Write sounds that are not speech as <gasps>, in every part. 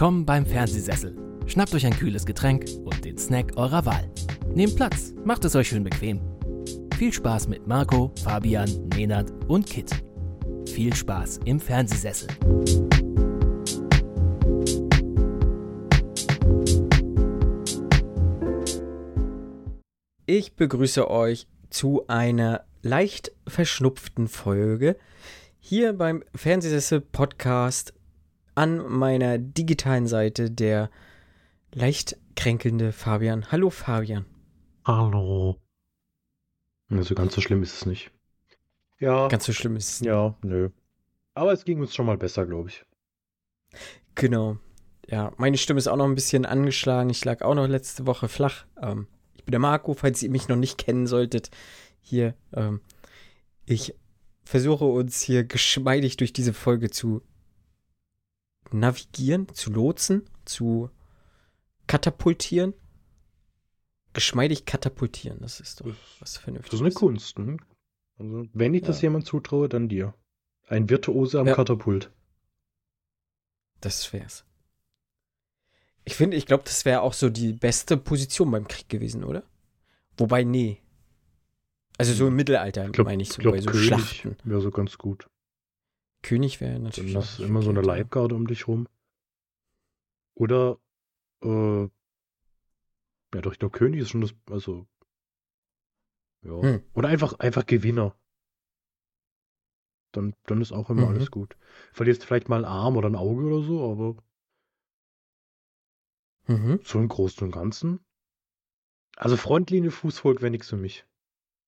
Willkommen beim Fernsehsessel. Schnappt euch ein kühles Getränk und den Snack eurer Wahl. Nehmt Platz, macht es euch schön bequem. Viel Spaß mit Marco, Fabian, Nenad und Kit. Viel Spaß im Fernsehsessel. Ich begrüße euch zu einer leicht verschnupften Folge hier beim Fernsehsessel Podcast an meiner digitalen Seite der leicht kränkelnde Fabian. Hallo Fabian. Hallo. Also ganz so schlimm ist es nicht. Ja. Ganz so schlimm ist es nicht. Ja, nö. Aber es ging uns schon mal besser, glaube ich. Genau. Ja, meine Stimme ist auch noch ein bisschen angeschlagen. Ich lag auch noch letzte Woche flach. Ähm, ich bin der Marco, falls ihr mich noch nicht kennen solltet. Hier, ähm, ich versuche uns hier geschmeidig durch diese Folge zu navigieren, zu lotsen, zu katapultieren. Geschmeidig katapultieren, das ist doch was vernünftiges. Das ist eine Kunst. Ne? Also, wenn ich ja. das jemand zutraue, dann dir. Ein Virtuose am ja. Katapult. Das wär's. Ich finde, ich glaube, das wäre auch so die beste Position beim Krieg gewesen, oder? Wobei, nee. Also so im Mittelalter, meine ich, so glaub, bei so König Schlachten. Wäre so ganz gut. König wäre natürlich. Dann hast immer so eine Leibgarde um dich rum. Oder, äh, ja doch, ich glaube, König ist schon das, also, ja. Hm. Oder einfach, einfach Gewinner. Dann, dann ist auch immer mhm. alles gut. Verlierst vielleicht mal einen Arm oder ein Auge oder so, aber mhm. so im Großen und Ganzen. Also Frontlinie, Fußvolk wäre nichts für mich.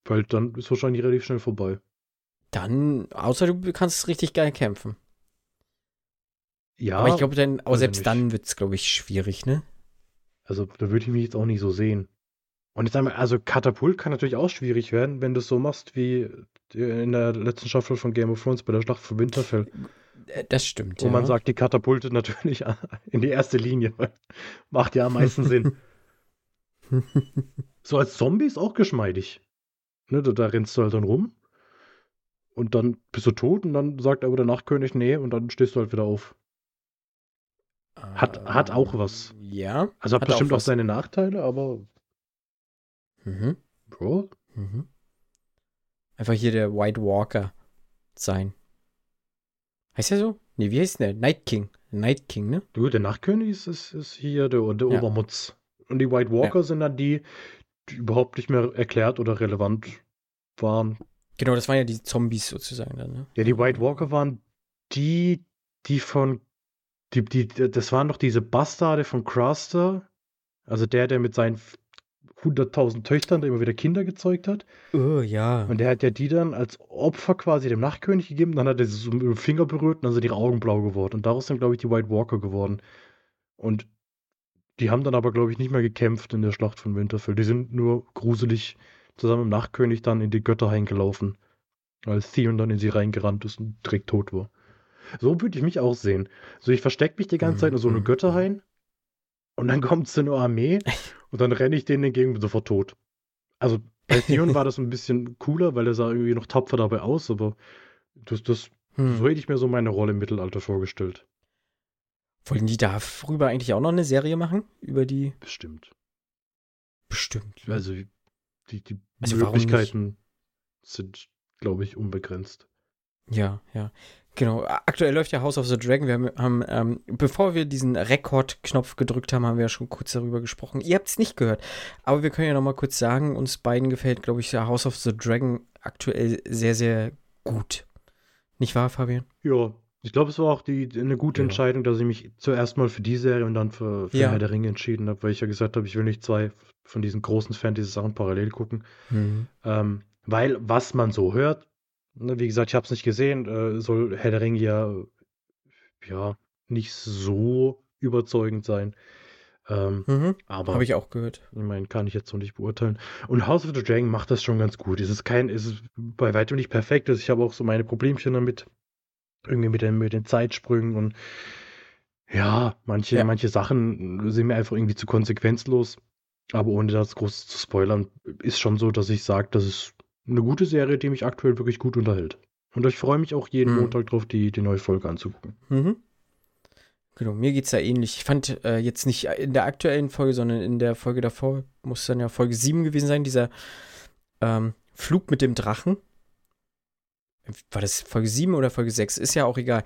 Weil dann ist wahrscheinlich relativ schnell vorbei. Dann, außer du kannst richtig geil kämpfen. Ja. Aber ich glaube, dann, aber selbst dann wird es, glaube ich, schwierig, ne? Also, da würde ich mich jetzt auch nicht so sehen. Und jetzt einmal, also Katapult kann natürlich auch schwierig werden, wenn du es so machst wie in der letzten Staffel von Game of Thrones bei der Schlacht von Winterfell. Äh, das stimmt. Wo ja. man sagt, die Katapulte natürlich <laughs> in die erste Linie. <laughs> Macht ja am meisten Sinn. <laughs> so als Zombie ist auch geschmeidig. Ne, da, da rennst du halt dann rum und dann bist du tot und dann sagt aber der Nachtkönig, nee, und dann stehst du halt wieder auf. Hat, ähm, hat auch was. Ja. Also hat, hat bestimmt auch, auch, seine Nachteile, aber. Mhm. Bro. Mhm. Einfach hier der White Walker sein. Heißt er so? Nee, wie heißt der? Night King. Night King, ne? Du, der Nachtkönig ist, ist, ist hier der, der ja. Obermutz. Und die White Walker ja. sind dann die, die überhaupt nicht mehr erklärt oder relevant waren. Genau, das waren ja die Zombies sozusagen dann, ne? Ja, die White Walker waren die, die von. Die, die, das waren doch diese Bastarde von Craster. Also der, der mit seinen 100.000 Töchtern immer wieder Kinder gezeugt hat. Oh, ja. Und der hat ja die dann als Opfer quasi dem Nachtkönig gegeben. Dann hat er sie so mit dem Finger berührt und dann sind ihre Augen blau geworden. Und daraus sind, glaube ich, die White Walker geworden. Und die haben dann aber, glaube ich, nicht mehr gekämpft in der Schlacht von Winterfell. Die sind nur gruselig zusammen mit dem Nachtkönig dann in die Götterhain gelaufen. Als Theon dann in sie reingerannt ist und direkt tot war. So würde ich mich auch sehen. So, ich verstecke mich die ganze Zeit in so eine mhm. Götterhain und dann kommt so eine Armee <laughs> und dann renne ich denen entgegen und bin sofort tot. Also bei Theon war das ein bisschen cooler, weil er sah irgendwie noch tapfer dabei aus, aber das, das, hm. so hätte ich mir so meine Rolle im Mittelalter vorgestellt. Wollen die darüber eigentlich auch noch eine Serie machen? Über die. Bestimmt. Bestimmt. Also die, die also Möglichkeiten sind, glaube ich, unbegrenzt. Ja, ja. Genau. Aktuell läuft ja House of the Dragon. Wir haben, ähm, bevor wir diesen Rekordknopf gedrückt haben, haben wir ja schon kurz darüber gesprochen. Ihr habt es nicht gehört. Aber wir können ja noch mal kurz sagen, uns beiden gefällt, glaube ich, House of the Dragon aktuell sehr, sehr gut. Nicht wahr, Fabian? Ja, ich glaube, es war auch die, eine gute ja. Entscheidung, dass ich mich zuerst mal für die Serie und dann für, für ja. Herr der Ringe entschieden habe, weil ich ja gesagt habe, ich will nicht zwei von diesen großen Fantasy-Sachen parallel gucken. Mhm. Ähm, weil, was man so hört, ne, wie gesagt, ich habe es nicht gesehen, äh, soll Herr der Ringe ja, ja nicht so überzeugend sein. Ähm, mhm. Aber habe ich auch gehört. Ich meine, kann ich jetzt noch nicht beurteilen. Und House of the Dragon macht das schon ganz gut. Es ist kein, es ist bei weitem nicht perfekt. Also ich habe auch so meine Problemchen damit irgendwie mit den, mit den Zeitsprüngen und ja, manche, ja. manche Sachen sind mir einfach irgendwie zu konsequenzlos. Aber ohne das groß zu spoilern, ist schon so, dass ich sage, das ist eine gute Serie, die mich aktuell wirklich gut unterhält. Und ich freue mich auch jeden mhm. Montag drauf, die, die neue Folge anzugucken. Mhm. Genau, mir geht es ja ähnlich. Ich fand äh, jetzt nicht in der aktuellen Folge, sondern in der Folge davor, muss dann ja Folge 7 gewesen sein, dieser ähm, Flug mit dem Drachen. War das Folge 7 oder Folge 6? Ist ja auch egal.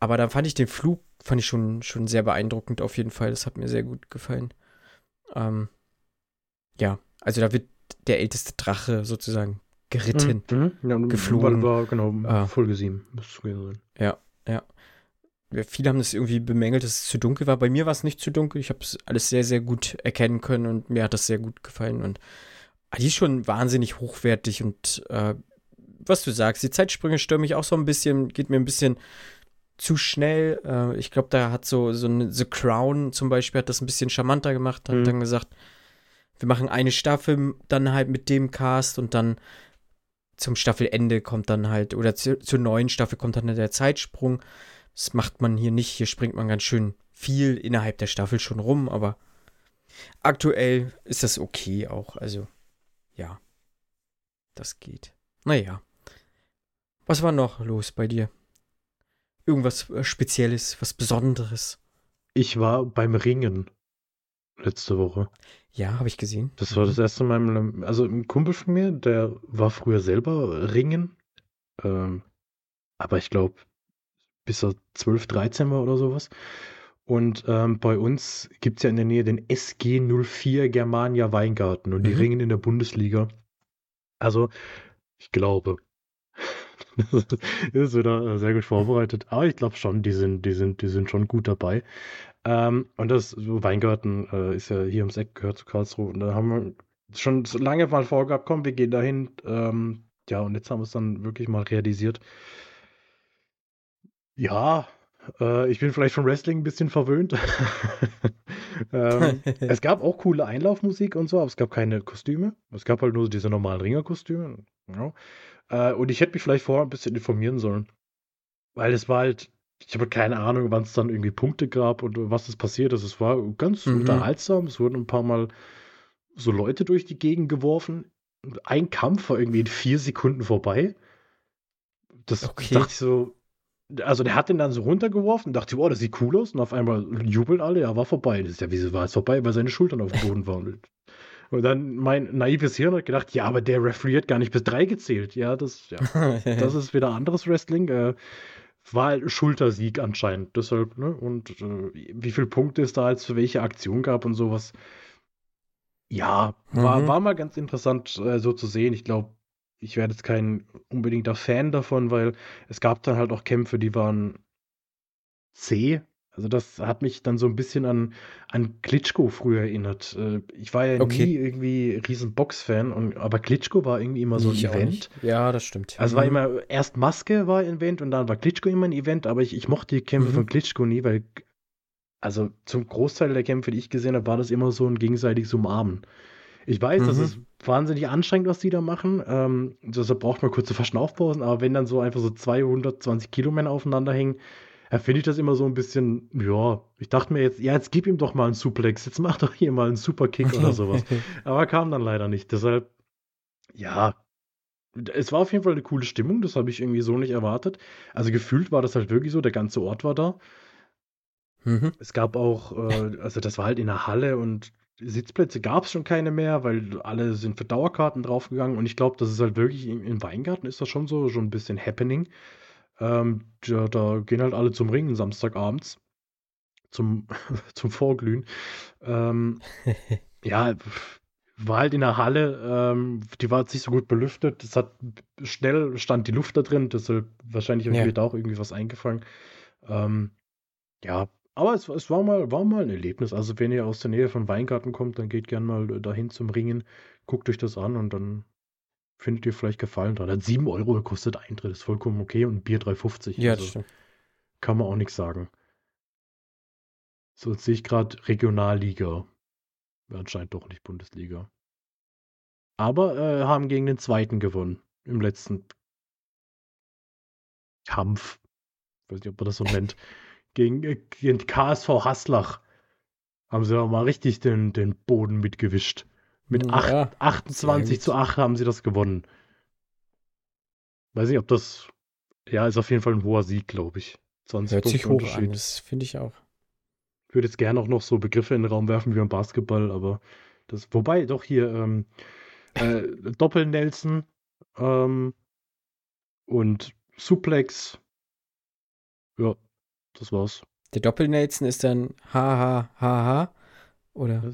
Aber da fand ich den Flug, fand ich schon, schon sehr beeindruckend auf jeden Fall. Das hat mir sehr gut gefallen. Ähm, ja, also da wird der älteste Drache sozusagen geritten, Mhm. Ja, geflogen. War, war, genau, Ah. Folge 7. müsste es gewesen sein. Ja, ja. Ja, Viele haben das irgendwie bemängelt, dass es zu dunkel war. Bei mir war es nicht zu dunkel. Ich habe es alles sehr, sehr gut erkennen können und mir hat das sehr gut gefallen. Und ah, die ist schon wahnsinnig hochwertig und äh, was du sagst, die Zeitsprünge stören mich auch so ein bisschen, geht mir ein bisschen zu schnell. Äh, ich glaube, da hat so, so eine The Crown zum Beispiel hat das ein bisschen charmanter gemacht, hat Mhm. dann gesagt, wir machen eine Staffel dann halt mit dem Cast und dann zum Staffelende kommt dann halt, oder zu, zur neuen Staffel kommt dann der Zeitsprung. Das macht man hier nicht. Hier springt man ganz schön viel innerhalb der Staffel schon rum, aber aktuell ist das okay auch. Also, ja, das geht. Naja. Was war noch los bei dir? Irgendwas äh, Spezielles, was Besonderes? Ich war beim Ringen letzte Woche. Ja, habe ich gesehen. Das war das erste Mal, meinem- also ein Kumpel von mir, der war früher selber Ringen. Ähm, aber ich glaube, bis er 12, 13 war oder sowas. Und ähm, bei uns gibt es ja in der Nähe den SG 04 Germania Weingarten und die Mhm. ringen in der Bundesliga. Also, ich glaube. <laughs> Das ist wieder äh, sehr gut vorbereitet. Aber ich glaube schon, die sind, die sind, die sind schon gut dabei. Ähm, und das Weingarten äh, ist ja hier ums Eck, gehört zu Karlsruhe. Und da haben wir schon lange mal vorgehabt, komm, wir gehen dahin. Ähm, ja, und jetzt haben wir es dann wirklich mal realisiert. Ja, äh, ich bin vielleicht vom Wrestling ein bisschen verwöhnt. <laughs> ähm, <laughs> es gab auch coole Einlaufmusik und so, aber es gab keine Kostüme. Es gab halt nur diese normalen Ringerkostüme. Ja. Äh, und ich hätte mich vielleicht vorher ein bisschen informieren sollen. Weil es war halt, ich habe keine Ahnung, wann es dann irgendwie Punkte gab und was es passiert ist. Es war ganz Mhm. unterhaltsam. Es wurden ein paar Mal so Leute durch die Gegend geworfen. Ein Kampf war irgendwie in vier Sekunden vorbei. Das Okay. dachte ich so. Also der hat den dann so runtergeworfen, dachte, oh, das sieht cool aus. Und auf einmal jubeln alle, ja, war vorbei. Das ist ja, wieso war es vorbei? Weil seine Schultern auf dem Boden waren. <laughs> Und dann mein naives Hirn hat gedacht, ja, aber der Referee hat gar nicht bis drei gezählt. Ja, das, ja, <laughs> das ist wieder anderes Wrestling. Äh, war halt Schultersieg anscheinend. Deshalb, ne? Und äh, wie viele Punkte es da jetzt für welche Aktion gab und sowas. Ja, war, Mhm. war mal ganz interessant äh, so zu sehen. Ich glaube, ich werde jetzt kein unbedingter Fan davon, weil es gab dann halt auch Kämpfe, die waren zäh. Also das hat mich dann so ein bisschen an, an Klitschko früher erinnert. Äh, ich war ja Okay. nie irgendwie riesen Box-Fan, und- aber Klitschko war irgendwie immer so ein Ich auch Event. Ja, das stimmt. Also war Mhm. immer, erst Maske war ein Event und dann war Klitschko immer ein Event, aber ich, ich mochte die Kämpfe Mhm. von Klitschko nie, weil, also zum Großteil der Kämpfe, die ich gesehen habe, war das immer so ein gegenseitiges Umarmen. Ich weiß, das Mhm. ist wahnsinnig anstrengend, was die da machen. Ähm, deshalb braucht man kurze Verschnaufpausen, aber wenn dann so einfach so 220 Kilo Männer aufeinander hängen, da finde ich das immer so ein bisschen, ja, ich dachte mir jetzt, ja, jetzt gib ihm doch mal einen Suplex, jetzt mach doch hier mal einen Superkick oder <laughs> sowas. Aber kam dann leider nicht. Deshalb, ja, es war auf jeden Fall eine coole Stimmung. Das habe ich irgendwie so nicht erwartet. Also gefühlt war das halt wirklich so. Der ganze Ort war da. Mhm. Es gab auch, äh, also das war halt in der Halle und Sitzplätze gab es schon keine mehr, weil alle sind für Dauerkarten draufgegangen. Und ich glaube, das ist halt wirklich im, im Weingarten ist das schon so, schon ein bisschen happening. Ähm, da, da gehen halt alle zum Ringen Samstagabends. Zum, <laughs> zum Vorglühen. Ähm, <laughs> ja, war halt in der Halle, ähm, die war jetzt nicht so gut belüftet. Es hat schnell stand die Luft da drin, deshalb wahrscheinlich habe ich Ja. mir da auch irgendwie was eingefangen. Ähm, ja, aber es, es war mal, war mal ein Erlebnis. Also wenn ihr aus der Nähe von Weingarten kommt, dann geht gern mal dahin zum Ringen, guckt euch das an und dann findet ihr vielleicht Gefallen dran. Hat 7 Euro gekostet Eintritt, ist vollkommen okay und Bier 3,50. Ja, also das stimmt. kann man auch nichts sagen. So, jetzt sehe ich gerade Regionalliga. Wäre anscheinend doch nicht Bundesliga. Aber äh, haben gegen den zweiten gewonnen. Im letzten Kampf. Ich weiß nicht, ob man das so nennt. <laughs> Gegen, äh, gegen KSV Haslach. Haben sie mal richtig den, den Boden mitgewischt. Mit Ja, acht- sehr 28 gut. zu 8 haben sie das gewonnen. Weiß nicht, ob das. Ja, ist auf jeden Fall ein hoher Sieg, glaube ich. 20 Hört sich Punkte hoch an, das finde ich auch. Ich würde jetzt gerne auch noch so Begriffe in den Raum werfen wie beim Basketball, aber das, wobei, doch hier, ähm, äh, <laughs> Doppel-Nelson ähm, und Suplex. Ja, das war's. Der Doppel-Nelson ist dann HHHH oder? <laughs>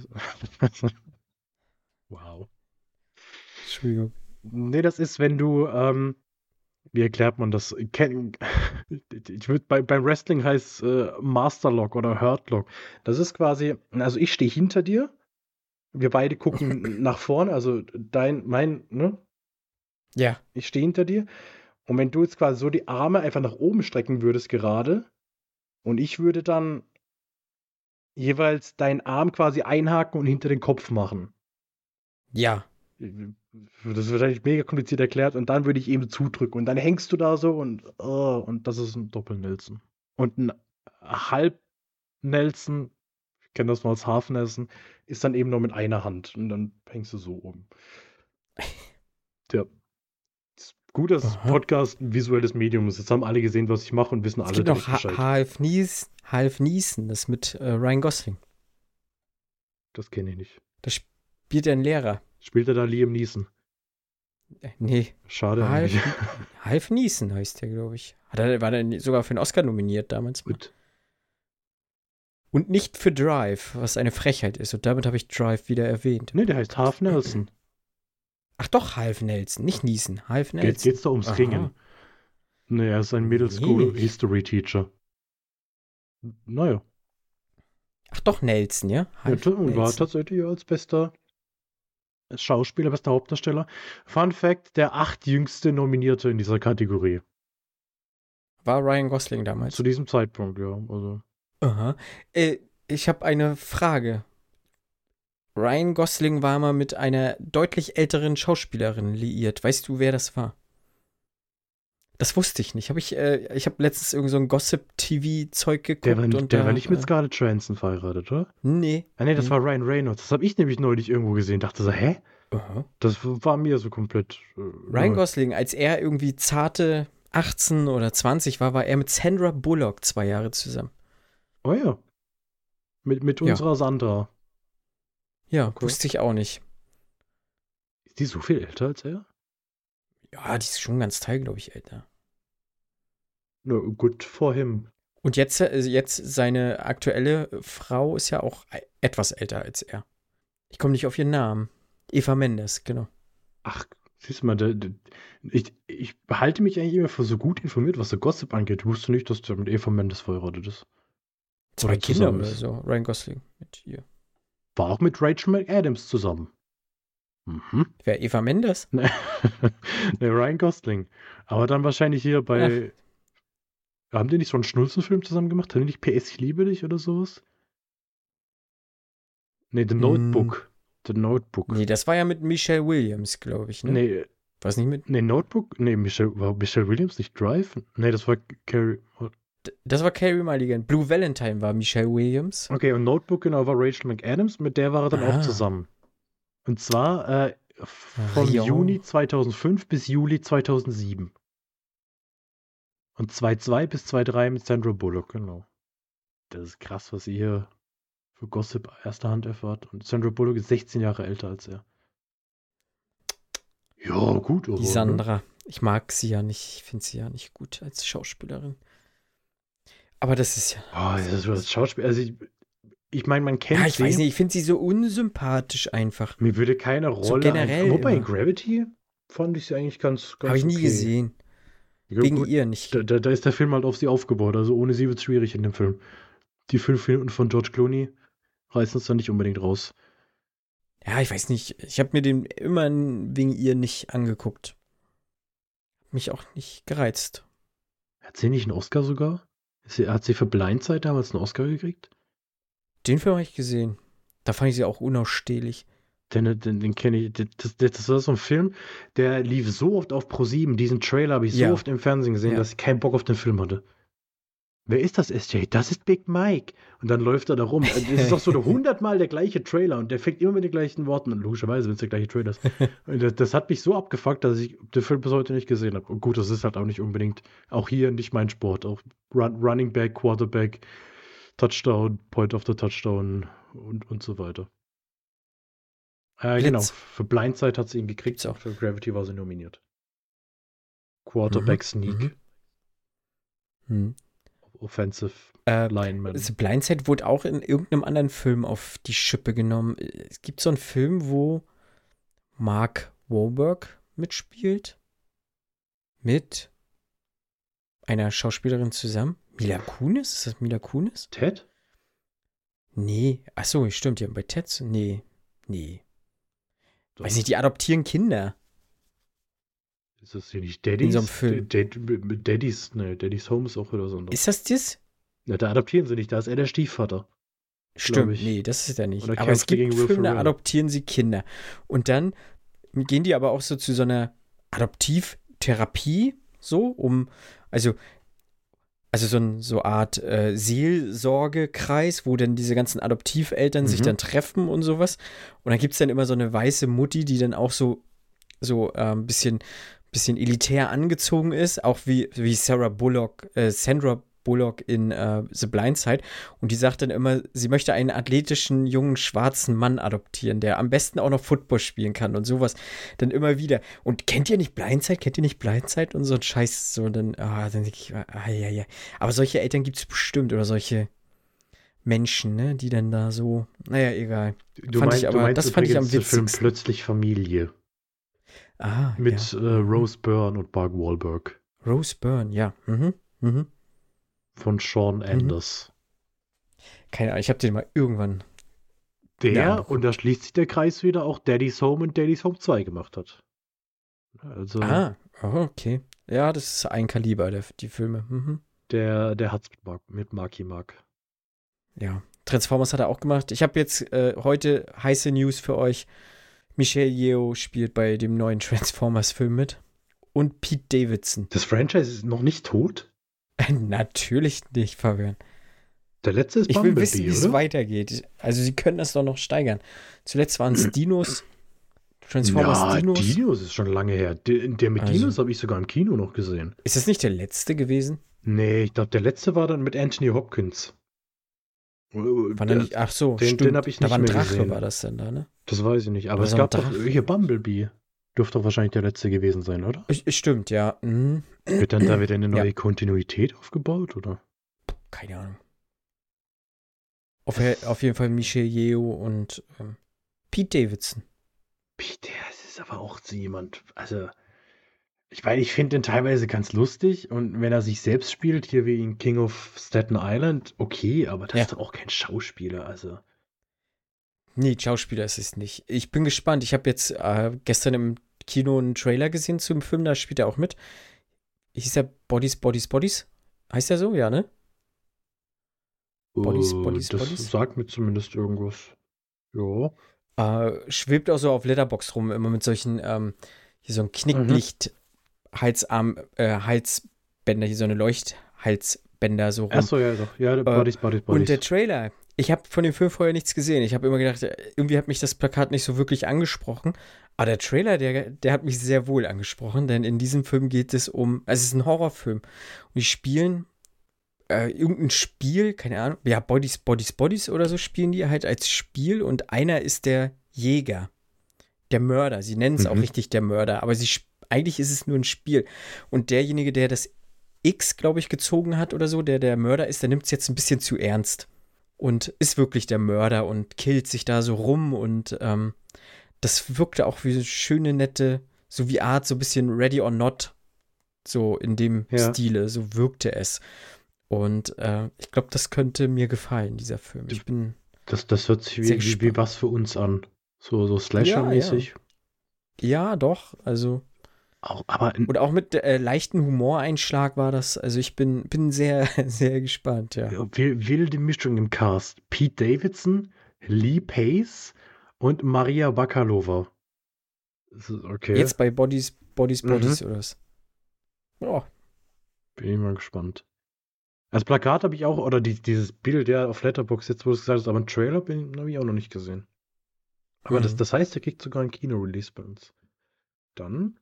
wow. Entschuldigung. Nee, das ist, wenn du, ähm, wie erklärt man das? Ken, ich würde bei, beim Wrestling heißt äh, Masterlock oder Hurtlock. Das ist quasi, also ich stehe hinter dir, wir beide gucken <laughs> nach vorne, also dein, mein, ne? Ja. Ich stehe hinter dir. Und wenn du jetzt quasi so die Arme einfach nach oben strecken würdest gerade und ich würde dann jeweils deinen Arm quasi einhaken und hinter den Kopf machen. Ja. Das wird eigentlich mega kompliziert erklärt und dann würde ich eben zudrücken und dann hängst du da so und oh, und das ist ein Doppel-Nelson. Und ein Halb-Nelson, ich kenne das mal als Half-Nelson, ist dann eben nur mit einer Hand und dann hängst du so oben. <laughs> Ja. Gut, dass Aha. Podcast ein visuelles Medium ist. Jetzt haben alle gesehen, was ich mache und wissen alle es gibt noch Half, Nies, Half Niesen, das mit äh, Ryan Gosling. Das kenne ich nicht. Da spielt er einen Lehrer. Spielt er da Liam Neeson? Äh, nee. Schade Half, <laughs> Half Neeson heißt der, glaube ich. Hat er, war der sogar für einen Oscar nominiert damals. Gut. Und nicht für Drive, was eine Frechheit ist. Und damit habe ich Drive wieder erwähnt. Nee, der heißt Half Nelson. Ach doch, Half Nelson, nicht Niesen. Half Nelson. Geht, geht's da ums Aha. Ringen? Nee, er ist ein Middle School nee. History Teacher. Naja. Ach doch, Nelson, ja? Half ja, und war tatsächlich als bester Schauspieler, bester Hauptdarsteller. Fun Fact: der achtjüngste Nominierte in dieser Kategorie. War Ryan Gosling damals? Zu diesem Zeitpunkt, ja. Also. Aha. Äh, ich habe eine Frage. Ryan Gosling war mal mit einer deutlich älteren Schauspielerin liiert. Weißt du, wer das war? Das wusste ich nicht. Hab ich äh, ich habe letztens irgend so ein Gossip-TV-Zeug geguckt. Der war, und der da, war nicht mit äh, Scarlett Johansson verheiratet, oder? Nee. Ah, nee, das war Ryan Reynolds. Das habe ich nämlich neulich irgendwo gesehen. Dachte so, hä? Uh -huh. Das war mir so komplett. Äh, Ryan Gosling, als er irgendwie zarte 18 oder 20 war, war er mit Sandra Bullock zwei Jahre zusammen. Oh ja. Mit, mit unserer ja. Sandra. Ja, okay. wusste ich auch nicht. Ist die so viel älter als er? Ja, die ist schon ganz Teil, glaube ich, älter. No, gut for him. Und jetzt, äh, jetzt seine aktuelle Frau ist ja auch e, etwas älter als er. Ich komme nicht auf ihren Namen. Eva Mendes, genau. Ach, siehst du mal, der, der, ich, ich behalte mich eigentlich immer für so gut informiert, was der Gossip angeht. Ich wusste nicht, dass der mit Eva Mendes verheiratet ist. Zwei Kinder oder so, Ryan Gosling mit ihr. War auch mit Rachel McAdams zusammen. Mhm. Wer Eva Mendes? <laughs> ne, Ryan Gosling. Aber dann wahrscheinlich hier bei. Ach. Haben die nicht so einen Schnulzenfilm zusammen gemacht? Haben die nicht PS Ich liebe dich oder sowas? Nee, The Notebook. Mm. The Notebook. Nee, das war ja mit Michelle Williams, glaube ich, ne? Nee. War es nicht mit? Nee, Notebook? Nee, Michelle, war Michelle Williams nicht Drive? Nee, das war Carrie. Das war Carrie Mulligan. Blue Valentine war Michelle Williams. Okay, und Notebook genau war Rachel McAdams, mit der war er dann ah. auch zusammen. Und zwar äh, von Rion. Juni 2005 bis Juli 2007. Und 2.2 bis 2.3 mit Sandra Bullock, genau. Das ist krass, was ihr hier für Gossip erster Hand erfahrt. Und Sandra Bullock ist 16 Jahre älter als er. Ja, gut. Die Sandra. Ne? Ich mag sie ja nicht. Ich finde sie ja nicht gut als Schauspielerin. Aber das ist ja. Oh, das ist das Schauspiel. Also ich, ich meine, man kennt ja, ich sie. weiß nicht, ich finde sie so unsympathisch einfach. Mir würde keine Rolle. So generell. Wobei in Gravity fand ich sie eigentlich ganz, ganz Habe ich nie okay. gesehen. Ja, Wegen gut, ihr nicht. Da, da, ist der Film halt auf sie aufgebaut. Also ohne sie wird es schwierig in dem Film. Die fünf Minuten von George Clooney reißen es dann nicht unbedingt raus. Ja, ich weiß nicht. Ich habe mir den immer wegen ihr nicht angeguckt. Mich auch nicht gereizt. Hat sie nicht einen Oscar sogar? Sie, hat sie für Blindzeit damals einen Oscar gekriegt? Den Film habe ich gesehen. Da fand ich sie auch unausstehlich. Den, den, den kenne ich. Das, das, war so ein Film, der lief so oft auf Pro7. Diesen Trailer habe ich so oft im Fernsehen gesehen, ja. dass ich keinen Bock auf den Film hatte. Wer ist das, SJ? Das ist Big Mike. Und dann läuft er da rum. Es ist doch so <laughs> hundertmal der gleiche Trailer und der fängt immer mit den gleichen Worten an. Logischerweise, wenn es der gleiche Trailer ist. <laughs> Das, das, hat mich so abgefuckt, dass ich den Film bis heute nicht gesehen habe. Und gut, das ist halt auch nicht unbedingt, auch hier nicht mein Sport. Auch Run, Running Back, Quarterback, Touchdown, Point of the Touchdown und, und so weiter. Äh, Blitz. genau, für Blindside hat sie ihn gekriegt, auch. für Gravity war sie nominiert. Quarterback Mhm, Sneak, mhm. Hm. Offensive Äh, Lineman. The Blindside wurde auch in irgendeinem anderen Film auf die Schippe genommen. Es gibt so einen Film, wo Mark Wahlberg mitspielt. Mit einer Schauspielerin zusammen. Mila Kunis? Ist das Mila Kunis? Ted? Nee. Achso, stimmt. Die haben bei Ted. Nee. Nee. Doch. Weiß nicht, die adoptieren Kinder. Ist das hier nicht Daddy's? so einem Film. Daddy's, ne, Daddy's Home ist auch wieder so. Ist das das? Ja, da adoptieren sie nicht, da ist er der Stiefvater. Stimmt, nee, das ist er nicht. Oder Aber es gibt Filme, da adoptieren sie Kinder. Und dann gehen die aber auch so zu so einer Adoptivtherapie, so, um, also, also so eine so Art äh, Seelsorgekreis, wo dann diese ganzen Adoptiveltern sich Mhm. dann treffen und sowas. Und dann gibt es dann immer so eine weiße Mutti, die dann auch so, so äh, ein bisschen, bisschen elitär angezogen ist, auch wie, wie Sarah Bullock, äh, Sandra Bullock in äh, The Blind Side. Und die sagt dann immer, sie möchte einen athletischen, jungen, schwarzen Mann adoptieren, der am besten auch noch Football spielen kann und sowas. Dann immer wieder. Und kennt ihr nicht Blindside? Kennt ihr nicht Blindside? Und so ein Scheiß, so dann, ah, dann denke ich, ah, ja, ja. Aber solche Eltern gibt es bestimmt oder solche Menschen, ne, die dann da so, naja, egal. Du, Fand mein, ich aber- du meinst das fand ich am den Film witzigsten. Plötzlich Familie Ah, mit ja. äh, Rose Byrne und Mark Wahlberg Rose Byrne, ja. Mhm. Mhm. von Sean Anders. Keine Ahnung, ich habe den mal irgendwann. Der, und da schließt sich der Kreis wieder, auch Daddy's Home und Daddy's Home 2 gemacht hat. Also Ah, oh, okay. Ja, das ist ein Kaliber, der, die Filme. Mhm. der, der hat's mit, Mark, mit Marky Mark. Ja. Transformers hat er auch gemacht. Ich habe jetzt äh, heute heiße News für euch. Michelle Yeoh spielt bei dem neuen Transformers-Film mit. Und Pete Davidson. Das Franchise ist noch nicht tot? Natürlich nicht, Fabian. Der letzte ist Ich will Bumblebee, wissen, wie es weitergeht. Also, sie können das doch noch steigern. Zuletzt waren es <clears throat> Dinos. Transformers ja, Dinos. Dinos. ist schon lange her. Der, der mit Also- Dinos habe ich sogar im Kino noch gesehen. Ist das nicht der letzte gewesen? Nee, ich glaube, der letzte war dann mit Anthony Hopkins. War da nicht, ach so, den- stimmt. den hab ich da nicht war ein mehr Drache, gesehen. war das denn da, ne? Das weiß ich nicht, aber es gab doch hier Bumblebee. Dürfte doch wahrscheinlich der letzte gewesen sein, oder? Stimmt, ja. Mhm. Wird dann da wieder eine Ja. neue Kontinuität aufgebaut, oder? Keine Ahnung. Auf, auf jeden Fall Michelle Yeoh und ähm, Pete Davidson. Peter, es ist aber auch so jemand, also ich meine, ich finde den teilweise ganz lustig und wenn er sich selbst spielt, hier wie in King of Staten Island, okay, aber das Ja. ist doch auch kein Schauspieler, also. Nee, Schauspieler ist es nicht. Ich bin gespannt. Ich habe jetzt äh, gestern im Kino einen Trailer gesehen zum Film, da spielt er auch mit. Hieß der Bodies, Bodies, Bodies? Heißt der so? Ja, ne? Bodies, äh, Bodies, das Bodies? sagt mir zumindest irgendwas. Ja. Äh, schwebt auch so auf Letterbox rum, immer mit solchen, ähm, hier so ein Knicklicht, Halsarm, äh, Halsbänder, hier so eine Leuchthalsbänder so rum. Achso, ja, doch. Ja, der Bodies, Bodies, Und Bodies. der Trailer, ich habe von dem Film vorher nichts gesehen. Ich habe immer gedacht, äh, irgendwie hat mich das Plakat nicht so wirklich angesprochen. Aber der Trailer, der, der hat mich sehr wohl angesprochen, denn in diesem Film geht es um, also es ist ein Horrorfilm. Und die spielen äh, irgendein Spiel, keine Ahnung, ja, Bodies, Bodies, Bodies oder so spielen die halt als Spiel und einer ist der Jäger, der Mörder. Sie nennen es auch Mhm. richtig der Mörder, aber sie, sp- eigentlich ist es nur ein Spiel. Und derjenige, der das X, glaube ich, gezogen hat oder so, der der Mörder ist, der nimmt es jetzt ein bisschen zu ernst und ist wirklich der Mörder und killt sich da so rum und ähm, das wirkte auch wie eine schöne, nette, so wie Art, so ein bisschen Ready or Not, so in dem Ja. Stile, so wirkte es. Und äh, ich glaube, das könnte mir gefallen, dieser Film. Ich bin, das, das hört sich wie, wie, wie was für uns an. So, so Slasher-mäßig. ja, doch, also, Auch, aber und auch mit äh, leichten Humoreinschlag war das, also ich bin, bin sehr, <laughs> sehr gespannt, ja. Ja, wil- wilde Mischung im Cast. Pete Davidson, Lee Pace und Maria Bakalova. Das Okay, Jetzt bei Bodies, Bodies, Mhm. Bodies oder was? Oh, bin ich mal gespannt. Das Plakat habe ich auch, oder die, dieses Bild, ja, auf Letterbox jetzt, wo du es gesagt hast, aber einen Trailer habe ich auch noch nicht gesehen. Aber das, Mhm. das heißt, der kriegt sogar ein Kino-Release bei uns. Dann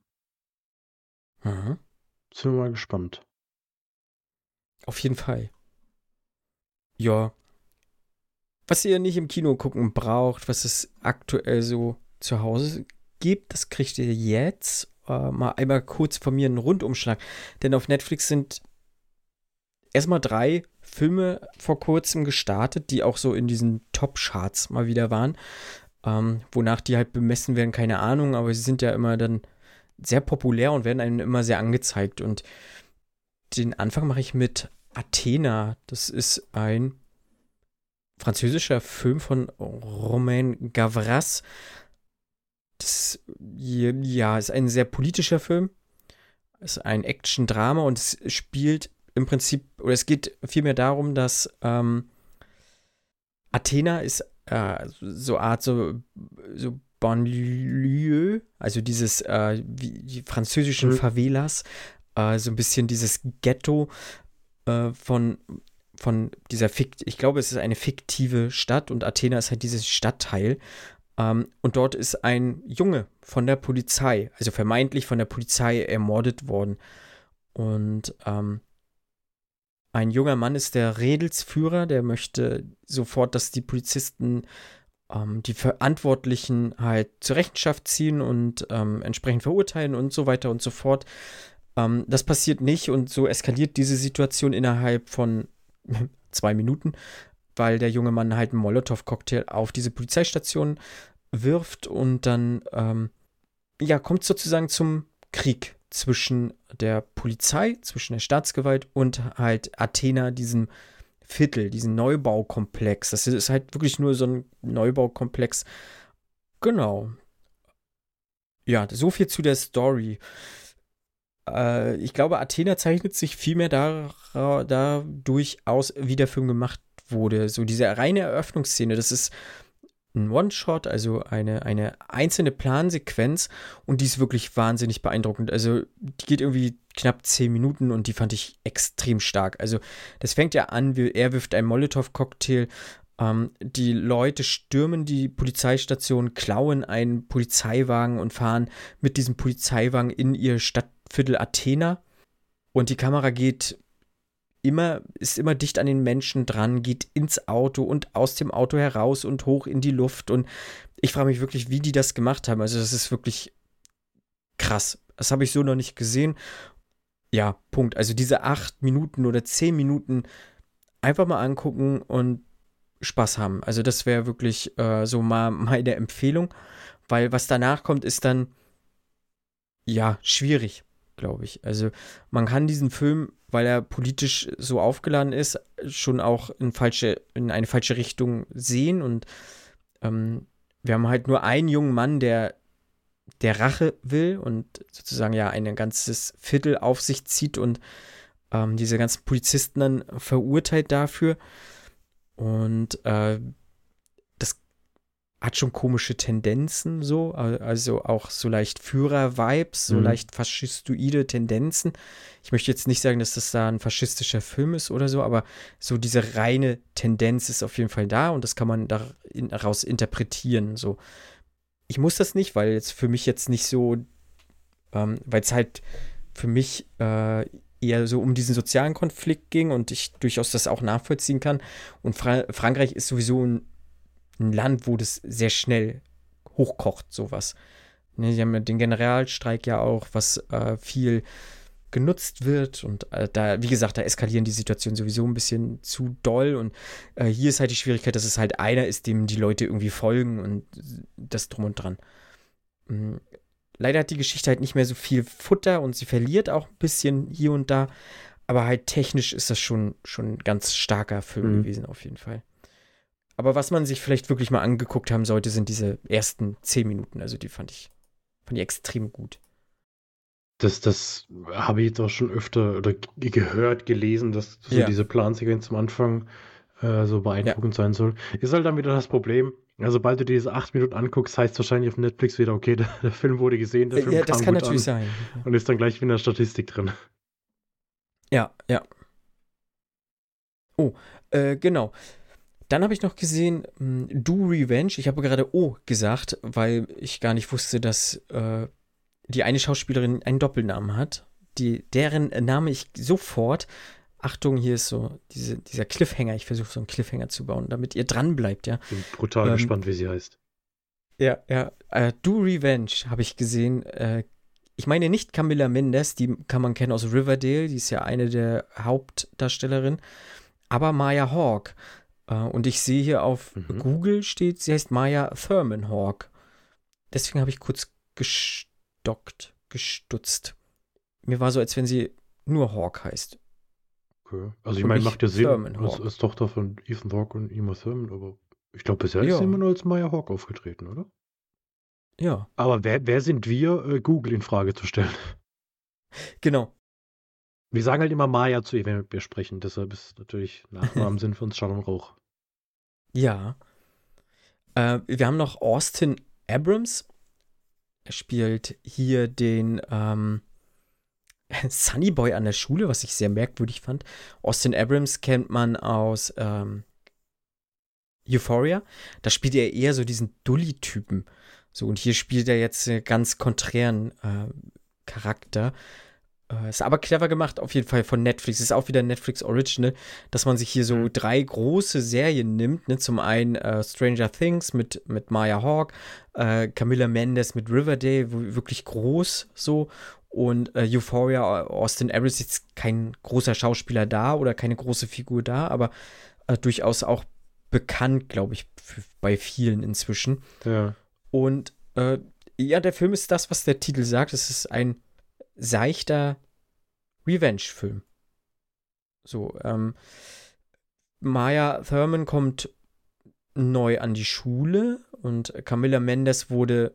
mhm. sind wir mal gespannt. Auf jeden Fall. Ja, was ihr nicht im Kino gucken braucht, was es aktuell so zu Hause gibt, das kriegt ihr jetzt. Äh, mal einmal kurz von mir einen Rundumschlag. Denn auf Netflix sind erstmal drei Filme vor kurzem gestartet, die auch so in diesen Top-Charts mal wieder waren. Ähm, wonach die halt bemessen werden, keine Ahnung, aber sie sind ja immer dann sehr populär und werden einem immer sehr angezeigt. Und den Anfang mache ich mit Athena. Das ist ein französischer Film von Romain Gavras. Das ja, ist ein sehr politischer Film. Es ist ein Action-Drama und es spielt im Prinzip, oder es geht vielmehr darum, dass ähm, Athena ist äh, so Art so, so Banlieue, also dieses, äh, wie die französischen mhm. Favelas, äh, so ein bisschen dieses Ghetto äh, von, von dieser Fikt, ich glaube, es ist eine fiktive Stadt und Athena ist halt dieses Stadtteil. Ähm, und dort ist ein Junge von der Polizei, also vermeintlich von der Polizei ermordet worden. Und ähm, ein junger Mann ist der Redelsführer, der möchte sofort, dass die Polizisten ähm, die Verantwortlichen halt zur Rechenschaft ziehen und ähm, entsprechend verurteilen und so weiter und so fort. Ähm, das passiert nicht und so eskaliert diese Situation innerhalb von <laughs> zwei Minuten, weil der junge Mann halt einen Molotow-Cocktail auf diese Polizeistation wirft und dann ähm, ja kommt sozusagen zum Krieg zwischen der Polizei, zwischen der Staatsgewalt und halt Athena, diesem Viertel, diesen Neubaukomplex. Das ist halt wirklich nur so ein Neubaukomplex. Genau. Ja, so viel zu der Story. Äh, ich glaube, Athena zeichnet sich vielmehr dadurch aus, wie der Film gemacht wurde. So diese reine Eröffnungsszene, das ist ein One-Shot, also eine, eine einzelne Plansequenz und die ist wirklich wahnsinnig beeindruckend. Also die geht irgendwie knapp zehn Minuten und die fand ich extrem stark. Also das fängt ja an, er wirft einen Molotow-Cocktail, ähm, die Leute stürmen die Polizeistation, klauen einen Polizeiwagen und fahren mit diesem Polizeiwagen in ihr Stadtviertel Athena und die Kamera geht immer, ist immer dicht an den Menschen dran, geht ins Auto und aus dem Auto heraus und hoch in die Luft. Und ich frage mich wirklich, wie die das gemacht haben. Also, das ist wirklich krass. Das habe ich so noch nicht gesehen. Ja, Punkt. Also diese acht Minuten oder zehn Minuten einfach mal angucken und Spaß haben. Also das wäre wirklich äh, so mal meine Empfehlung, weil was danach kommt, ist dann ja schwierig glaube ich. Also man kann diesen Film, weil er politisch so aufgeladen ist, schon auch in, falsche, in eine falsche Richtung sehen. Und ähm, wir haben halt nur einen jungen Mann, der der Rache will und sozusagen ja ein ganzes Viertel auf sich zieht und ähm, diese ganzen Polizisten dann verurteilt dafür. Und äh, hat schon komische Tendenzen so, also auch so leicht Führer-Vibes, so mhm. leicht faschistoide Tendenzen. Ich möchte jetzt nicht sagen, dass das da ein faschistischer Film ist oder so, aber so diese reine Tendenz ist auf jeden Fall da und das kann man daraus interpretieren. So, ich muss das nicht, weil jetzt für mich jetzt nicht so, ähm, weil es halt für mich äh, eher so um diesen sozialen Konflikt ging und ich durchaus das auch nachvollziehen kann. Und Fra Frankreich ist sowieso ein ein Land, wo das sehr schnell hochkocht, sowas. Ne, sie haben ja den Generalstreik ja auch, was äh, viel genutzt wird und äh, da, wie gesagt, da eskalieren die Situationen sowieso ein bisschen zu doll und äh, hier ist halt die Schwierigkeit, dass es halt einer ist, dem die Leute irgendwie folgen und das drum und dran. Mhm. Leider hat die Geschichte halt nicht mehr so viel Futter und sie verliert auch ein bisschen hier und da, aber halt technisch ist das schon, schon ein ganz starker Film mhm. gewesen auf jeden Fall. Aber was man sich vielleicht wirklich mal angeguckt haben sollte, sind diese ersten zehn Minuten. Also die fand ich, fand ich extrem gut. Das, das habe ich jetzt auch schon öfter oder gehört, gelesen, dass so ja. diese Plansequenz am Anfang äh, so beeindruckend ja. sein soll. Ist halt dann wieder das Problem. Also, sobald du diese acht Minuten anguckst, heißt wahrscheinlich auf Netflix wieder, okay, <laughs> der, der Film wurde gesehen, der Film Ja, das kann natürlich sein. Und ist dann gleich wieder in der Statistik drin. Ja, ja. Oh, äh, genau. Dann habe ich noch gesehen, hm, Do Revenge. Ich habe gerade O gesagt, weil ich gar nicht wusste, dass äh, die eine Schauspielerin einen Doppelnamen hat. Die, deren Name ich sofort Achtung, hier ist so diese, dieser Cliffhanger. Ich versuche so einen Cliffhanger zu bauen, damit ihr dran bleibt, ja. Bin brutal Ähm, gespannt, wie sie heißt. Ja, ja. Äh, Do Revenge habe ich gesehen. Äh, ich meine nicht Camilla Mendes, die kann man kennen aus Riverdale, die ist ja eine der Hauptdarstellerinnen, aber Maya Hawke. Äh, und ich sehe hier auf Mhm. Google steht, sie heißt Maya Thurman Hawke. Deswegen habe ich kurz gestockt, gestutzt. Mir war so, als wenn sie nur Hawke heißt. Okay. Also ich meine, macht ja Sinn als, als Tochter von Ethan Hawke und Emma Thurman, aber ich glaube, bisher Ja. ist sie immer nur als Maya Hawke aufgetreten, oder? Ja, Aber wer, wer sind wir, äh, Google in Frage zu stellen? genau. Wir sagen halt immer Maya zu ihr, wenn wir sprechen. Deshalb ist natürlich Nachnamen <laughs> sind für uns Schall und Rauch. Ja. Äh, wir haben noch Austin Abrams. Er spielt hier den ähm, <laughs> Sunny Boy an der Schule, was ich sehr merkwürdig fand. Austin Abrams kennt man aus ähm, Euphoria. Da spielt er eher so diesen Dully-Typen. So, und hier spielt er jetzt einen ganz konträren äh, Charakter. Äh, ist aber clever gemacht, auf jeden Fall von Netflix. Ist auch wieder Netflix Original, dass man sich hier so Mhm. drei große Serien nimmt. Ne? Zum einen äh, Stranger Things mit, mit Maya Hawke, äh, Camilla Mendes mit Riverdale, wirklich groß so. Und äh, Euphoria, Austin ist jetzt kein großer Schauspieler da oder keine große Figur da, aber äh, durchaus auch bekannt, glaube ich, bei vielen inzwischen. Ja. Und äh, ja, der Film ist das, was der Titel sagt. Es ist ein seichter Revenge-Film. So, ähm, Maya Thurman kommt neu an die Schule und Camilla Mendes wurde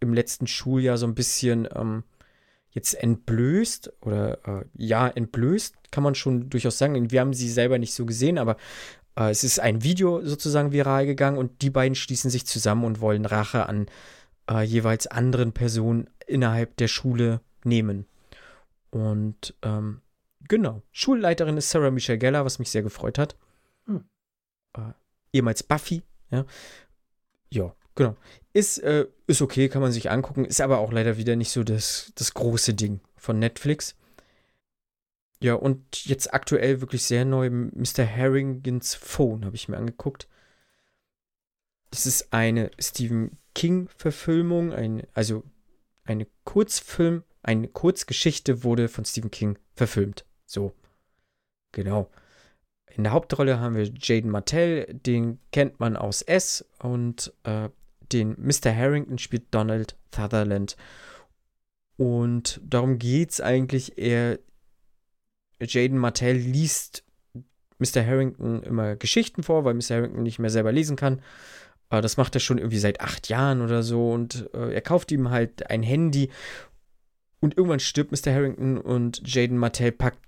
im letzten Schuljahr so ein bisschen ähm, jetzt entblößt oder äh, ja, entblößt, kann man schon durchaus sagen. Wir haben sie selber nicht so gesehen, aber äh, es ist ein Video sozusagen viral gegangen und die beiden schließen sich zusammen und wollen Rache an äh, jeweils anderen Personen innerhalb der Schule nehmen. Und ähm, genau, Schulleiterin ist Sarah Michelle Gellar, was mich sehr gefreut hat. Hm. Äh, ehemals Buffy, ja. Ja, genau. Ist, äh, ist okay, kann man sich angucken, ist aber auch leider wieder nicht so das, das große Ding von Netflix. Ja, und jetzt aktuell wirklich sehr neu Mr. Harringans Phone habe ich mir angeguckt. Das ist eine Stephen King-Verfilmung, ein, also eine Kurzfilm, eine Kurzgeschichte wurde von Stephen King verfilmt. So. Genau. In der Hauptrolle haben wir Jaden Martell, den kennt man aus S und äh, den Mr. Harrington spielt Donald Sutherland. Und darum geht's eigentlich. Er, Jaden Martell liest Mr. Harrington immer Geschichten vor, weil Mr. Harrington nicht mehr selber lesen kann. Äh, das macht er schon irgendwie seit acht Jahren oder so. Und äh, er kauft ihm halt ein Handy. Und irgendwann stirbt Mr. Harrington und Jaden Martell packt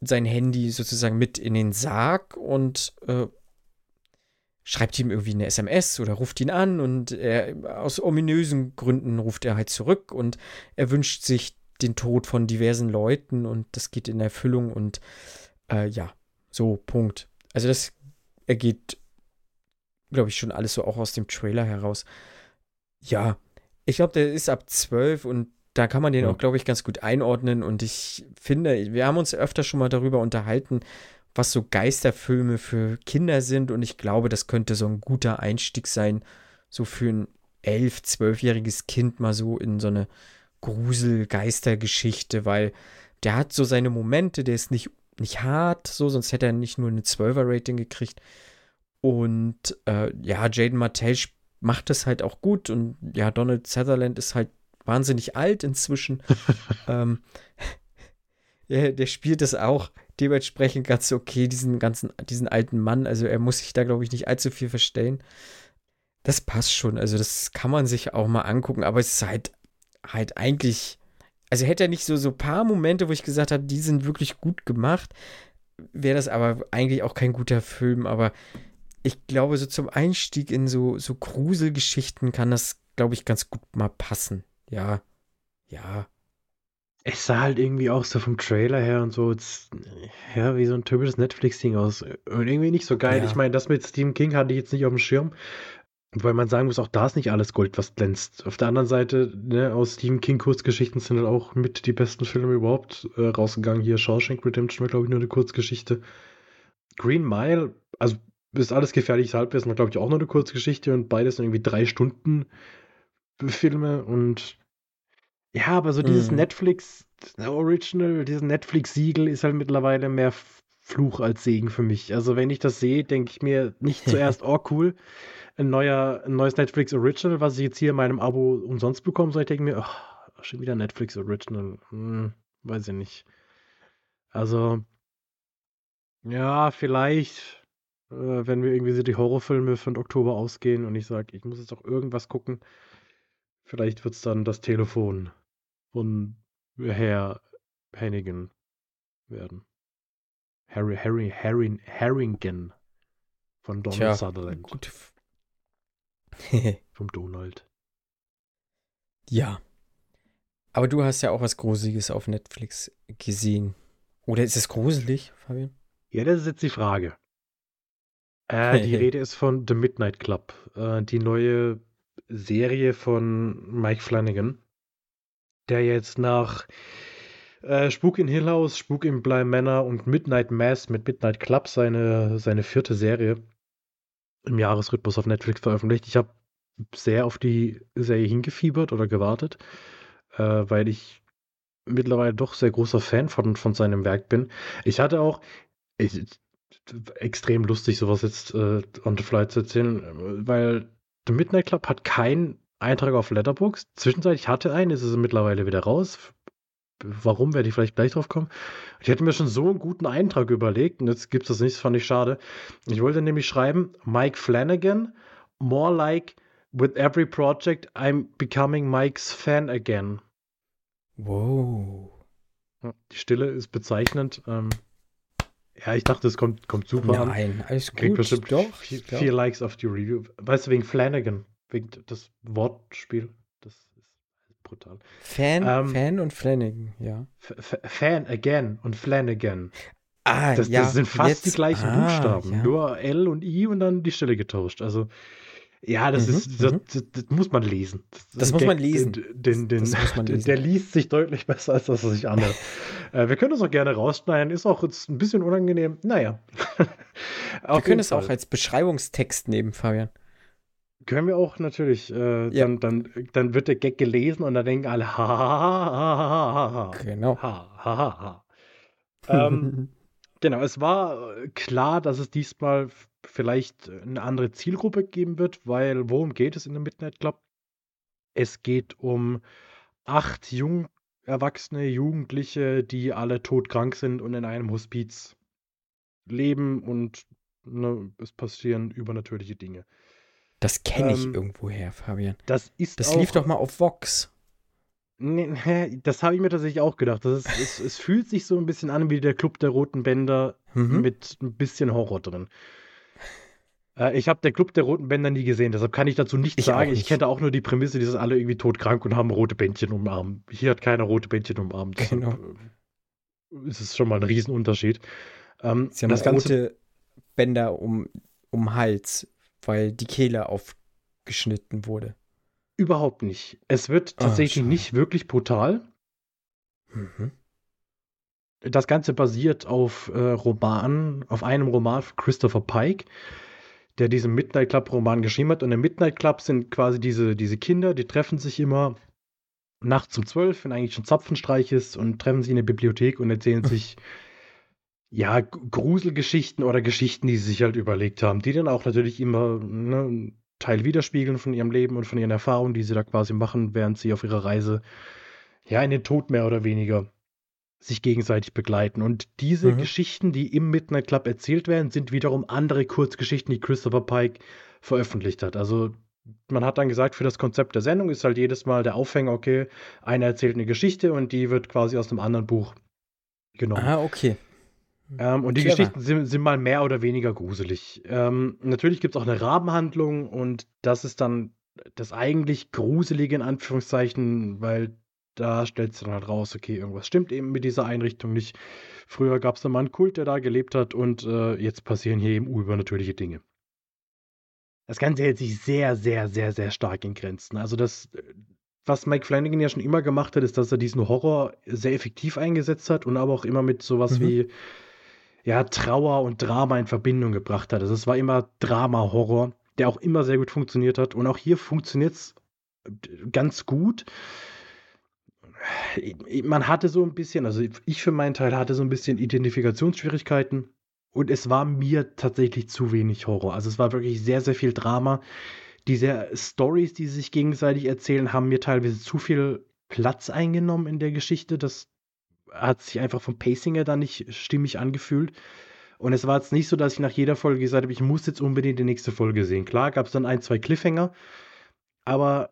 sein Handy sozusagen mit in den Sarg und äh, schreibt ihm irgendwie eine SMS oder ruft ihn an und er, aus ominösen Gründen ruft er halt zurück und er wünscht sich den Tod von diversen Leuten und das geht in Erfüllung und äh, ja, so, Punkt. Also das ergeht, glaube ich, schon alles so auch aus dem Trailer heraus. Ja, ich glaube, der ist ab 12 und da kann man den Ja. auch, glaube ich, ganz gut einordnen und ich finde, wir haben uns öfter schon mal darüber unterhalten, was so Geisterfilme für Kinder sind und ich glaube, das könnte so ein guter Einstieg sein, so für ein elf-, zwölfjähriges Kind mal so in so eine Grusel-Geistergeschichte, weil der hat so seine Momente, der ist nicht, nicht hart, so, sonst hätte er nicht nur eine 12er-Rating gekriegt. Und äh, ja, Jaden Martell macht das halt auch gut und ja, Donald Sutherland ist halt wahnsinnig alt inzwischen. <laughs> ähm, ja, der spielt das auch dementsprechend ganz okay, diesen ganzen, diesen alten Mann. Also er muss sich da, glaube ich, nicht allzu viel verstellen. Das passt schon. Also das kann man sich auch mal angucken, aber es ist halt, halt eigentlich, also hätte er nicht so so paar Momente, wo ich gesagt habe, die sind wirklich gut gemacht, wäre das aber eigentlich auch kein guter Film. Aber ich glaube, so zum Einstieg in so, so Gruselgeschichten kann das, glaube ich, ganz gut mal passen. Ja. Ja. Es sah halt irgendwie auch so vom Trailer her und so, jetzt, ja, wie so ein typisches Netflix-Ding aus. Und irgendwie nicht so geil. Ja. Ich meine, das mit Stephen King hatte ich jetzt nicht auf dem Schirm. Weil man sagen muss, auch da ist nicht alles Gold, was glänzt. Auf der anderen Seite, ne, aus Stephen King Kurzgeschichten sind halt auch mit die besten Filme überhaupt äh, rausgegangen. Hier Shawshank Redemption war, glaube ich, nur eine Kurzgeschichte. Green Mile, also ist alles gefährliches Halbwissen, war, glaube ich, auch nur eine Kurzgeschichte und beides sind irgendwie drei Stunden Filme und ja, aber so dieses Mhm. Netflix Original, dieses Netflix-Siegel ist halt mittlerweile mehr Fluch als Segen für mich. Also wenn ich das sehe, denke ich mir nicht <laughs> zuerst, oh cool, ein, neuer, ein neues Netflix Original, was ich jetzt hier in meinem Abo umsonst bekomme, sondern ich denke mir, oh, schon wieder Netflix Original. Hm, weiß ich nicht. Also, ja, vielleicht, äh, wenn wir irgendwie so die Horrorfilme den Oktober ausgehen und ich sage, ich muss jetzt doch irgendwas gucken, vielleicht wird es dann das Telefon von Herr Hennigan werden. Harry, Harry, Harry, Harringen von Donald Tja, Sutherland. Gut. <laughs> Vom Donald. ja. Aber du hast ja auch was Gruseliges auf Netflix gesehen. Oder ist es gruselig, Fabian? Ja, das ist jetzt die Frage. Äh, die <laughs> Rede ist von The Midnight Club, äh, die neue Serie von Mike Flanagan, der jetzt nach äh, Spuk in Hill House, Spuk in Bly Manor und Midnight Mass mit Midnight Club seine, seine vierte Serie im Jahresrhythmus auf Netflix veröffentlicht. Ich habe sehr auf die Serie hingefiebert oder gewartet, äh, weil ich mittlerweile doch sehr großer Fan von, von seinem Werk bin. Ich hatte auch ich, extrem lustig, sowas jetzt äh, on the fly zu erzählen, weil The Midnight Club hat keinen Eintrag auf Letterboxd. Zwischenzeitlich hatte einen, ist es mittlerweile wieder raus. Warum, werde ich vielleicht gleich drauf kommen. Ich hätte mir schon so einen guten Eintrag überlegt und jetzt gibt es das nicht, das fand ich schade. Ich wollte nämlich schreiben, Mike Flanagan, more like with every project I'm becoming Mike's fan again. Wow. Die Stille ist bezeichnend. Ähm, ja, ich dachte, es kommt, kommt super. Nein, alles Kriegt gut. bestimmt Doch. vier, vier Likes auf die Review. Weißt du, wegen Flanagan. Wegen das Wortspiel. Das ist brutal. Fan, Ähm, Fan und Flanagan, ja. F Fan again und Flanagan. Ah, Das, ja. das sind fast die jetzt- gleichen ah, Buchstaben. Ja. Nur L und I und dann die Stelle getauscht. Also, ja, das Mhm, ist, das, mhm. das, das muss man lesen. Das, Das muss man lesen. Den, den, den, man der- lesen. Der liest sich deutlich besser, als dass er sich anhört. <laughs> äh, wir können das auch gerne rausschneiden. Ist auch jetzt ein bisschen unangenehm. Naja. <laughs> Wir können es auch als Beschreibungstext nehmen, Fabian. Können wir auch natürlich. Äh, Ja. dann, dann, dann wird der Gag gelesen und dann denken alle, ha, ha, ha, ha, ha, ha, ha. Genau. Ha, ha, ha, ha. ähm, <laughs> genau, es war äh, klar, dass es diesmal vielleicht äh, eine andere Zielgruppe geben wird, weil worum geht es in dem Midnight Club? Es geht um acht jung erwachsene Jugendliche, die alle todkrank sind und in einem Hospiz leben und ne, es passieren übernatürliche Dinge. Das kenne ich Ähm, irgendwoher, Fabian. Das ist Das auch, lief doch mal auf Vox. Nee, nee, <laughs> das habe ich mir tatsächlich auch gedacht. Das ist, es, es fühlt sich so ein bisschen an wie der Club der Roten Bänder Mhm. mit ein bisschen Horror drin. Äh, ich habe der Club der Roten Bänder nie gesehen, deshalb kann ich dazu nichts Ich sagen. auch Ich nicht. kenne auch nur die Prämisse, die sind alle irgendwie todkrank und haben rote Bändchen um den Arm. Hier hat keiner rote Bändchen um den Arm. Deshalb, Genau. äh, ist es schon mal ein Riesenunterschied. Ähm, Sie haben das Ganze rote Bänder um, um Hals, weil die Kehle aufgeschnitten wurde. Überhaupt nicht. Es wird Ah, tatsächlich schade. nicht wirklich brutal. Mhm. Das Ganze basiert auf äh, Roman, auf einem Roman von Christopher Pike, der diesen Midnight Club Roman geschrieben hat. Und der Midnight Club sind quasi diese, diese Kinder, die treffen sich immer nachts um zwölf, wenn eigentlich schon Zapfenstreich ist, und treffen sich in der Bibliothek und erzählen sich ja Gruselgeschichten oder Geschichten, die sie sich halt überlegt haben, die dann auch natürlich immer ne, Teil widerspiegeln von ihrem Leben und von ihren Erfahrungen, die sie da quasi machen, während sie auf ihrer Reise ja in den Tod mehr oder weniger sich gegenseitig begleiten. Und diese Mhm. Geschichten, die im Midnight Club erzählt werden, sind wiederum andere Kurzgeschichten, die Christopher Pike veröffentlicht hat. Also man hat dann gesagt, für das Konzept der Sendung ist halt jedes Mal der Aufhänger, okay, einer erzählt eine Geschichte und die wird quasi aus einem anderen Buch genommen. Ah, okay. Ähm, und die Clever. Geschichten sind, sind mal mehr oder weniger gruselig. Ähm, natürlich gibt es auch eine Rabenhandlung und das ist dann das eigentlich Gruselige in Anführungszeichen, weil da stellt sich dann halt raus, okay, irgendwas stimmt eben mit dieser Einrichtung nicht. Früher gab es da mal einen Kult, der da gelebt hat und äh, jetzt passieren hier eben übernatürliche Dinge. das Ganze hält sich sehr, sehr, sehr, sehr stark in Grenzen. Also das, was Mike Flanagan ja schon immer gemacht hat, ist, dass er diesen Horror sehr effektiv eingesetzt hat und aber auch immer mit sowas mhm. wie ja, Trauer und Drama in Verbindung gebracht hat. Also es war immer Drama-Horror, der auch immer sehr gut funktioniert hat. Und auch hier funktioniert es ganz gut. Man hatte so ein bisschen, also ich für meinen Teil hatte so ein bisschen Identifikationsschwierigkeiten und es war mir tatsächlich zu wenig Horror. Also es war wirklich sehr, sehr viel Drama. Diese Stories, die sich gegenseitig erzählen, haben mir teilweise zu viel Platz eingenommen in der Geschichte. Das hat sich einfach vom Pacing her dann nicht stimmig angefühlt. Und es war jetzt nicht so, dass ich nach jeder Folge gesagt habe, ich muss jetzt unbedingt die nächste Folge sehen. Klar gab es dann ein, zwei Cliffhanger, aber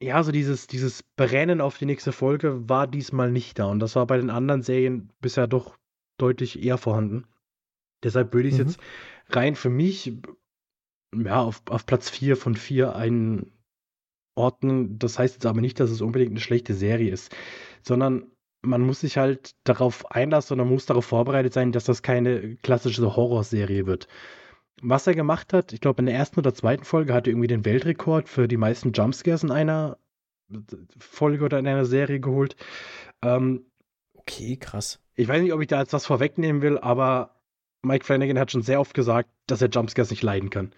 ja, so dieses, dieses Brennen auf die nächste Folge war diesmal nicht da. Und das war bei den anderen Serien bisher doch deutlich eher vorhanden. Deshalb würde ich es mhm. jetzt rein für mich ja, auf, auf Platz 4 von 4 einordnen. Das heißt jetzt aber nicht, dass es unbedingt eine schlechte Serie ist, sondern man muss sich halt darauf einlassen und man muss darauf vorbereitet sein, dass das keine klassische Horrorserie wird. Was er gemacht hat, ich glaube in der ersten oder zweiten Folge hat er irgendwie den Weltrekord für die meisten Jumpscares in einer Folge oder in einer Serie geholt. Ähm, okay, krass. Ich weiß nicht, ob ich da jetzt was vorwegnehmen will, aber Mike Flanagan hat schon sehr oft gesagt, dass er Jumpscares nicht leiden kann.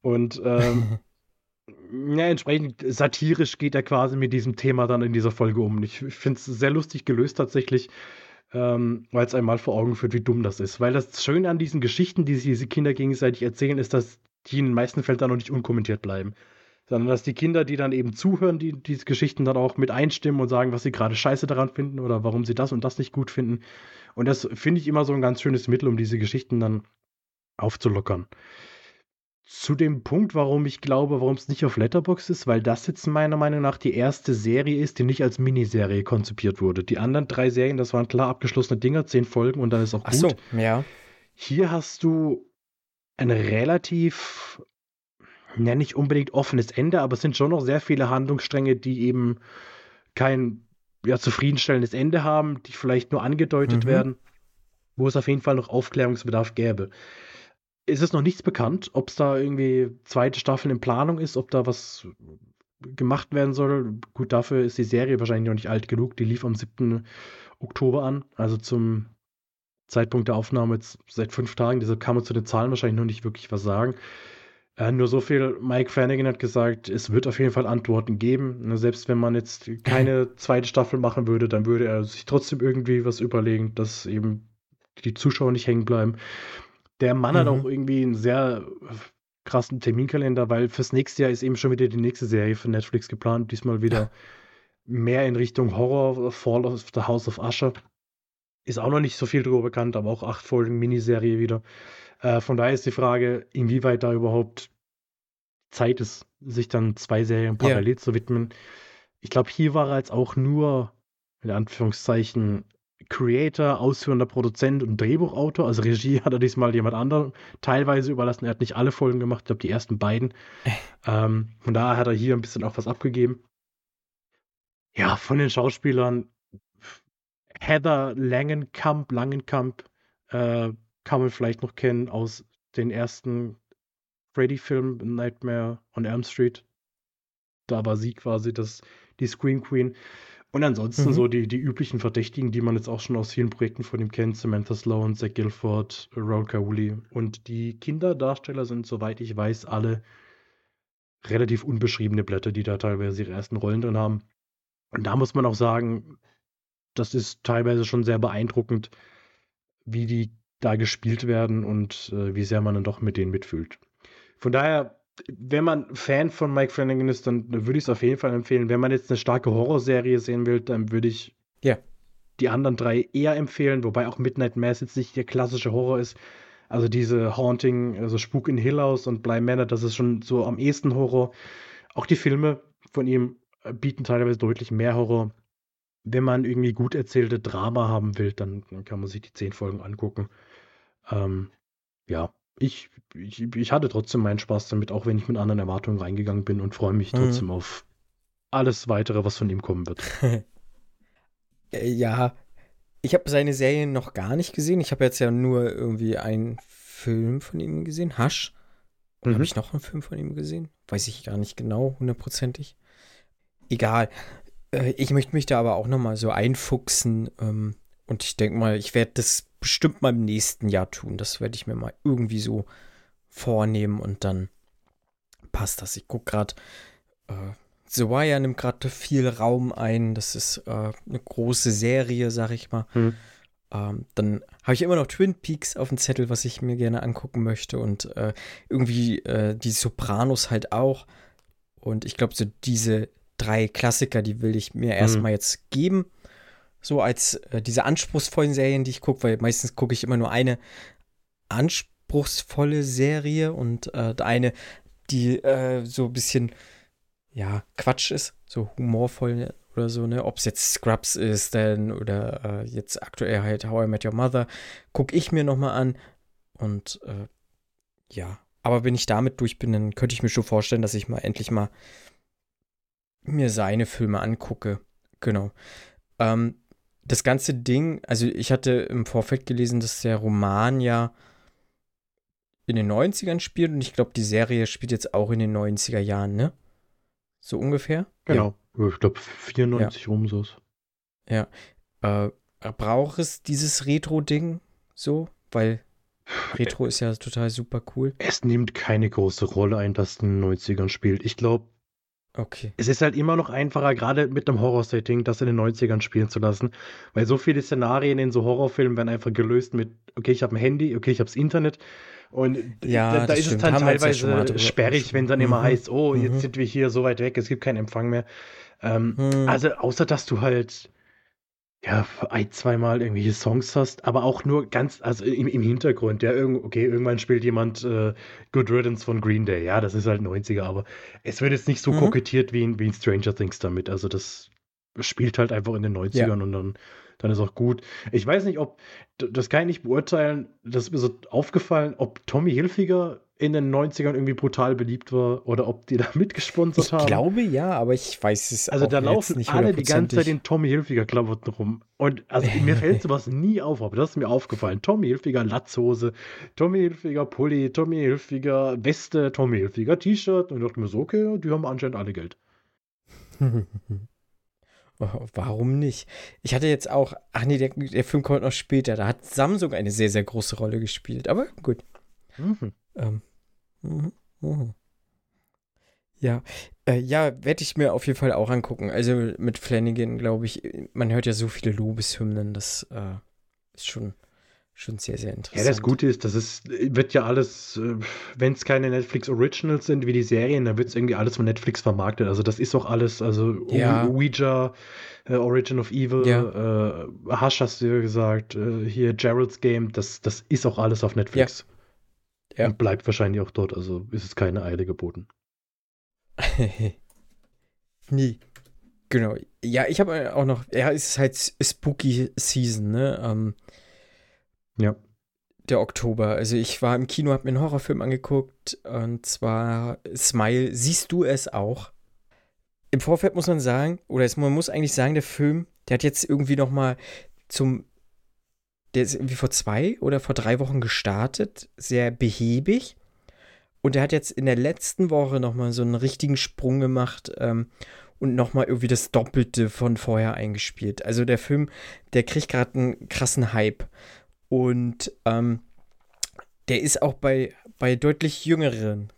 Und ähm, <laughs> ja, entsprechend satirisch geht er quasi mit diesem Thema dann in dieser Folge um. Ich, ich finde es sehr lustig gelöst tatsächlich, ähm, weil es einmal vor Augen führt, wie dumm das ist. Weil das Schöne an diesen Geschichten, die sich diese Kinder gegenseitig erzählen, ist, dass die in den meisten Fällen dann noch nicht unkommentiert bleiben. Sondern dass die Kinder, die dann eben zuhören, die diese Geschichten dann auch mit einstimmen und sagen, was sie gerade scheiße daran finden oder warum sie das und das nicht gut finden. Und das finde ich immer so ein ganz schönes Mittel, um diese Geschichten dann aufzulockern zu dem Punkt, warum ich glaube, warum es nicht auf Letterbox ist, weil das jetzt meiner Meinung nach die erste Serie ist, die nicht als Miniserie konzipiert wurde. Die anderen drei Serien, das waren klar abgeschlossene Dinger, zehn Folgen und dann ist auch Ach gut. So, ja. Hier hast du ein relativ, ja nicht unbedingt offenes Ende, aber es sind schon noch sehr viele Handlungsstränge, die eben kein ja, zufriedenstellendes Ende haben, die vielleicht nur angedeutet mhm. werden, wo es auf jeden Fall noch Aufklärungsbedarf gäbe ist es noch nichts bekannt, ob es da irgendwie zweite Staffeln in Planung ist, ob da was gemacht werden soll. Gut, dafür ist die Serie wahrscheinlich noch nicht alt genug. Die lief am 7. Oktober an, also zum Zeitpunkt der Aufnahme jetzt seit fünf Tagen. Deshalb kann man zu den Zahlen wahrscheinlich noch nicht wirklich was sagen. Äh, nur so viel, Mike Flanagan hat gesagt, es wird auf jeden Fall Antworten geben. Selbst wenn man jetzt keine <laughs> zweite Staffel machen würde, dann würde er sich trotzdem irgendwie was überlegen, dass eben die Zuschauer nicht hängen bleiben. Der Mann mhm. hat auch irgendwie einen sehr krassen Terminkalender, weil fürs nächste Jahr ist eben schon wieder die nächste Serie für Netflix geplant. Diesmal wieder ja. mehr in Richtung Horror, Fall of the House of Usher. Ist auch noch nicht so viel drüber bekannt, aber auch acht Folgen Miniserie wieder. Äh, von daher ist die Frage, inwieweit da überhaupt Zeit ist, sich dann zwei Serien parallel ja. zu widmen. Ich glaube, hier war er jetzt auch nur, in Anführungszeichen, Creator, ausführender Produzent und Drehbuchautor. Also Regie <laughs> hat er diesmal jemand anderem teilweise überlassen. Er hat nicht alle Folgen gemacht, ich glaube die ersten beiden. Äh. Ähm, von daher hat er hier ein bisschen auch was abgegeben. Ja, von den Schauspielern Heather Langenkamp, Langenkamp äh, kann man vielleicht noch kennen aus den ersten Freddy-Film Nightmare on Elm Street. Da war sie quasi das, die Scream Queen. Und ansonsten mhm. so die, die üblichen Verdächtigen, die man jetzt auch schon aus vielen Projekten von ihm kennt: Samantha Sloan, Zach Guilford, Raul Kauli. Und die Kinderdarsteller sind, soweit ich weiß, alle relativ unbeschriebene Blätter, die da teilweise ihre ersten Rollen drin haben. Und da muss man auch sagen, das ist teilweise schon sehr beeindruckend, wie die da gespielt werden und äh, wie sehr man dann doch mit denen mitfühlt. Von daher wenn man Fan von Mike Flanagan ist, dann würde ich es auf jeden Fall empfehlen. Wenn man jetzt eine starke Horrorserie sehen will, dann würde ich yeah. die anderen drei eher empfehlen, wobei auch Midnight Mass jetzt nicht der klassische Horror ist. Also diese Haunting, also Spuk in Hill House und Bly Manor, das ist schon so am ehesten Horror. Auch die Filme von ihm bieten teilweise deutlich mehr Horror. Wenn man irgendwie gut erzählte Drama haben will, dann, dann kann man sich die zehn Folgen angucken. Ähm, ja, ich, ich, ich hatte trotzdem meinen Spaß damit, auch wenn ich mit anderen Erwartungen reingegangen bin und freue mich mhm. trotzdem auf alles weitere, was von ihm kommen wird. <laughs> Äh, ja, ich habe seine Serien noch gar nicht gesehen. Ich habe jetzt ja nur irgendwie einen Film von ihm gesehen, Hush. Mhm. Habe ich noch einen Film von ihm gesehen? Weiß ich gar nicht genau, hundertprozentig. Egal. Äh, ich möchte mich da aber auch noch mal so einfuchsen. Und ich denke mal, ich werde das bestimmt mal im nächsten Jahr tun. Das werde ich mir mal irgendwie so vornehmen und dann passt das. Ich gucke gerade, äh, The Wire nimmt gerade viel Raum ein. Das ist äh, eine große Serie, sag ich mal. Hm. Ähm, dann habe ich immer noch Twin Peaks auf dem Zettel, was ich mir gerne angucken möchte. Und äh, irgendwie äh, die Sopranos halt auch. Und ich glaube, so diese drei Klassiker, die will ich mir hm. erstmal jetzt geben. So als äh, diese anspruchsvollen Serien, die ich gucke, weil meistens gucke ich immer nur eine anspruchsvolle Serie und äh, eine, die äh, so ein bisschen, ja, Quatsch ist, so humorvoll oder so, ne? Ob es jetzt Scrubs ist denn oder äh, jetzt aktuell halt How I Met Your Mother, gucke ich mir nochmal an und äh, ja, aber wenn ich damit durch bin, dann könnte ich mir schon vorstellen, dass ich mal endlich mal mir seine Filme angucke. Genau. Ähm, das ganze Ding, also ich hatte im Vorfeld gelesen, dass der Roman ja in den 90ern spielt und ich glaube, die Serie spielt jetzt auch in den 90er Jahren, ne? So ungefähr? Genau. Ja. Ich glaube, 94 ja. rum so. Ja. Äh, braucht es dieses Retro-Ding so? Weil Retro ist ja total super cool. Es nimmt keine große Rolle ein, dass es in den 90ern spielt. Ich glaube, Okay. Es ist halt immer noch einfacher, gerade mit einem Horror-Setting, das in den 90ern spielen zu lassen. Weil so viele Szenarien in so Horrorfilmen werden einfach gelöst mit, okay, ich habe ein Handy, okay, ich habe das Internet. Und ja, da, da ist stimmt. es dann Haben teilweise ja sperrig, wenn dann mhm. immer heißt, oh, jetzt mhm. sind wir hier so weit weg, es gibt keinen Empfang mehr. Ähm, mhm. Also, außer dass du halt ja, ein, zweimal irgendwelche Songs hast, aber auch nur ganz, also im, im Hintergrund, ja, irgend, okay, irgendwann spielt jemand äh, Good Riddance von Green Day, ja, das ist halt 90er, aber es wird jetzt nicht so mhm. kokettiert wie in, wie in Stranger Things damit, also das spielt halt einfach in den 90ern ja. und dann, dann ist auch gut. Ich weiß nicht, ob, das kann ich nicht beurteilen, das ist mir so aufgefallen, ob Tommy Hilfiger in den 90ern irgendwie brutal beliebt war oder ob die <laughs> da mitgesponsert haben. Ich glaube ja, aber ich weiß es Also da laufen alle die ganze Zeit in Tommy Hilfiger Klamotten rum. Und also mir <laughs> fällt sowas nie auf, aber das ist mir aufgefallen. Tommy Hilfiger Latzhose, Tommy Hilfiger Pulli, Tommy Hilfiger Weste, Tommy Hilfiger T-Shirt. Und ich dachte mir so, okay, die haben anscheinend alle Geld. <laughs> Warum nicht? Ich hatte jetzt auch, ach nee, der, der Film kommt noch später. Da hat Samsung eine sehr, sehr große Rolle gespielt. Aber gut. Mhm. Ähm, Mhm. Mhm. Ja, äh, ja, werde ich mir auf jeden Fall auch angucken. Also mit Flanagan, glaube ich, man hört ja so viele Lobeshymnen, das äh, ist schon, schon sehr, sehr interessant. Ja, das Gute ist, das ist, wird ja alles, äh, wenn es keine Netflix Originals sind wie die Serien, dann wird es irgendwie alles von Netflix vermarktet. Also das ist auch alles, also ja. Ouija, äh, Origin of Evil, ja. äh, Hush hast du ja gesagt, äh, hier Gerald's Game, das, das ist auch alles auf Netflix. Ja. Ja. Und bleibt wahrscheinlich auch dort, also ist es keine Eile geboten. <laughs> Nie. Genau. Ja, ich habe auch noch, ja, es ist halt Spooky Season, ne? Ähm, ja. Der Oktober. Also ich war im Kino, habe mir einen Horrorfilm angeguckt und zwar Smile. Siehst du es auch? Im Vorfeld muss man sagen, oder es, man muss eigentlich sagen, der Film, der hat jetzt irgendwie noch mal zum der ist irgendwie vor zwei oder vor drei Wochen gestartet, sehr behäbig. Und er hat jetzt in der letzten Woche nochmal so einen richtigen Sprung gemacht ähm, und nochmal irgendwie das Doppelte von vorher eingespielt. Also der Film, der kriegt gerade einen krassen Hype. Und ähm, der ist auch bei, bei deutlich jüngeren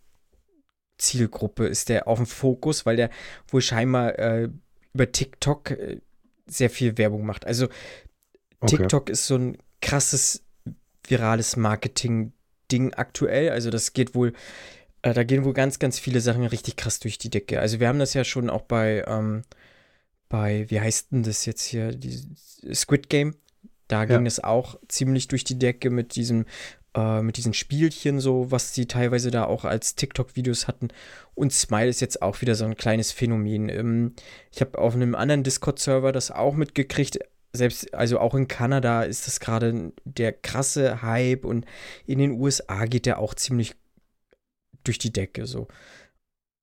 Zielgruppe ist der auf dem Fokus, weil der wohl scheinbar äh, über TikTok äh, sehr viel Werbung macht. Also Okay. TikTok ist so ein krasses virales Marketing-Ding aktuell. Also das geht wohl, äh, da gehen wohl ganz, ganz viele Sachen richtig krass durch die Decke. Also wir haben das ja schon auch bei, ähm, bei, wie heißt denn das jetzt hier, die Squid Game. Da ging es auch ziemlich durch die Decke mit diesem, äh, mit diesen Spielchen, so, was sie teilweise da auch als TikTok-Videos hatten. Und Smile ist jetzt auch wieder so ein kleines Phänomen. Ähm, ich habe auf einem anderen Discord-Server das auch mitgekriegt selbst, also auch in Kanada ist das gerade der krasse Hype und in den USA geht der auch ziemlich durch die Decke so.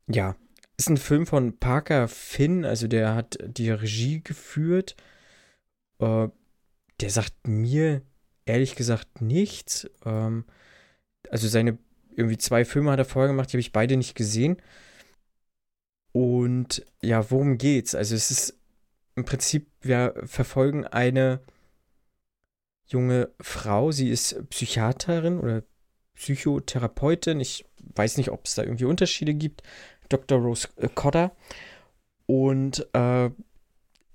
Ja, ist ein Film von Parker Finn, also der hat die Regie geführt. Äh, der sagt mir ehrlich gesagt nichts. Ähm, also seine irgendwie zwei Filme hat er vorher gemacht, die habe ich beide nicht gesehen. Und ja, worum geht's? Also es ist im Prinzip, wir verfolgen eine junge Frau, sie ist Psychiaterin oder Psychotherapeutin. Ich weiß nicht, ob es da irgendwie Unterschiede gibt. Dr. Rose Cotter. Und äh,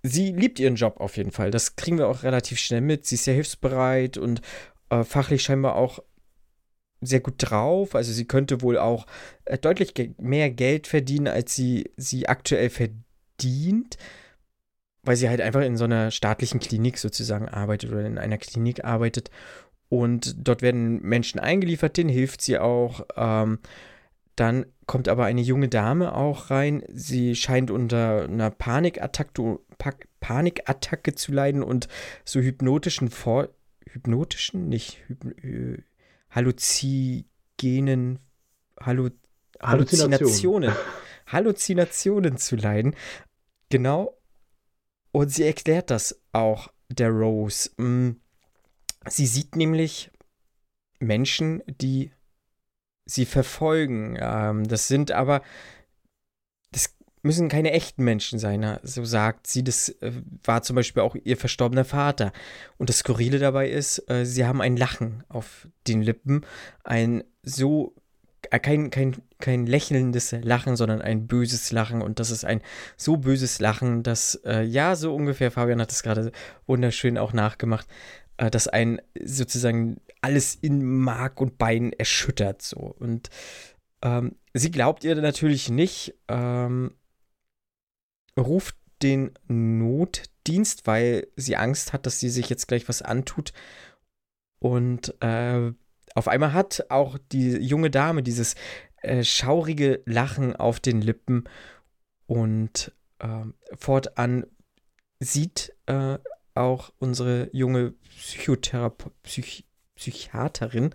sie liebt ihren Job auf jeden Fall. Das kriegen wir auch relativ schnell mit. Sie ist sehr hilfsbereit und äh, fachlich scheinbar auch sehr gut drauf. Also sie könnte wohl auch äh, deutlich ge mehr Geld verdienen, als sie, sie aktuell verdient, weil sie halt einfach in so einer staatlichen Klinik sozusagen arbeitet oder in einer Klinik arbeitet. Und dort werden Menschen eingeliefert, denen hilft sie auch. Ähm, dann kommt aber eine junge Dame auch rein. Sie scheint unter einer Panikattacke, Panikattacke zu leiden und so hypnotischen Vor hypnotischen, nicht Hyp äh, Halluzigenen, Hallu Halluzinationen, Halluzinationen <laughs> zu leiden. Genau. Und sie erklärt das auch der Rose. Mm. Sie sieht nämlich Menschen, die sie verfolgen. Ähm, das sind aber, das müssen keine echten Menschen sein, so sagt sie. Das äh, war zum Beispiel auch ihr verstorbener Vater. Und das Skurrile dabei ist, äh, sie haben ein Lachen auf den Lippen, ein so kein, kein, kein lächelndes Lachen, sondern ein böses Lachen. Und das ist ein so böses Lachen, dass, äh, ja, so ungefähr, Fabian hat es gerade wunderschön auch nachgemacht, äh, dass ein sozusagen alles in Mark und Bein erschüttert. So. Und ähm, sie glaubt ihr natürlich nicht, ähm, ruft den Notdienst, weil sie Angst hat, dass sie sich jetzt gleich was antut. Und äh, auf einmal hat auch die junge Dame dieses äh, schaurige Lachen auf den Lippen und äh, fortan sieht äh, auch unsere junge Psychotherape Psych Psychiaterin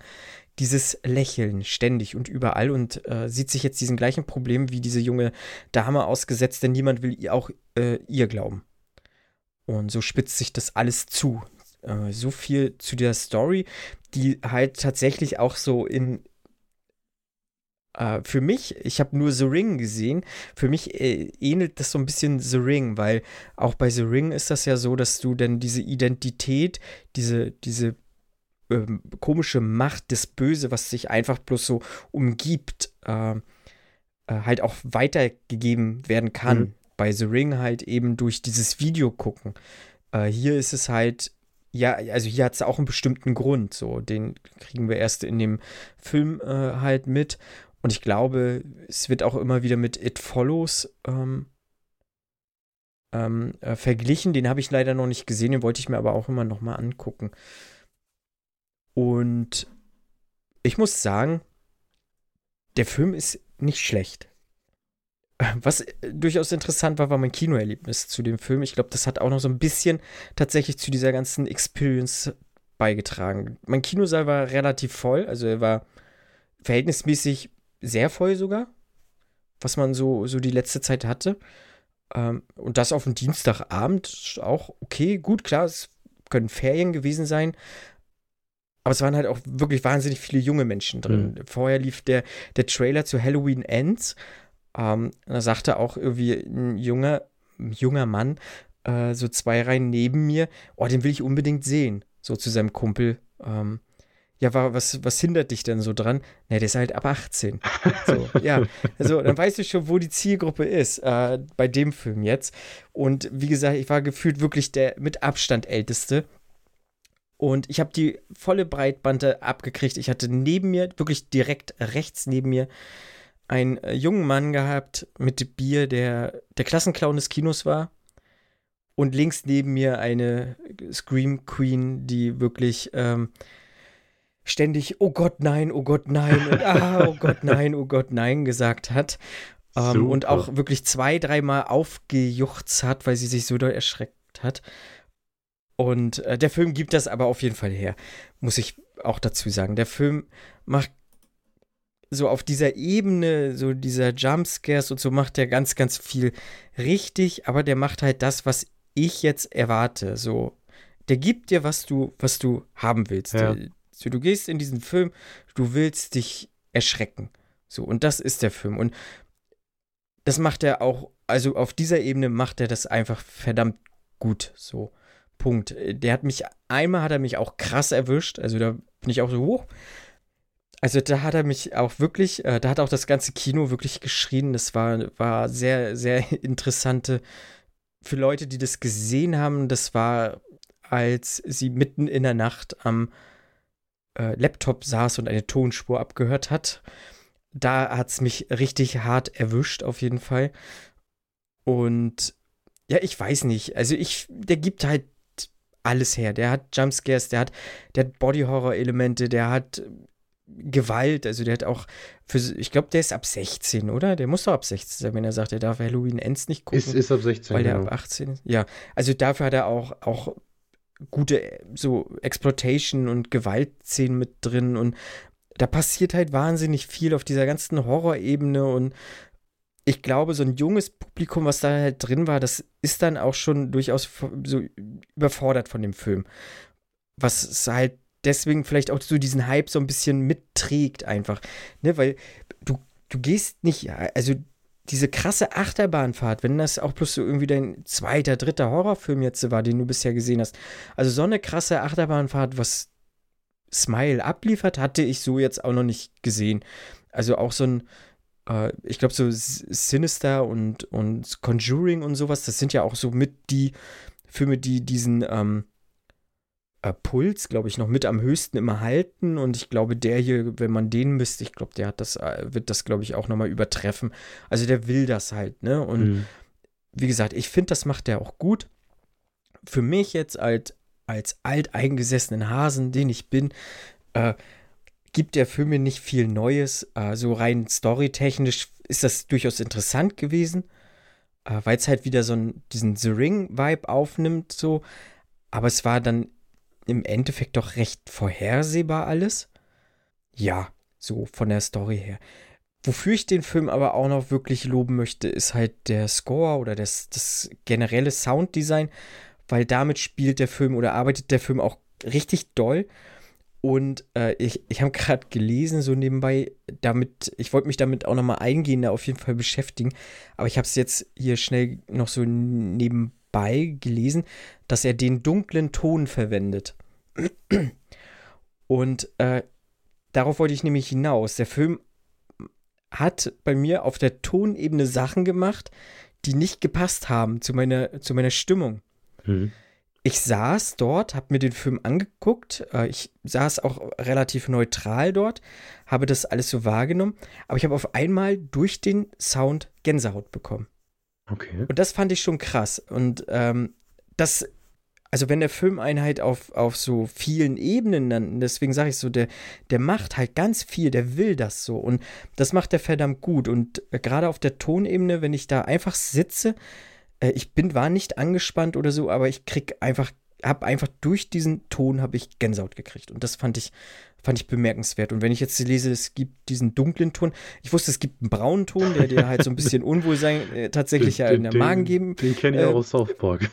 dieses Lächeln ständig und überall und äh, sieht sich jetzt diesen gleichen Problem wie diese junge Dame ausgesetzt, denn niemand will ihr auch äh, ihr glauben. Und so spitzt sich das alles zu. Äh, so viel zu der Story, die halt tatsächlich auch so in, Uh, für mich, ich habe nur The Ring gesehen, für mich äh, ähnelt das so ein bisschen The Ring, weil auch bei The Ring ist das ja so, dass du dann diese Identität, diese, diese ähm, komische Macht, das Böse, was sich einfach bloß so umgibt, äh, äh, halt auch weitergegeben werden kann. Mhm. Bei The Ring halt eben durch dieses Video gucken. Äh, hier ist es halt ja, also hier hat es auch einen bestimmten Grund, so, den kriegen wir erst in dem Film äh, halt mit. Und ich glaube, es wird auch immer wieder mit It Follows ähm, ähm, äh, verglichen. Den habe ich leider noch nicht gesehen, den wollte ich mir aber auch immer noch mal angucken. Und ich muss sagen, der Film ist nicht schlecht. Was durchaus interessant war, war mein Kinoerlebnis zu dem Film. Ich glaube, das hat auch noch so ein bisschen tatsächlich zu dieser ganzen Experience beigetragen. Mein Kinosaal war relativ voll, also er war verhältnismäßig sehr voll sogar, was man so, so die letzte Zeit hatte. Ähm, und das auf dem Dienstagabend auch okay, gut, klar, es können Ferien gewesen sein. Aber es waren halt auch wirklich wahnsinnig viele junge Menschen drin. Mhm. Vorher lief der, der Trailer zu Halloween Ends. Ähm, da sagte auch irgendwie ein junger, junger Mann, äh, so zwei Reihen neben mir, oh, den will ich unbedingt sehen. So zu seinem Kumpel. Ähm, ja, was, was hindert dich denn so dran? Na, der ist halt ab 18. So, ja, also dann weißt du schon, wo die Zielgruppe ist, äh, bei dem Film jetzt. Und wie gesagt, ich war gefühlt wirklich der mit Abstand älteste. Und ich habe die volle Breitbande abgekriegt. Ich hatte neben mir, wirklich direkt rechts neben mir, einen äh, jungen Mann gehabt mit Bier, der der Klassenclown des Kinos war. Und links neben mir eine Scream Queen, die wirklich ähm, ständig, oh Gott, nein, oh Gott, nein, und ah, oh <laughs> Gott, nein, oh Gott, nein gesagt hat. Ähm, und auch wirklich zwei, dreimal aufgejuchzt hat, weil sie sich so doll erschreckt hat. Und äh, der Film gibt das aber auf jeden Fall her, muss ich auch dazu sagen. Der Film macht so auf dieser Ebene, so dieser Jumpscares und so macht er ganz, ganz viel richtig, aber der macht halt das, was ich jetzt erwarte. So, der gibt dir, was du, was du haben willst. Ja. So, du gehst in diesen Film, du willst dich erschrecken. So, und das ist der Film. Und das macht er auch, also auf dieser Ebene macht er das einfach verdammt gut. So, Punkt. Der hat mich, einmal hat er mich auch krass erwischt. Also da bin ich auch so hoch. Also da hat er mich auch wirklich, äh, da hat auch das ganze Kino wirklich geschrien. Das war, war sehr, sehr <laughs> interessante. Für Leute, die das gesehen haben, das war, als sie mitten in der Nacht am äh, Laptop saß und eine Tonspur abgehört hat. Da hat es mich richtig hart erwischt, auf jeden Fall. Und ja, ich weiß nicht. Also ich, der gibt halt alles her. Der hat Jumpscares, der hat, der hat Body-Horror-Elemente, der hat Gewalt, also der hat auch für, ich glaube, der ist ab 16, oder? Der muss doch ab 16 sein, wenn er sagt, er darf Halloween Ends nicht gucken. Ist, ist ab 16, Weil der genau. ab 18 ist. Ja, also dafür hat er auch, auch gute so Exploitation und Gewaltszenen mit drin und da passiert halt wahnsinnig viel auf dieser ganzen Horrorebene und ich glaube, so ein junges Publikum, was da halt drin war, das ist dann auch schon durchaus so überfordert von dem Film. Was halt deswegen vielleicht auch so diesen Hype so ein bisschen mitträgt einfach. Ne, weil du, du gehst nicht, also diese krasse Achterbahnfahrt, wenn das auch bloß so irgendwie dein zweiter, dritter Horrorfilm jetzt war, den du bisher gesehen hast. Also so eine krasse Achterbahnfahrt, was Smile abliefert, hatte ich so jetzt auch noch nicht gesehen. Also auch so ein, äh, ich glaube, so Sinister und, und Conjuring und sowas, das sind ja auch so mit die Filme, die diesen ähm, äh, Puls, glaube ich, noch mit am höchsten immer halten. Und ich glaube, der hier, wenn man den misst, ich glaube, der hat das, äh, wird das, glaube ich, auch nochmal übertreffen. Also der will das halt, ne? Und mhm. wie gesagt, ich finde, das macht der auch gut. Für mich jetzt als, als alteingesessenen Hasen, den ich bin, äh, gibt der Film mir nicht viel Neues. Äh, so rein storytechnisch ist das durchaus interessant gewesen, äh, weil es halt wieder so einen, diesen The Ring-Vibe aufnimmt, so. Aber es war dann im Endeffekt doch recht vorhersehbar alles. Ja, so von der Story her. Wofür ich den Film aber auch noch wirklich loben möchte, ist halt der Score oder das, das generelle Sounddesign, weil damit spielt der Film oder arbeitet der Film auch richtig doll. Und äh, ich, ich habe <laughs> gerade gelesen, so nebenbei, damit, ich wollte mich damit auch nochmal eingehender auf jeden Fall beschäftigen, aber ich habe es jetzt hier schnell noch so nebenbei gelesen, dass er den dunklen Ton verwendet. Und äh, darauf wollte ich nämlich hinaus. Der Film hat bei mir auf der Tonebene Sachen gemacht, die nicht gepasst haben zu meiner, zu meiner Stimmung. Mhm ich saß dort, habe mir den Film angeguckt. Äh, ich saß auch relativ neutral dort, habe das alles so wahrgenommen. Aber ich habe auf einmal durch den Sound Gänsehaut bekommen. Okay. Und das fand ich schon krass. Und ähm, das, also wenn der Film einen halt auf, auf so vielen Ebenen dann, deswegen sage ich so, der, der macht halt ganz viel, der will das so. Und das macht er verdammt gut. Und äh, gerade auf der Tonebene, wenn ich da einfach sitze, äh, ich bin, war nicht angespannt oder so, aber ich krieg einfach, hab einfach durch diesen Ton habe ich Gänsehaut gekriegt. Und das fand ich, fand ich bemerkenswert. Und wenn ich jetzt lese, es gibt diesen dunklen Ton, ich wusste, es gibt einen braunen Ton, der dir halt so ein bisschen <laughs> Unwohlsein äh, tatsächlich den, ja in der Magen geben. Den kenne ich äh, auch aus South Park.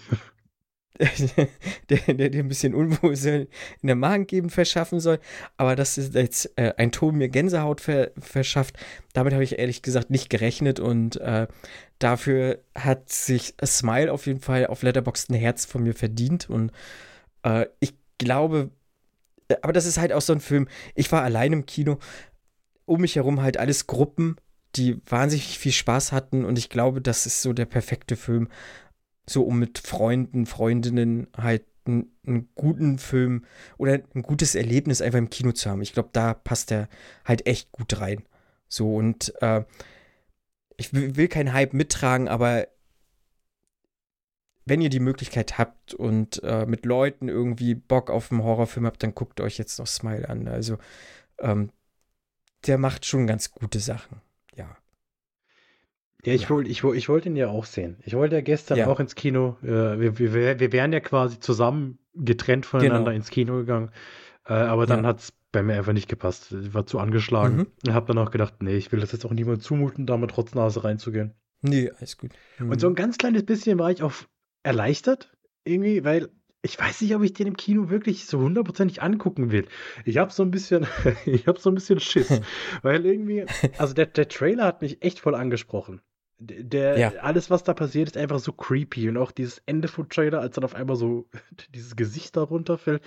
<laughs> der, der dir ein bisschen Unwohlsein in der Magengegend verschaffen soll. Aber dass jetzt äh, ein Ton mir Gänsehaut ver verschafft, damit habe ich ehrlich gesagt nicht gerechnet und äh, dafür hat sich Smile auf jeden Fall auf Letterboxd ein Herz von mir verdient und äh, ich glaube, äh, aber das ist halt auch so ein Film. Ich war allein im Kino, um mich herum halt alles Gruppen, die wahnsinnig viel Spaß hatten und ich glaube, das ist so der perfekte Film, so um mit Freunden, Freundinnen halt einen, einen, guten Film oder ein gutes Erlebnis einfach im Kino zu haben. Ich glaube, da passt er halt echt gut rein. So und äh, ich will keinen Hype mittragen, aber wenn ihr die Möglichkeit habt und äh, mit Leuten irgendwie Bock auf einen Horrorfilm habt, dann guckt euch jetzt noch Smile an. Also ähm, der macht schon ganz gute Sachen. Ja. Ja, ich, ja. Wollt, ich, ich wollte ihn ja auch sehen. Ich wollte ja gestern ja. auch ins Kino. Äh, wir, wir, wir wären ja quasi zusammen getrennt voneinander genau. ins Kino gegangen. Äh, aber dann ja. hat es bei mir einfach nicht gepasst. Ich war zu angeschlagen. Mhm. Habe dann auch gedacht, nee, ich will das jetzt auch niemand zumuten, da mit Trotznase reinzugehen. Nee, alles gut. Mhm. Und so ein ganz kleines bisschen war ich auch erleichtert, irgendwie, weil ich weiß nicht, ob ich den im Kino wirklich so hundertprozentig angucken will. Ich habe so ein bisschen, <laughs> ich habe so ein bisschen Schiss, <laughs> weil irgendwie, also der, der Trailer hat mich echt voll angesprochen. Der, ja. alles, was da passiert, ist einfach so creepy und auch dieses Ende vom Trailer, als dann auf einmal so <laughs> dieses Gesicht da runterfällt.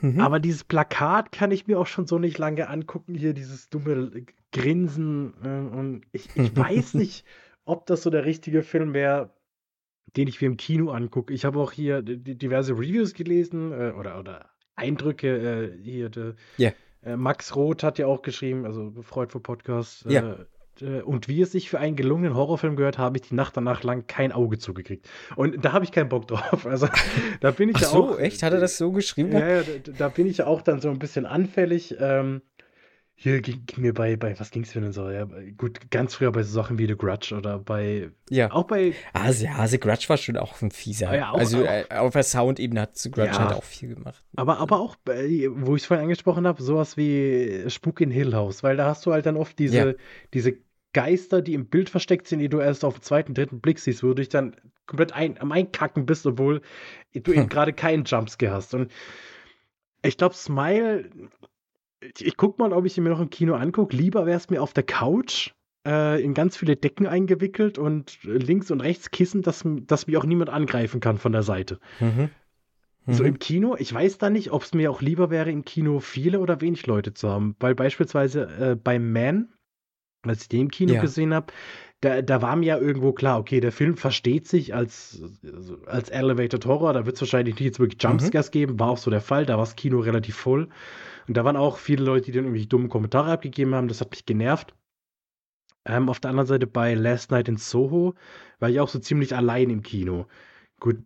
Mhm. Aber dieses Plakat kann ich mir auch schon so nicht lange angucken. Hier dieses dumme Grinsen. Äh, und ich, ich <laughs> weiß nicht, ob das so der richtige Film wäre, den ich mir im Kino angucke. Ich habe auch hier diverse Reviews gelesen äh, oder, oder Eindrücke. Äh, hier, yeah. Max Roth hat ja auch geschrieben, also Freud vor Podcast. Ja. Äh, und wie es sich für einen gelungenen Horrorfilm gehört, habe ich die Nacht danach lang kein Auge zugekriegt. Und da habe ich keinen Bock drauf. <laughs> Also da bin ich Ach ja so, auch. Echt? Hat er das so geschrieben? Ja, ja da, da, bin ich ja auch dann so ein bisschen anfällig. Ähm, hier ging, ging, mir bei, bei was ging es denn so? Ja, gut, ganz früher bei so Sachen wie The Grudge oder bei. Ja. Auch bei. Ah, ja, The Grudge war schon auch ein fieser. Ja, auch, also auch, äh, auf der Soundebene hat The Grudge ja, halt auch viel gemacht. Aber, aber auch, bei, wo ich es vorhin angesprochen habe, sowas wie Spuk in Hill House, weil da hast du halt dann oft diese, diese Geister, die im Bild versteckt sind, die du erst auf den zweiten, dritten Blick siehst, wo du dich dann komplett ein, am Einkacken bist, obwohl du eben hm. gerade keinen Jumpscare hast. Und ich glaube, Smile ich guck mal, ob ich ihn mir noch im Kino angucke. Lieber wäre es mir auf der Couch äh, in ganz viele Decken eingewickelt und links und rechts Kissen, dass, dass mich auch niemand angreifen kann von der Seite. Mhm. Mhm. So im Kino, ich weiß da nicht, ob es mir auch lieber wäre, im Kino viele oder wenig Leute zu haben. Weil beispielsweise äh, beim Man, als ich den im Kino ja. gesehen habe, da, da war mir ja irgendwo klar, okay, der Film versteht sich als, als Elevated Horror, da wird es wahrscheinlich nicht jetzt wirklich mhm. Jumpscares mhm. geben, war auch so der Fall, da war das Kino relativ voll. Und da waren auch viele Leute, die dann irgendwie dumme Kommentare abgegeben haben. Das hat mich genervt. Ähm, auf der anderen Seite bei Last Night in Soho war ich auch so ziemlich allein im Kino. Gut,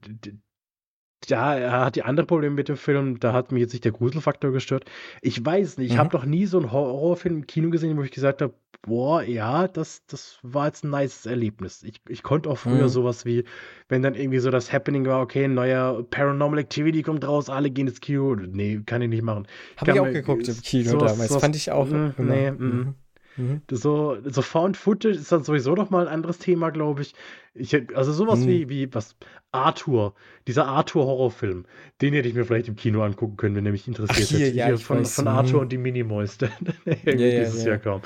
ja, er hat die andere Probleme mit dem Film. Da hat mich jetzt nicht der Gruselfaktor gestört. Ich weiß nicht, ich mhm. habe noch nie so einen Horrorfilm im Kino gesehen, wo ich gesagt habe, boah, ja, das, das war jetzt ein nices Erlebnis. Ich, ich konnte auch früher mhm. sowas wie, wenn dann irgendwie so das Happening war, okay, ein neuer Paranormal Activity kommt raus, alle gehen ins Kino. Nee, kann ich nicht machen. Habe ich auch geguckt im Kino damals. Fand ich auch. Mh, nee, mhm. Mhm. So, so Found Footage ist dann sowieso noch mal ein anderes Thema, glaube ich. ich. Also sowas mhm. wie, wie was Arthur, dieser Arthur-Horrorfilm, den hätte ich mir vielleicht im Kino angucken können, wenn er mich interessiert Ach, hier, hätte. Ja, hier von, von Arthur mhm. und die Minimoys, <laughs> ja, ja, dieses ja. Jahr kam.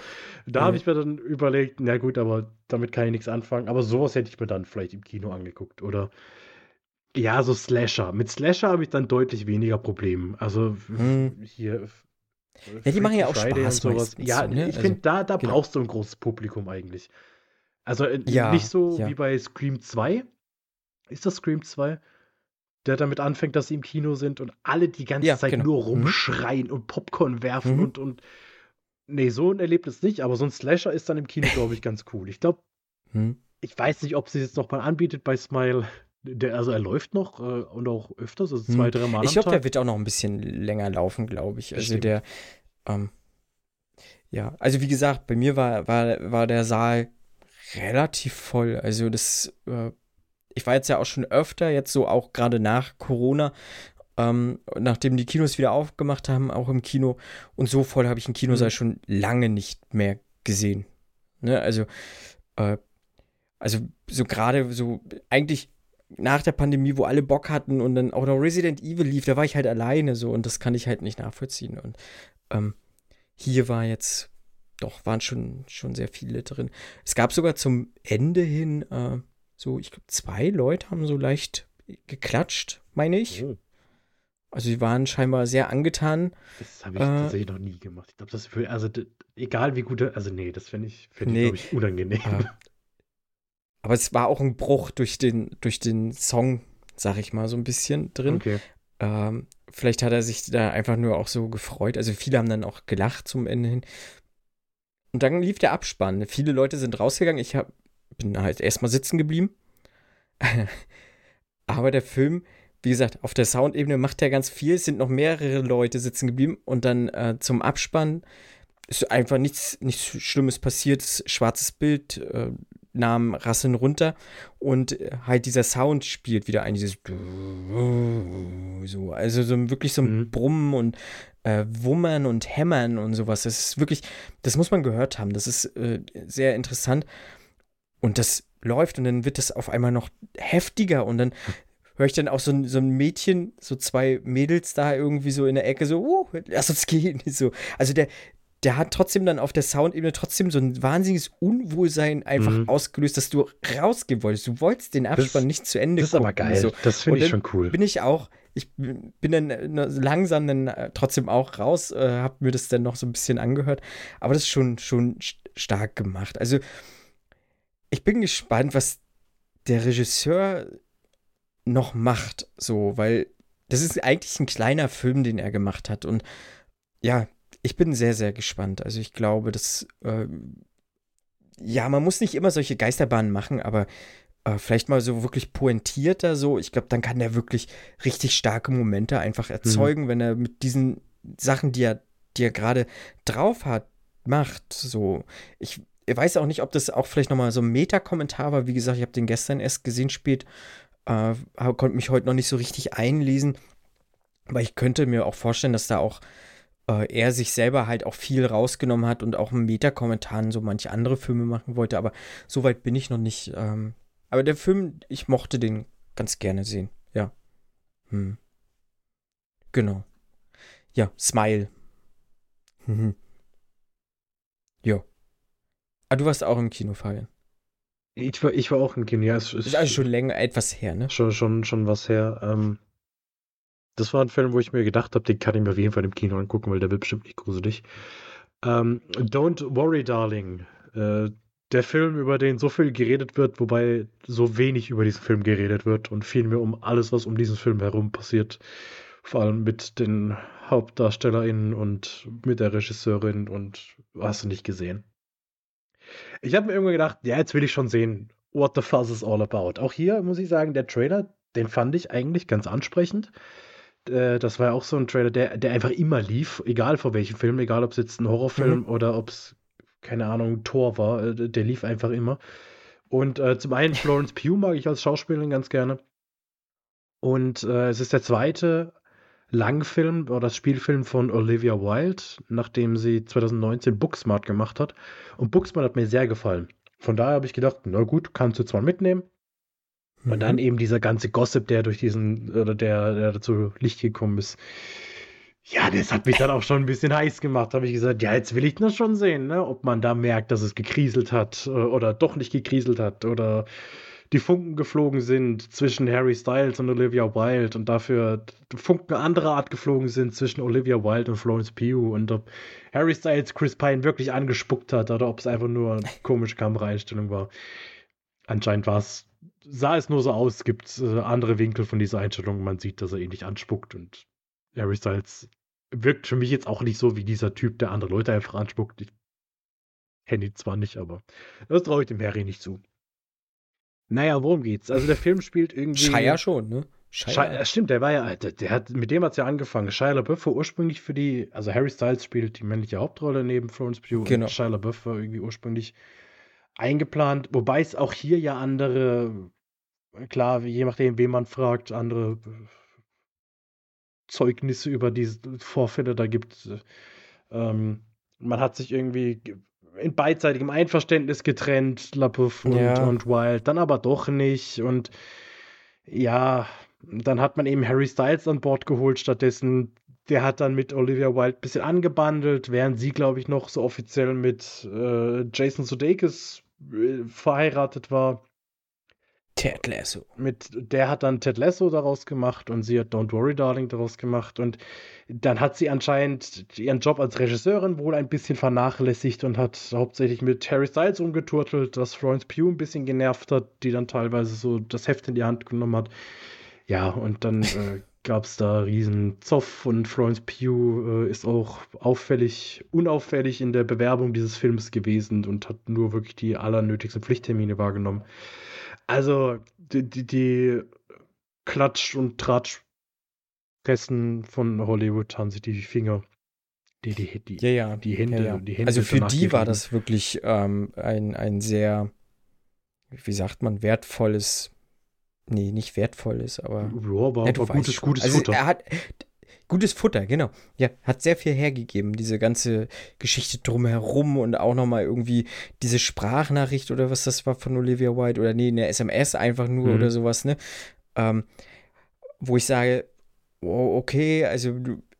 Da habe ich mir dann überlegt, na gut, aber damit kann ich nichts anfangen. Aber sowas hätte ich mir dann vielleicht im Kino angeguckt. Oder ja, so Slasher. Mit Slasher habe ich dann deutlich weniger Probleme. Also mhm. hier ja, die machen ja auch Friday Spaß. Sowas. Ja, ne? ich also, finde, da, da genau. brauchst du ein großes Publikum eigentlich. Also äh, ja, nicht so ja. wie bei Scream 2. Ist das Scream 2? Der damit anfängt, dass sie im Kino sind und alle die ganze ja, Zeit genau. nur mhm. rumschreien mhm. und Popcorn werfen mhm. und, und. Nee, so ein Erlebnis nicht, aber so ein Slasher ist dann im Kino, glaube ich, ganz cool. Ich glaube, <laughs> mhm. ich weiß nicht, ob sie es jetzt noch mal anbietet bei Smile. Der, also er läuft noch äh, und auch öfters, also zwei, hm. drei Mal. Ich glaube, der wird auch noch ein bisschen länger laufen, glaube ich. Also Bestimmt. der, ähm, ja, also wie gesagt, bei mir war, war, war der Saal relativ voll. Also das, äh, ich war jetzt ja auch schon öfter, jetzt so auch gerade nach Corona, ähm, nachdem die Kinos wieder aufgemacht haben, auch im Kino. Und so voll habe ich einen Kinosaal mhm. schon lange nicht mehr gesehen. Ne? Also, äh, also so gerade so, eigentlich nach der Pandemie, wo alle Bock hatten und dann auch noch Resident Evil lief, da war ich halt alleine so und das kann ich halt nicht nachvollziehen. Und ähm, hier war jetzt, doch, waren schon, schon sehr viele drin. Es gab sogar zum Ende hin, äh, so, ich glaube, zwei Leute haben so leicht geklatscht, meine ich. Oh. Also sie waren scheinbar sehr angetan. Das habe ich äh, tatsächlich noch nie gemacht. Ich glaube, das für, also egal wie gut, also nee, das finde ich, find nee, ich glaube ich, unangenehm. Äh, aber es war auch ein Bruch durch den, durch den Song, sag ich mal, so ein bisschen drin. Okay. Ähm, vielleicht hat er sich da einfach nur auch so gefreut. Also viele haben dann auch gelacht zum Ende hin. Und dann lief der Abspann. Viele Leute sind rausgegangen. Ich hab, bin halt erstmal sitzen geblieben. <laughs> Aber der Film, wie gesagt, auf der Soundebene macht er ganz viel. Es sind noch mehrere Leute sitzen geblieben. Und dann äh, zum Abspann ist einfach nichts, nichts Schlimmes passiert. Schwarzes Bild, äh, Namen rasseln runter und halt dieser Sound spielt wieder ein, dieses so, also so wirklich so ein mhm. Brummen und äh, Wummern und Hämmern und sowas. Das ist wirklich, das muss man gehört haben. Das ist äh, sehr interessant und das läuft und dann wird es auf einmal noch heftiger und dann höre ich dann auch so ein, so ein Mädchen, so zwei Mädels da irgendwie so in der Ecke so, oh, lass uns gehen. <laughs> So. Also der, der hat trotzdem dann auf der Soundebene trotzdem so ein wahnsinniges Unwohlsein einfach mhm. ausgelöst, dass du rausgehen wolltest. Du wolltest den Abspann das, nicht zu Ende Das ist gucken, aber geil. So. Das finde ich schon cool. Bin ich auch. Ich bin dann äh, langsam dann äh, trotzdem auch raus, äh, habe mir das dann noch so ein bisschen angehört. Aber das ist schon, schon stark gemacht. Also, ich bin gespannt, was der Regisseur noch macht, so, weil das ist eigentlich ein kleiner Film, den er gemacht hat. Und ja, ich bin sehr, sehr gespannt. Also ich glaube, dass, äh, ja, man muss nicht immer solche Geisterbahnen machen, aber äh, vielleicht mal so wirklich pointierter so. Ich glaube, dann kann der wirklich richtig starke Momente einfach erzeugen, mhm. wenn er mit diesen Sachen, die er, die er gerade drauf hat, macht. So, ich, ich weiß auch nicht, ob das auch vielleicht nochmal so ein Meta-Kommentar war. Wie gesagt, ich habe den gestern erst gesehen spät, äh, konnte mich heute noch nicht so richtig einlesen. Aber ich könnte mir auch vorstellen, dass da auch äh, er sich selber halt auch viel rausgenommen hat und auch einen Meta-Kommentaren so manche andere Filme machen wollte. Aber so weit bin ich noch nicht. Ähm, aber der Film, ich mochte den ganz gerne sehen. Ja. Hm. Genau. Ja, Smile. Mhm. Ja. Ah, du warst auch im Kino, Fabian. Ich war, ich war auch im Kino, ja. Es, ist also schon länger etwas her, ne? Schon, schon, schon was her. Ähm, das war ein Film, wo ich mir gedacht habe, den kann ich mir auf jeden Fall im Kino angucken, weil der wird bestimmt nicht gruselig. Ähm, Don't Worry, Darling. Äh, der Film, über den so viel geredet wird, wobei so wenig über diesen Film geredet wird und vielmehr um alles, was um diesen Film herum passiert. Vor allem mit den HauptdarstellerInnen und mit der Regisseurin und hast du nicht gesehen. Ich habe mir irgendwann gedacht, ja, jetzt will ich schon sehen, what the fuss is all about. Auch hier muss ich sagen, der Trailer, den fand ich eigentlich ganz ansprechend. Äh, das war ja auch so ein Trailer, der, der einfach immer lief, egal vor welchem Film, egal ob es jetzt ein Horrorfilm mhm. oder ob es, keine Ahnung, Tor war, äh, der lief einfach immer. Und äh, zum einen Florence Pugh mag ich als Schauspielerin ganz gerne. Und äh, es ist der zweite Langfilm oder das Spielfilm von Olivia Wilde, nachdem sie 2019 Booksmart gemacht hat. Und Booksmart hat mir sehr gefallen. Von daher habe ich gedacht, na gut, kannst du zwar mitnehmen, Mhm. Und dann eben dieser ganze Gossip, der durch diesen, oder der, der dazu Licht gekommen ist. Ja, das hat mich dann auch schon ein bisschen heiß gemacht. Habe ich gesagt, ja, jetzt will ich nur schon sehen, ne? ob man da merkt, dass es gekriselt hat äh, oder doch nicht gekriselt hat oder die Funken geflogen sind zwischen Harry Styles und Olivia Wilde und dafür Funken anderer Art geflogen sind zwischen Olivia Wilde und Florence Pugh und ob Harry Styles Chris Pine wirklich angespuckt hat oder ob es einfach nur eine komische Kameraeinstellung war. Anscheinend war es sah es nur so aus. Es gibt äh, andere Winkel von dieser Einstellung. Man sieht, dass er ihn nicht anspuckt. Und Harry Styles wirkt für mich jetzt auch nicht so wie dieser Typ, der andere Leute einfach anspuckt. Ich kenne ihn zwar nicht, aber das traue ich dem Harry nicht zu. Naja, worum geht's? Also der Film spielt irgendwie. Shia schon, ne? Shia. Stimmt, der war ja, der, der hat, mit dem hat es ja angefangen. Shia LaBeouf war ursprünglich für die, also Harry Styles spielt die männliche Hauptrolle neben Florence Pugh genau. und Shia LaBeouf war irgendwie ursprünglich eingeplant, wobei es auch hier ja andere, klar, je nachdem, wen man fragt, andere Zeugnisse über diese Vorfälle da gibt. Ähm, man hat sich irgendwie in beidseitigem Einverständnis getrennt, LaPouf und, ja. und Wild, dann aber doch nicht. Und ja, dann hat man eben Harry Styles an Bord geholt stattdessen. Der hat dann mit Olivia Wilde ein bisschen angebandelt, während sie, glaube ich, noch so offiziell mit äh, Jason Sudeikis verheiratet war. Ted Lasso. Mit, der hat dann Ted Lasso daraus gemacht und sie hat Don't Worry Darling daraus gemacht. Und dann hat sie anscheinend ihren Job als Regisseurin wohl ein bisschen vernachlässigt und hat hauptsächlich mit Harry Styles umgeturtelt, was Florence Pugh ein bisschen genervt hat, die dann teilweise so das Heft in die Hand genommen hat. Ja, und dann <laughs> äh, gab es da riesen Zoff und Florence Pugh äh, ist auch auffällig, unauffällig in der Bewerbung dieses Films gewesen und hat nur wirklich die allernötigsten Pflichttermine wahrgenommen. Also die, die, die Klatsch- und Tratsch-Testen von Hollywood haben sich die Finger die, die, die, ja, ja. die Hände, ja, die Hände Also für die war das wirklich ähm, ein, ein sehr, wie sagt man, wertvolles Nee, nicht wertvoll ist, aber. Ja, war, ja, war gutes, gutes also Futter. Er hat, gutes Futter, genau. Ja, hat sehr viel hergegeben, diese ganze Geschichte drumherum und auch nochmal irgendwie diese Sprachnachricht oder was das war von Olivia White oder nee, eine SMS einfach nur mhm. oder sowas, ne? Ähm, wo ich sage, oh, okay, also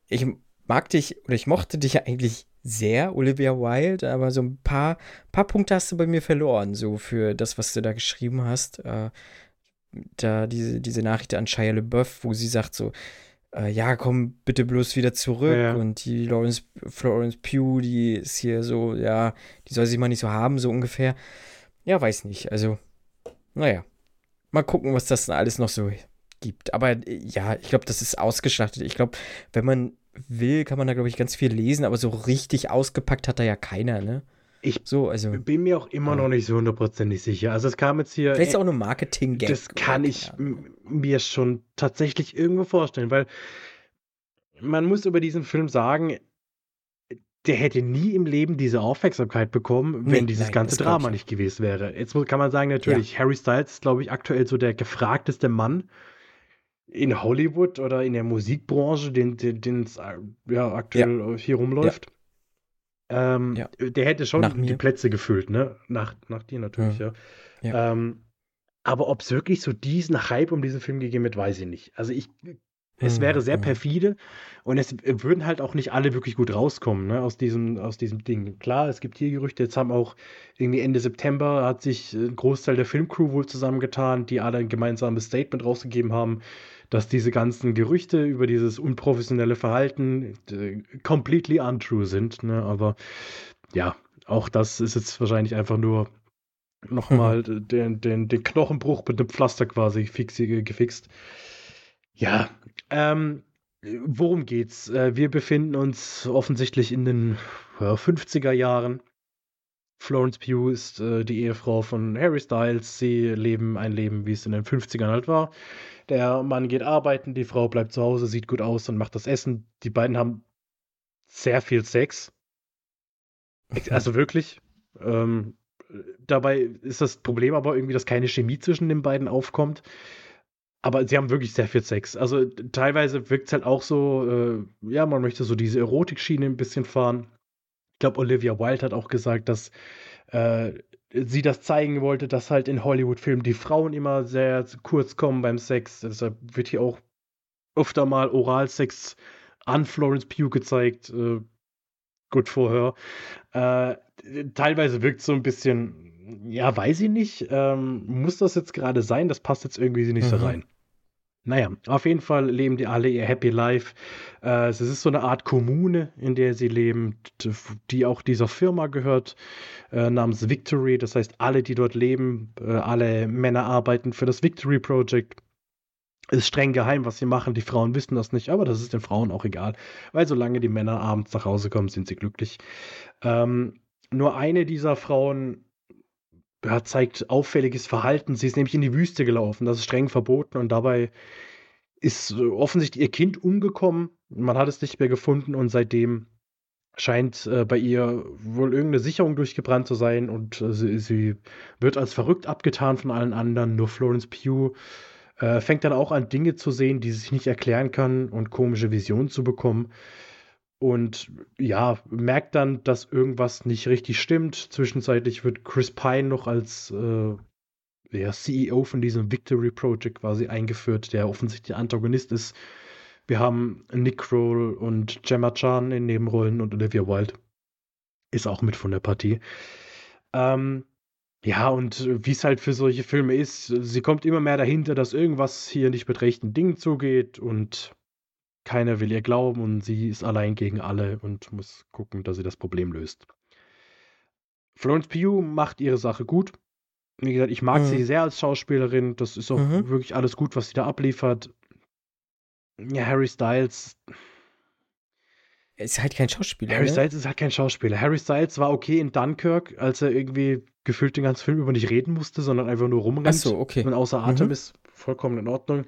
ich mag dich oder ich mochte dich ja eigentlich sehr, Olivia Wilde, aber so ein paar, paar Punkte hast du bei mir verloren, so für das, was du da geschrieben hast. Äh, da diese, diese Nachricht an Shia LeBeouf, wo sie sagt so, äh, ja, komm bitte bloß wieder zurück. Ja. Und die Lawrence, Florence Pugh, die ist hier so, ja, die soll sich mal nicht so haben, so ungefähr. Ja, weiß nicht. Also, naja. Mal gucken, was das alles noch so gibt. Aber ja, ich glaube, das ist ausgeschlachtet. Ich glaube, wenn man will, kann man da, glaube ich, ganz viel lesen, aber so richtig ausgepackt hat da ja keiner, ne? Ich so, also, bin mir auch immer ja. noch nicht so hundertprozentig sicher. Also es kam jetzt hier. Vielleicht ist auch eine Marketing-Gag. Das kann ich ja. mir schon tatsächlich irgendwo vorstellen, weil man muss über diesen Film sagen, der hätte nie im Leben diese Aufmerksamkeit bekommen, wenn nee, dieses nein, ganze Drama nicht gewesen wäre. Jetzt kann man sagen, natürlich, ja. Harry Styles ist, glaube ich, aktuell so der gefragteste Mann in Hollywood oder in der Musikbranche, den es äh, ja, aktuell hier rumläuft. Ja. Ähm, ja. Der hätte schon nach die mir. Plätze gefüllt, ne? Nach, nach dir natürlich, ja. Ähm, aber ob es wirklich so diesen Hype um diesen Film gegeben hat, weiß ich nicht. Also ich es wäre sehr perfide und es würden halt auch nicht alle wirklich gut rauskommen ne, aus, diesem, aus diesem Ding. Klar, es gibt hier Gerüchte, jetzt haben auch irgendwie Ende September hat sich ein Großteil der Filmcrew wohl zusammengetan, die alle ein gemeinsames Statement rausgegeben haben, dass diese ganzen Gerüchte über dieses unprofessionelle Verhalten äh, completely untrue sind. Ne? Aber ja, auch das ist jetzt wahrscheinlich einfach nur nochmal mhm. den, den, den Knochenbruch mit dem Pflaster quasi fix, gefixt. Ja, ähm, worum geht's? Äh, wir befinden uns offensichtlich in den ja, 50er Jahren. Florence Pugh ist äh, die Ehefrau von Harry Styles. Sie leben ein Leben, wie es in den 50ern halt war. Der Mann geht arbeiten, die Frau bleibt zu Hause, sieht gut aus und macht das Essen. Die beiden haben sehr viel Sex. Also <laughs> wirklich. Ähm, dabei ist das Problem aber irgendwie, dass keine Chemie zwischen den beiden aufkommt. Aber sie haben wirklich sehr viel Sex. Also teilweise wirkt es halt auch so, äh, ja, man möchte so diese Erotikschiene ein bisschen fahren. Ich glaube, Olivia Wilde hat auch gesagt, dass äh, sie das zeigen wollte, dass halt in Hollywood-Filmen die Frauen immer sehr kurz kommen beim Sex. Deshalb wird hier auch öfter mal Oralsex an Florence Pugh gezeigt. Äh, gut vorher. Äh, teilweise wirkt es so ein bisschen, ja, weiß ich nicht. Ähm, muss das jetzt gerade sein? Das passt jetzt irgendwie nicht mhm. so rein. Naja, auf jeden Fall leben die alle ihr Happy Life. Äh, es ist so eine Art Kommune, in der sie leben, die auch dieser Firma gehört, äh, namens Victory. Das heißt, alle, die dort leben, äh, alle Männer arbeiten für das Victory Project. Ist streng geheim, was sie machen. Die Frauen wissen das nicht, aber das ist den Frauen auch egal, weil solange die Männer abends nach Hause kommen, sind sie glücklich. Ähm, nur eine dieser Frauen ja, zeigt auffälliges Verhalten. Sie ist nämlich in die Wüste gelaufen. Das ist streng verboten und dabei ist offensichtlich ihr Kind umgekommen. Man hat es nicht mehr gefunden und seitdem scheint äh, bei ihr wohl irgendeine Sicherung durchgebrannt zu sein und äh, sie, sie, wird als verrückt abgetan von allen anderen. Nur Florence Pugh äh, fängt dann auch an, Dinge zu sehen, die sie sich nicht erklären kann und komische Visionen zu bekommen und ja, merkt dann, dass irgendwas nicht richtig stimmt. Zwischenzeitlich wird Chris Pine noch als äh, ja, CEO von diesem Victory Project quasi eingeführt, der offensichtlich Antagonist ist. Wir haben Nick Kroll und Gemma Chan in Nebenrollen und Olivia Wilde ist auch mit von der Partie. Ähm, ja, und wie es halt für solche Filme ist, sie kommt immer mehr dahinter, dass irgendwas hier nicht mit rechten Dingen zugeht und keiner will ihr glauben und sie ist allein gegen alle und muss gucken, dass sie das Problem löst. Florence Pugh macht ihre Sache gut. Wie gesagt, ich mag mhm. sie sehr als Schauspielerin. Das ist auch mhm. wirklich alles gut, was sie da abliefert. Ja, Harry Styles. Er ist halt kein Schauspieler. Harry ne? Styles ist halt kein Schauspieler. Harry Styles war okay in Dunkirk, als er irgendwie gefühlt den ganzen Film über nicht reden musste, sondern einfach nur rumrennt. Ach so, okay. Und außer Atem mhm. ist vollkommen in Ordnung.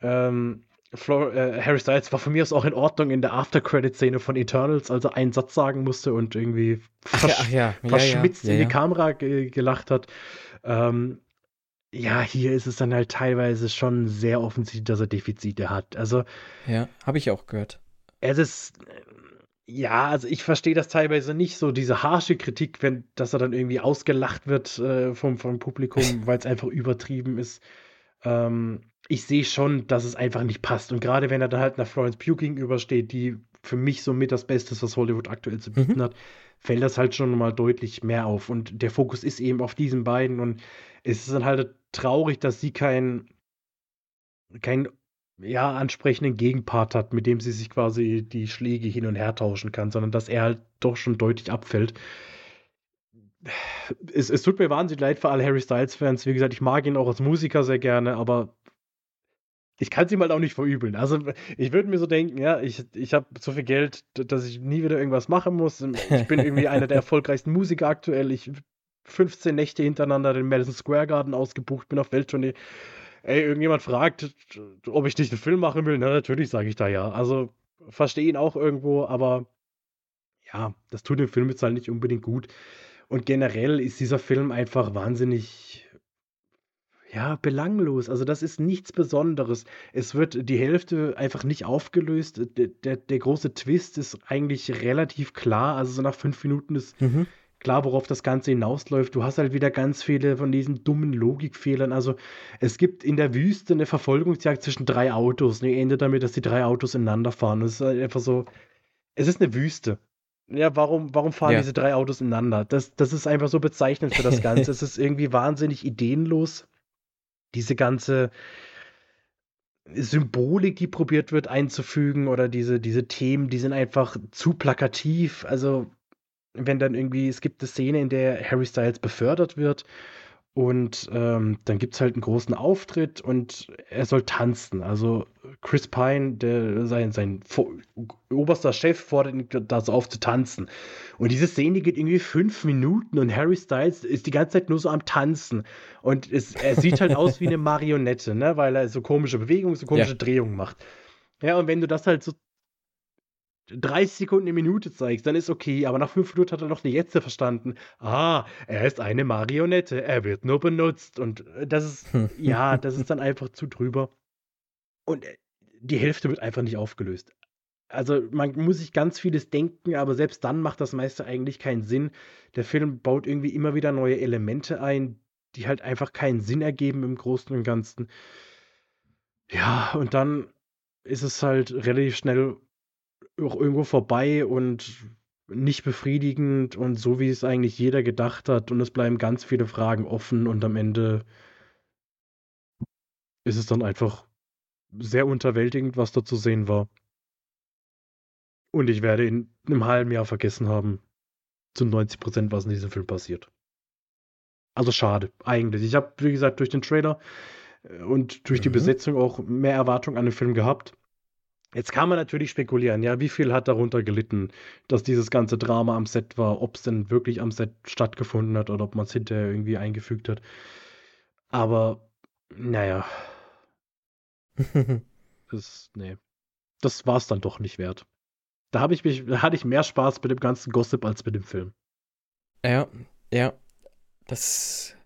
Ähm, Flor äh, Harry Styles war von mir aus auch in Ordnung in der After-Credit-Szene von Eternals, als er einen Satz sagen musste und irgendwie versch ach ja, ach ja. verschmitzt ja, in die Kamera ge gelacht hat. Ähm, ja, hier ist es dann halt teilweise schon sehr offensichtlich, dass er Defizite hat. Also. Ja, habe ich auch gehört. Es ist. Ja, also ich verstehe das teilweise nicht, so diese harsche Kritik, wenn, dass er dann irgendwie ausgelacht wird äh, vom, vom Publikum, <laughs> weil es einfach übertrieben ist. Ähm, ich sehe schon, dass es einfach nicht passt. Und gerade wenn er da halt einer Florence Pugh gegenübersteht, die für mich somit das Beste ist, was Hollywood aktuell zu bieten mhm. hat, fällt das halt schon mal deutlich mehr auf. Und der Fokus ist eben auf diesen beiden. Und es ist dann halt traurig, dass sie keinen kein, ja, ansprechenden Gegenpart hat, mit dem sie sich quasi die Schläge hin und her tauschen kann, sondern dass er halt doch schon deutlich abfällt. Es, es tut mir wahnsinnig leid für alle Harry Styles-Fans. Wie gesagt, ich mag ihn auch als Musiker sehr gerne, aber ich kann es ihm halt auch nicht verübeln. Also ich würde mir so denken, ja, ich, ich habe so viel Geld, dass ich nie wieder irgendwas machen muss. Ich bin irgendwie <laughs> einer der erfolgreichsten Musiker aktuell. Ich 15 Nächte hintereinander den Madison Square Garden ausgebucht, bin auf Welttournee. Ey, irgendjemand fragt, ob ich nicht einen Film machen will. Na, natürlich sage ich da ja. Also verstehe ihn auch irgendwo, aber ja, das tut dem Film jetzt halt nicht unbedingt gut. Und generell ist dieser Film einfach wahnsinnig ja, belanglos. Also das ist nichts Besonderes. Es wird die Hälfte einfach nicht aufgelöst. Der, der, der große Twist ist eigentlich relativ klar. Also so nach fünf Minuten ist mhm. klar, worauf das Ganze hinausläuft. Du hast halt wieder ganz viele von diesen dummen Logikfehlern. Also es gibt in der Wüste eine Verfolgungsjagd zwischen drei Autos. Und die endet damit, dass die drei Autos ineinander fahren. Das ist halt einfach so. Es ist eine Wüste. Ja, warum, warum fahren ja. diese drei Autos ineinander? Das, das ist einfach so bezeichnend für das <laughs> Ganze. es ist irgendwie wahnsinnig ideenlos diese ganze Symbolik, die probiert wird einzufügen oder diese, diese Themen, die sind einfach zu plakativ. Also, wenn dann irgendwie, es gibt eine Szene, in der Harry Styles befördert wird und ähm, dann gibt es halt einen großen Auftritt und er soll tanzen. Also Chris Pine, der, sein, sein oberster Chef, fordert ihn dazu auf zu tanzen. Und diese Szene geht irgendwie fünf Minuten und Harry Styles ist die ganze Zeit nur so am Tanzen. Und es, er sieht halt aus wie eine Marionette, ne? weil er so komische Bewegungen, so komische ja. Drehungen macht. Ja, und wenn du das halt so 30 Sekunden eine Minute zeigst, dann ist okay, aber nach 5 Minuten hat er noch die Jetze verstanden. Ah, er ist eine Marionette, er wird nur benutzt und äh, das ist, ja, das ist dann einfach zu drüber. Und äh, die Hälfte wird einfach nicht aufgelöst. Also man muss sich ganz vieles denken, aber selbst dann macht das meiste eigentlich keinen Sinn. Der Film baut irgendwie immer wieder neue Elemente ein, die halt einfach keinen Sinn ergeben im Großen und Ganzen. Ja, und dann ist es halt relativ schnell auch irgendwo vorbei und nicht befriedigend und so, wie es eigentlich jeder gedacht hat. Und es bleiben ganz viele Fragen offen und am Ende ist es dann einfach sehr unterwältigend, was da zu sehen war. Und ich werde in einem halben Jahr vergessen haben, zu 90 Prozent, was in diesem Film passiert. Also schade, eigentlich. Ich habe, wie gesagt, durch den Trailer äh, und durch mhm. die Besetzung auch mehr Erwartung an den Film gehabt. Jetzt kann man natürlich spekulieren, ja, wie viel hat darunter gelitten, dass dieses ganze Drama am Set war, ob es denn wirklich am Set stattgefunden hat oder ob man es hinterher irgendwie eingefügt hat. Aber, naja. <laughs> das, nee. Das war es dann doch nicht wert. Da habe ich mich, da hatte ich mehr Spaß mit dem ganzen Gossip als mit dem Film. Ja, ja. Das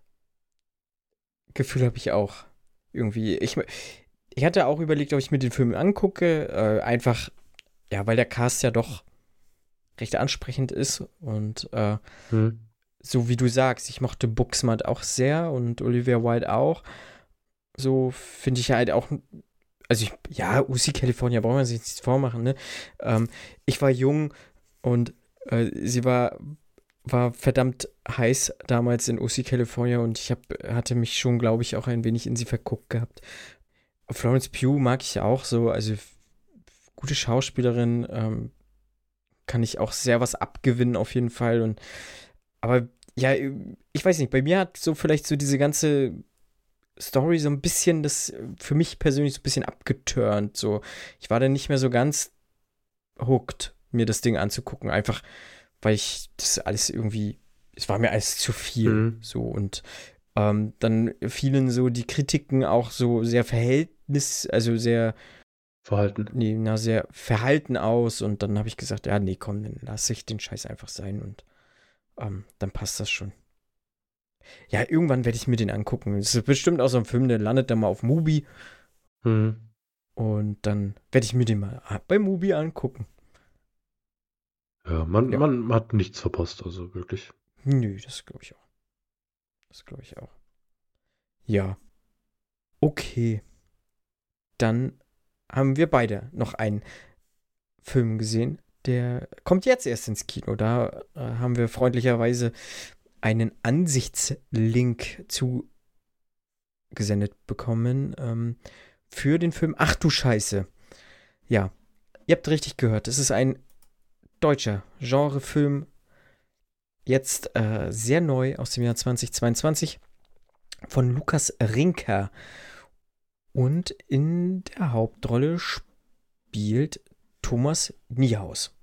Gefühl habe ich auch. Irgendwie. Ich, ich hatte auch überlegt, ob ich mir den Film angucke. Äh, einfach, ja, weil der Cast ja doch recht ansprechend ist. Und äh, hm. so wie du sagst, ich mochte Booksmart auch sehr und Olivia Wilde auch. So finde ich halt auch. Also, ich, ja, UC California brauchen wir sich nichts vormachen, ne? Ähm, ich war jung und äh, sie war, war verdammt heiß damals in UC California und ich hab, hatte mich schon, glaube ich, auch ein wenig in sie verguckt gehabt. Florence Pugh mag ich auch so, also gute Schauspielerin, ähm, kann ich auch sehr was abgewinnen auf jeden Fall. Und aber ja, ich weiß nicht, bei mir hat so vielleicht so diese ganze Story so ein bisschen das für mich persönlich so ein bisschen abgeturnt. So, ich war dann nicht mehr so ganz hooked, mir das Ding anzugucken. Einfach, weil ich das alles irgendwie, es war mir alles zu viel. Mhm. So und ähm, dann fielen so die Kritiken auch so sehr verhältnis, also sehr Verhalten. Nee, na, sehr verhalten aus und dann habe ich gesagt, ja, nee, komm, dann lasse ich den Scheiß einfach sein und ähm, dann passt das schon. Ja, irgendwann werde ich mir den angucken. Das ist bestimmt auch so ein Film, der landet dann mal auf Mubi. Hm. Und dann werde ich mir den mal bei Mubi angucken. Ja, man, ja. man hat nichts verpasst, also wirklich. Nö, das glaube ich auch. Das glaube ich auch. Ja. Okay. Dann haben wir beide noch einen Film gesehen. Der kommt jetzt erst ins Kino. Da äh, haben wir freundlicherweise einen Ansichtslink zugesendet bekommen ähm, für den Film Ach du Scheiße. Ja, ihr habt richtig gehört. Es ist ein deutscher Genrefilm. Jetzt äh, sehr neu aus dem Jahr 2022 von Lukas Rinker. Und in der Hauptrolle spielt Thomas Niehaus.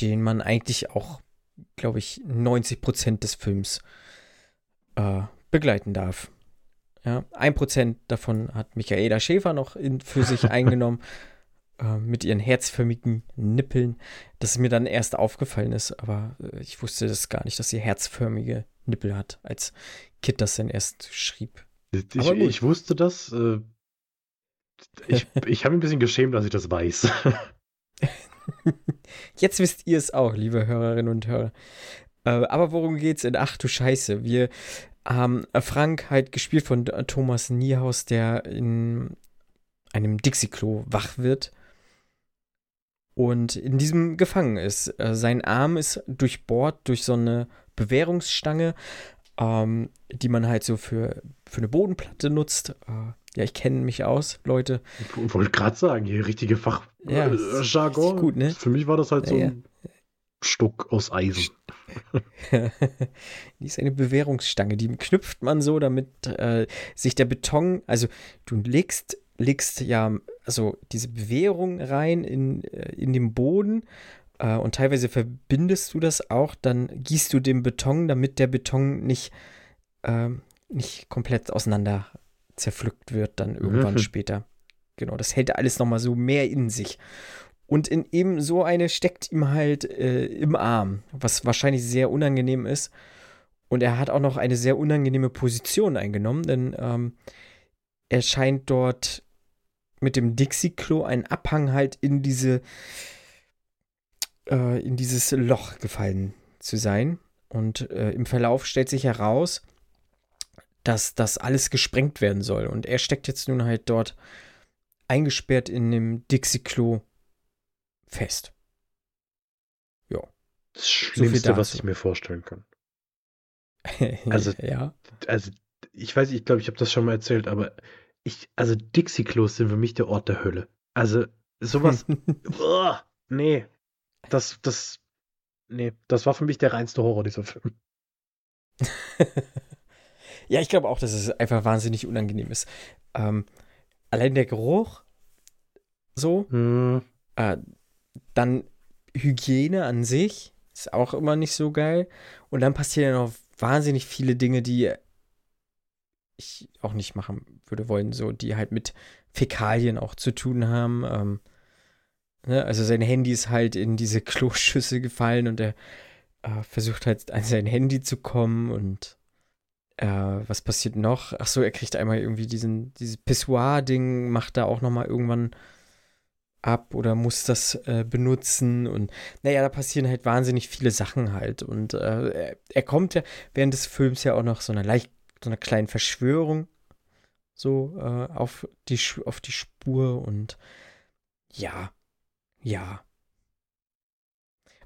Den man eigentlich auch, glaube ich, 90 Prozent des Films äh, begleiten darf. Ja, ein Prozent davon hat Michaela Schäfer noch in, für sich <laughs> eingenommen äh, mit ihren herzförmigen Nippeln, dass es mir dann erst aufgefallen ist, aber äh, ich wusste das gar nicht, dass sie herzförmige Nippel hat, als Kit das dann erst schrieb. Ich, ich wusste das. Äh, ich <laughs> ich habe ein bisschen geschämt, dass ich das weiß. <laughs> Jetzt wisst ihr es auch, liebe Hörerinnen und Hörer. Äh, aber worum geht's in Ach du Scheiße? Wir haben Frank halt gespielt von Thomas Niehaus, der in einem Dixie-Klo wach wird und in diesem gefangen ist. Äh, sein Arm ist durchbohrt durch so eine Bewährungsstange, ähm, die man halt so für, für eine Bodenplatte nutzt. Äh, ja, ich kenne mich aus, Leute. Ich wollte gerade sagen, hier richtige Fachjargon. Ja, gut, ne? Für mich war das halt so ja, ein Stuck aus Eisen. <laughs> die ist eine Bewährungsstange, die knüpft man so, damit äh, sich der Beton, also du legst, legst ja also diese Bewährung rein in, äh, in den Boden äh, und teilweise verbindest du das auch, dann gießt du den Beton, damit der Beton nicht, äh, nicht komplett auseinander zerpflückt wird, dann irgendwann mhm. später. Genau, das hält alles nochmal so mehr in sich. Und in eben so eine steckt ihm halt äh, im Arm, was wahrscheinlich sehr unangenehm ist. Und er hat auch noch eine sehr unangenehme Position eingenommen, denn ähm, er scheint dort mit dem Dixie-Klo einen Abhang halt in diese äh, in dieses Loch gefallen zu sein. Und äh, im Verlauf stellt sich heraus, dass das alles gesprengt werden soll. Und er steckt jetzt nun halt dort eingesperrt in dem Dixie-Klo fest. Ja. Das Schlimmste, so was ich mir vorstellen kann. <laughs> Also, ja. also ich weiß, ich glaube, ich habe das schon mal erzählt, aber ich, also Dixie-Klos sind für mich der Ort der Hölle. Also sowas, <laughs> oh, nee, das, das, nee, das war für mich der reinste Horror, dieser Film. <laughs> ja, ich glaube auch, dass es einfach wahnsinnig unangenehm ist. Ähm, allein der Geruch, so, hm. äh, dann Hygiene an sich ist auch immer nicht so geil. Und dann passieren ja noch wahnsinnig viele Dinge, die ich auch nicht machen würde wollen, so die halt mit Fäkalien auch zu tun haben. Ähm, ne? Also sein Handy ist halt in diese <laughs> Kloschüssel gefallen und er äh, versucht halt an sein Handy zu kommen und äh, was passiert noch? Ach so, er kriegt einmal irgendwie diesen dieses Pissoir-Ding, macht da auch noch mal irgendwann ab oder muss das äh, benutzen und naja, da passieren halt wahnsinnig viele Sachen halt und äh, er kommt ja während des Films ja auch noch so eine leicht so einer kleinen Verschwörung so äh, auf, die, auf die Spur und ja, ja.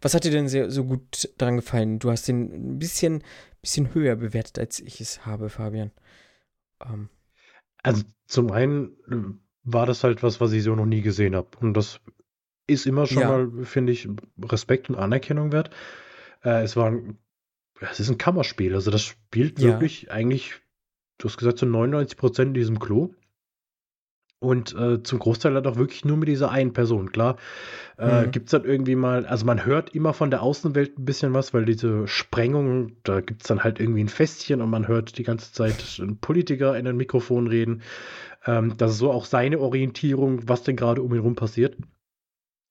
Was hat dir denn sehr, so gut daran gefallen? Du hast den ein bisschen, bisschen höher bewertet, als ich es habe, Fabian. Ähm. Also zum einen äh, war das halt was, was ich so noch nie gesehen habe. Und das ist immer schon ja. mal, finde ich, Respekt und Anerkennung wert. Äh, es war ein es ist ein Kammerspiel. Also das spielt ja. wirklich eigentlich, du hast gesagt, zu 99 Prozent in diesem Klo. Und äh, zum Großteil halt auch wirklich nur mit dieser einen Person. Klar, äh, mhm. gibt es dann irgendwie mal, also man hört immer von der Außenwelt ein bisschen was, weil diese Sprengung, da gibt es dann halt irgendwie ein Festchen und man hört die ganze Zeit einen Politiker in ein Mikrofon reden. Ähm, das ist so auch seine Orientierung, was denn gerade um ihn rum passiert.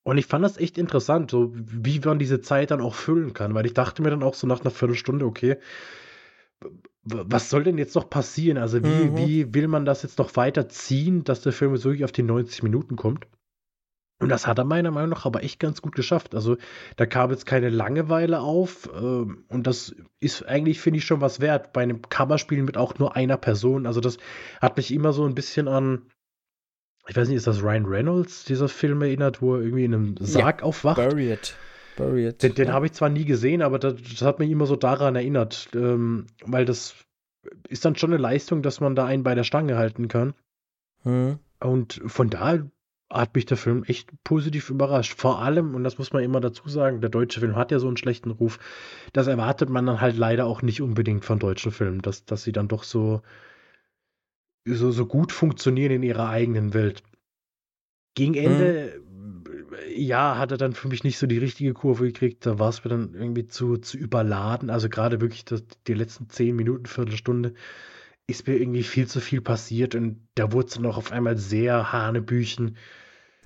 Und ich fand das echt interessant, so wie man diese Zeit dann auch füllen kann, weil ich dachte mir dann auch so nach einer Viertelstunde, okay, was soll denn jetzt noch passieren? Also wie, mhm. wie will man das jetzt noch weiter ziehen, dass der Film jetzt wirklich auf die 90 Minuten kommt? Und das hat er meiner Meinung nach aber echt ganz gut geschafft. Also da kam jetzt keine Langeweile auf. Äh, und das ist eigentlich, finde ich, schon was wert bei einem Kammerspiel mit auch nur einer Person. Also das hat mich immer so ein bisschen an, ich weiß nicht, ist das Ryan Reynolds, dieser Film erinnert, wo er irgendwie in einem Sarg ja, aufwacht? Buried. Buried. Den, den ja. habe ich zwar nie gesehen, aber das, das, hat mich immer so daran erinnert. Ähm, weil das ist dann schon eine Leistung, dass man da einen bei der Stange halten kann. Hm. Und von da hat mich der Film echt positiv überrascht. Vor allem, und das muss man immer dazu sagen, der deutsche Film hat ja so einen schlechten Ruf. Das erwartet man dann halt leider auch nicht unbedingt von deutschen Filmen, dass, dass sie dann doch so, so, so gut funktionieren in ihrer eigenen Welt. Gegen. Ende, mhm. Ja, hat er dann für mich nicht so die richtige Kurve gekriegt. Da war es mir dann irgendwie zu, zu überladen. Also gerade wirklich das, die letzten zehn Minuten, Viertelstunde ist mir irgendwie viel zu viel passiert und da wurde es dann auch auf einmal sehr Hanebüchen.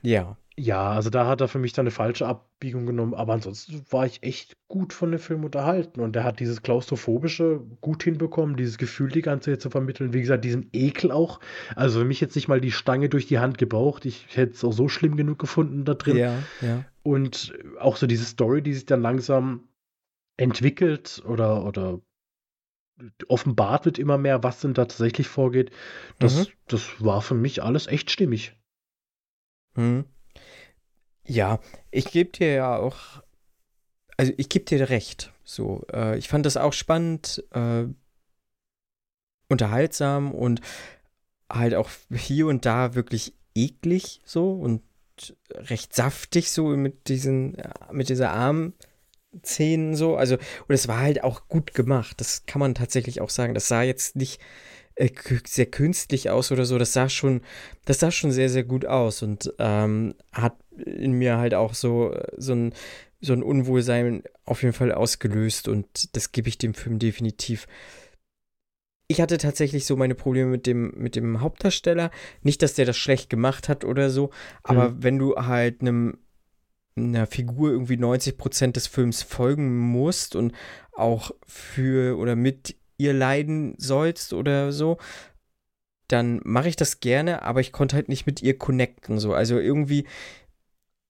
Ja. Ja, also da hat er für mich dann eine falsche Abbiegung genommen, aber ansonsten war ich echt gut von dem Film unterhalten und er hat dieses Klaustrophobische gut hinbekommen, dieses Gefühl die ganze Zeit zu vermitteln. Wie gesagt, diesen Ekel auch. Also für mich jetzt nicht mal die Stange durch die Hand gebraucht. Ich hätte es auch so schlimm genug gefunden da drin. Ja, ja. Und auch so diese Story, die sich dann langsam entwickelt oder, oder offenbart wird immer mehr, was denn da tatsächlich vorgeht. Das, mhm. das war für mich alles echt stimmig. Mhm. Ja, ich gebe dir ja auch, also ich gebe dir recht. So, äh, ich fand das auch spannend, äh, unterhaltsam und halt auch hier und da wirklich eklig so und recht saftig so mit diesen, mit dieser Arm. So. Also, und es war halt auch gut gemacht. Das kann man tatsächlich auch sagen. Das sah jetzt nicht äh, sehr künstlich aus oder so. Das sah schon, das sah schon sehr, sehr gut aus und ähm, hat in mir halt auch so, so ein, so ein Unwohlsein auf jeden Fall ausgelöst und das gebe ich dem Film definitiv. Ich hatte tatsächlich so meine Probleme mit dem, mit dem Hauptdarsteller. Nicht, dass der das schlecht gemacht hat oder so, aber mhm. wenn du halt einem einer Figur irgendwie 90 Prozent des Films folgen musst und auch für oder mit ihr leiden sollst oder so, dann mache ich das gerne, aber ich konnte halt nicht mit ihr connecten so. Also irgendwie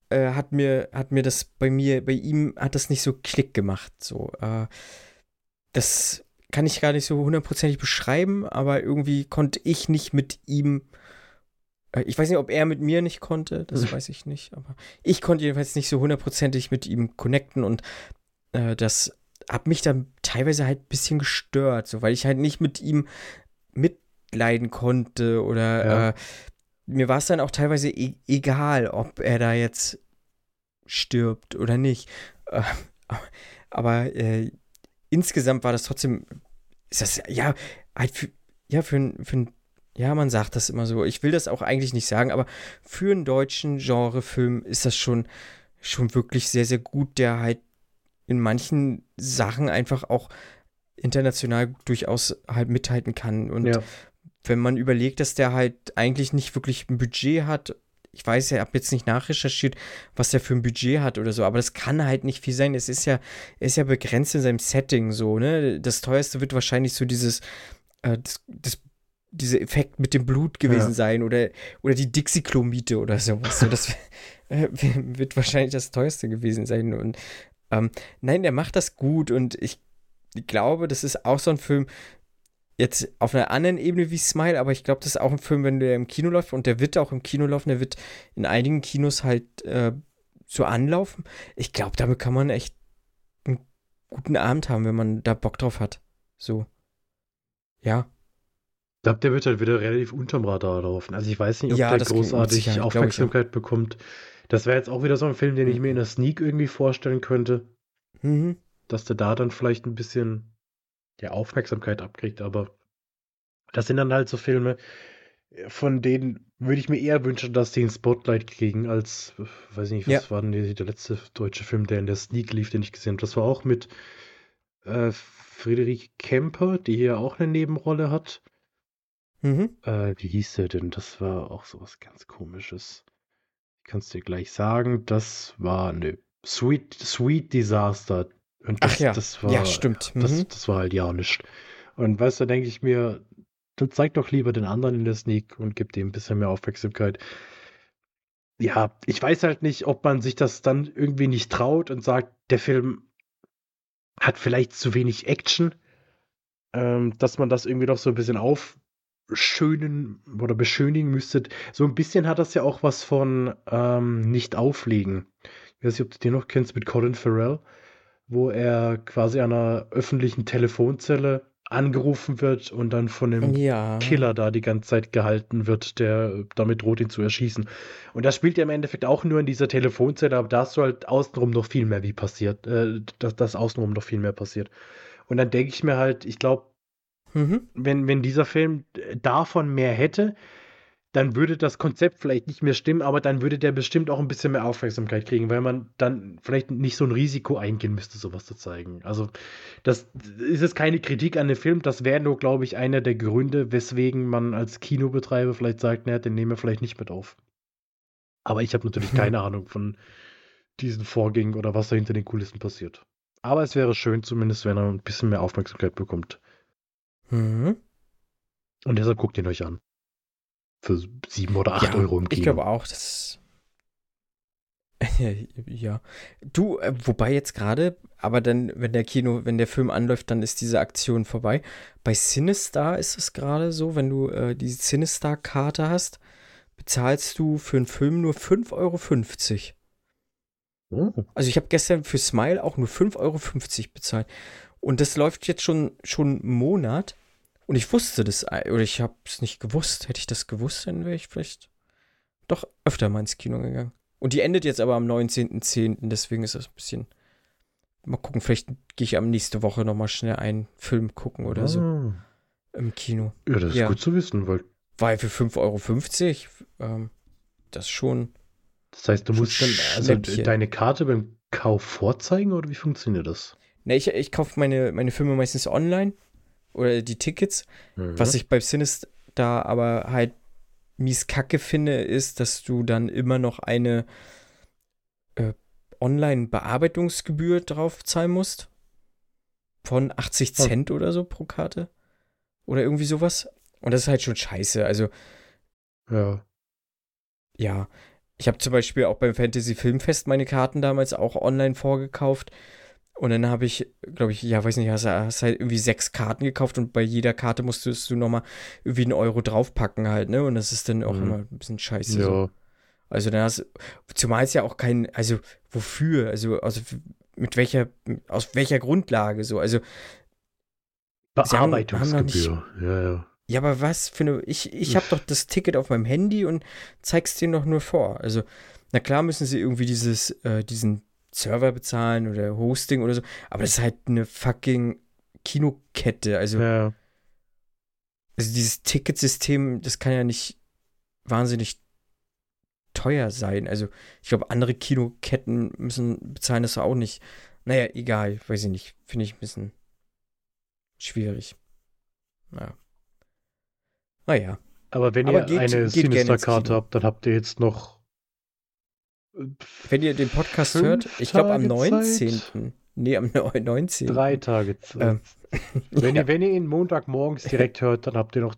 äh, hat mir hat mir das bei mir bei ihm hat das nicht so Klick gemacht so. Äh, das kann ich gar nicht so hundertprozentig beschreiben, aber irgendwie konnte ich nicht mit ihm äh, ich weiß nicht, ob er mit mir nicht konnte, das mhm. weiß ich nicht, aber ich konnte jedenfalls nicht so hundertprozentig mit ihm connecten und äh, das hat mich dann teilweise halt ein bisschen gestört, so weil ich halt nicht mit ihm mitleiden konnte oder ja. äh, mir war es dann auch teilweise e egal, ob er da jetzt stirbt oder nicht. Äh, aber äh, insgesamt war das trotzdem, ist das ja halt für, ja für, für einen ja, man sagt das immer so. Ich will das auch eigentlich nicht sagen, aber für einen deutschen Genrefilm ist das schon, schon wirklich sehr, sehr gut, der halt in manchen Sachen einfach auch international durchaus halt mithalten kann. Und ja. wenn man überlegt, dass der halt eigentlich nicht wirklich ein Budget hat, ich weiß ja, ich habe jetzt nicht nachrecherchiert, was der für ein Budget hat oder so, aber das kann halt nicht viel sein. Es ist ja, er ist ja begrenzt in seinem Setting so, ne? Das teuerste wird wahrscheinlich so dieses, äh, das, das dieser Effekt mit dem Blut gewesen ja. sein oder, oder die Dixie-Klo-Miete oder sowas. So, das <laughs> wird wahrscheinlich das teuerste gewesen sein. Und ähm, nein, der macht das gut und ich glaube, das ist auch so ein Film, jetzt auf einer anderen Ebene wie Smile, aber ich glaube, das ist auch ein Film, wenn der im Kino läuft und der wird auch im Kino laufen, der wird in einigen Kinos halt äh, so anlaufen. Ich glaube, damit kann man echt einen guten Abend haben, wenn man da Bock drauf hat. So. Ja. Ich glaube, der wird halt wieder relativ unterm Radar laufen. Also ich weiß nicht, ob ja, der großartig Aufmerksamkeit bekommt. Das wäre jetzt auch wieder so ein Film, den ich mir in der Sneak irgendwie vorstellen könnte. Mhm. Dass der da dann vielleicht ein bisschen ja, Aufmerksamkeit abkriegt, aber das sind dann halt so Filme, von denen würde ich mir eher wünschen, dass die ein Spotlight kriegen, als, weiß nicht, was ja. war denn der letzte deutsche Film, der in der Sneak lief, den ich gesehen habe. Das war auch mit äh, Friederike Kemper, die hier auch eine Nebenrolle hat. Mhm. Äh, wie hieß der denn? Das war auch sowas ganz komisches. Ich kann es dir gleich sagen. Das war eine Sweet, Sweet Disaster. Und das, Ach ja, das war, ja, stimmt. Mhm. Das, das war halt ja nicht. Und weißt du, da denke ich mir, dann zeig doch lieber den anderen in der Sneak und gib dem ein bisschen mehr Aufmerksamkeit. ja, ich weiß halt nicht, ob man sich das dann irgendwie nicht traut und sagt, der Film hat vielleicht zu wenig Action, ähm, dass man das irgendwie noch so ein bisschen aufschönen oder beschönigen müsste. So ein bisschen hat das ja auch was von ähm, nicht auflegen. Ich weiß nicht, ob du den noch kennst mit Colin Farrell, wo er quasi an einer öffentlichen Telefonzelle angerufen wird und dann von einem Ja. Killer da die ganze Zeit gehalten wird, der damit droht, ihn zu erschießen. Und das spielt ja im Endeffekt auch nur in dieser Telefonzelle, aber da hast du halt außenrum noch viel mehr wie passiert, äh, dass das außenrum noch viel mehr passiert. Und dann denke ich mir halt, ich glaube, Mhm. wenn, wenn dieser Film davon mehr hätte, dann würde das Konzept vielleicht nicht mehr stimmen, aber dann würde der bestimmt auch ein bisschen mehr Aufmerksamkeit kriegen, weil man dann vielleicht nicht so ein Risiko eingehen müsste, sowas zu zeigen. Also, das ist jetzt keine Kritik an den Film, das wäre nur, glaube ich, einer der Gründe, weswegen man als Kinobetreiber vielleicht sagt, naja, den nehmen wir vielleicht nicht mit auf. Aber ich habe natürlich <laughs> keine Ahnung von diesen Vorgängen oder was da hinter den Kulissen passiert. Aber es wäre schön, zumindest, wenn er ein bisschen mehr Aufmerksamkeit bekommt. Mhm. Und deshalb guckt ihn euch an. Für sieben oder acht Euro im Kino. Ich glaube auch, das. <laughs> ja. Du, äh, wobei jetzt gerade, aber dann, wenn der Kino, wenn der Film anläuft, dann ist diese Aktion vorbei. Bei Sinistar ist es gerade so, wenn du äh, die Sinistar-Karte hast, bezahlst du für einen Film nur 5,50 Euro. Oh. Also ich habe gestern für Smile auch nur 5,50 Euro bezahlt. Und das läuft jetzt schon, schon einen Monat. Und ich wusste das, äh, oder ich habe es nicht gewusst. Hätte ich das gewusst, dann wäre ich vielleicht doch öfter mal ins Kino gegangen. Und die endet jetzt aber am 19.10., deswegen ist das ein bisschen. Mal gucken, vielleicht gehe ich am nächste Woche nochmal schnell einen Film gucken oder so Ah. im Kino. Ja, das ist Ja. gut zu wissen, weil Weil für 5,50 Euro, ähm, das schon. das heißt, du musst dann also deine Karte beim Kauf vorzeigen oder wie funktioniert das? Ne, ich, ich kaufe meine, meine Filme meistens online oder die Tickets. Mhm. Was ich bei Sinistar aber halt mies kacke finde, ist, dass du dann immer noch eine äh, Online-Bearbeitungsgebühr drauf zahlen musst. Von 80 Oh. Cent oder so pro Karte. Oder irgendwie sowas. Und das ist halt schon scheiße. Also, ja. ja. Ich habe zum Beispiel auch beim Fantasy Filmfest meine Karten damals auch online vorgekauft. Und dann habe ich, glaube ich, ja, weiß nicht, hast, hast halt irgendwie sechs Karten gekauft und bei jeder Karte musstest du nochmal irgendwie einen Euro draufpacken halt, ne? Und das ist dann auch Mhm. immer ein bisschen scheiße. So. Ja. Also dann hast zumal es ja auch kein, also wofür? Also, also mit welcher, aus welcher Grundlage so? Also, Sie haben- haben noch nicht- Bearbeitungsgebühr. Ja, ja. ja, aber was für eine, ich, ich habe doch das Ticket auf meinem Handy und zeig's dir noch nur vor. Also, na klar müssen sie irgendwie dieses, äh, diesen Server bezahlen oder Hosting oder so, aber das ist halt eine fucking Kinokette. Also, ja. also dieses Ticketsystem, das kann ja nicht wahnsinnig teuer sein. Also, ich glaube, andere Kinoketten müssen bezahlen das auch nicht. Naja, egal, weiß ich nicht. Finde ich ein bisschen schwierig. Naja. Naja. Aber wenn Aber ihr geht- eine Sinister-Karte habt, dann habt ihr jetzt noch Wenn ihr den Podcast Fünf hört, ich glaube am Tage 19. Zeit? Nee, am 19. drei Tage Zeit. Ähm, <laughs> wenn, ja, ihr, wenn ihr ihn Montagmorgens direkt hört, dann habt ihr noch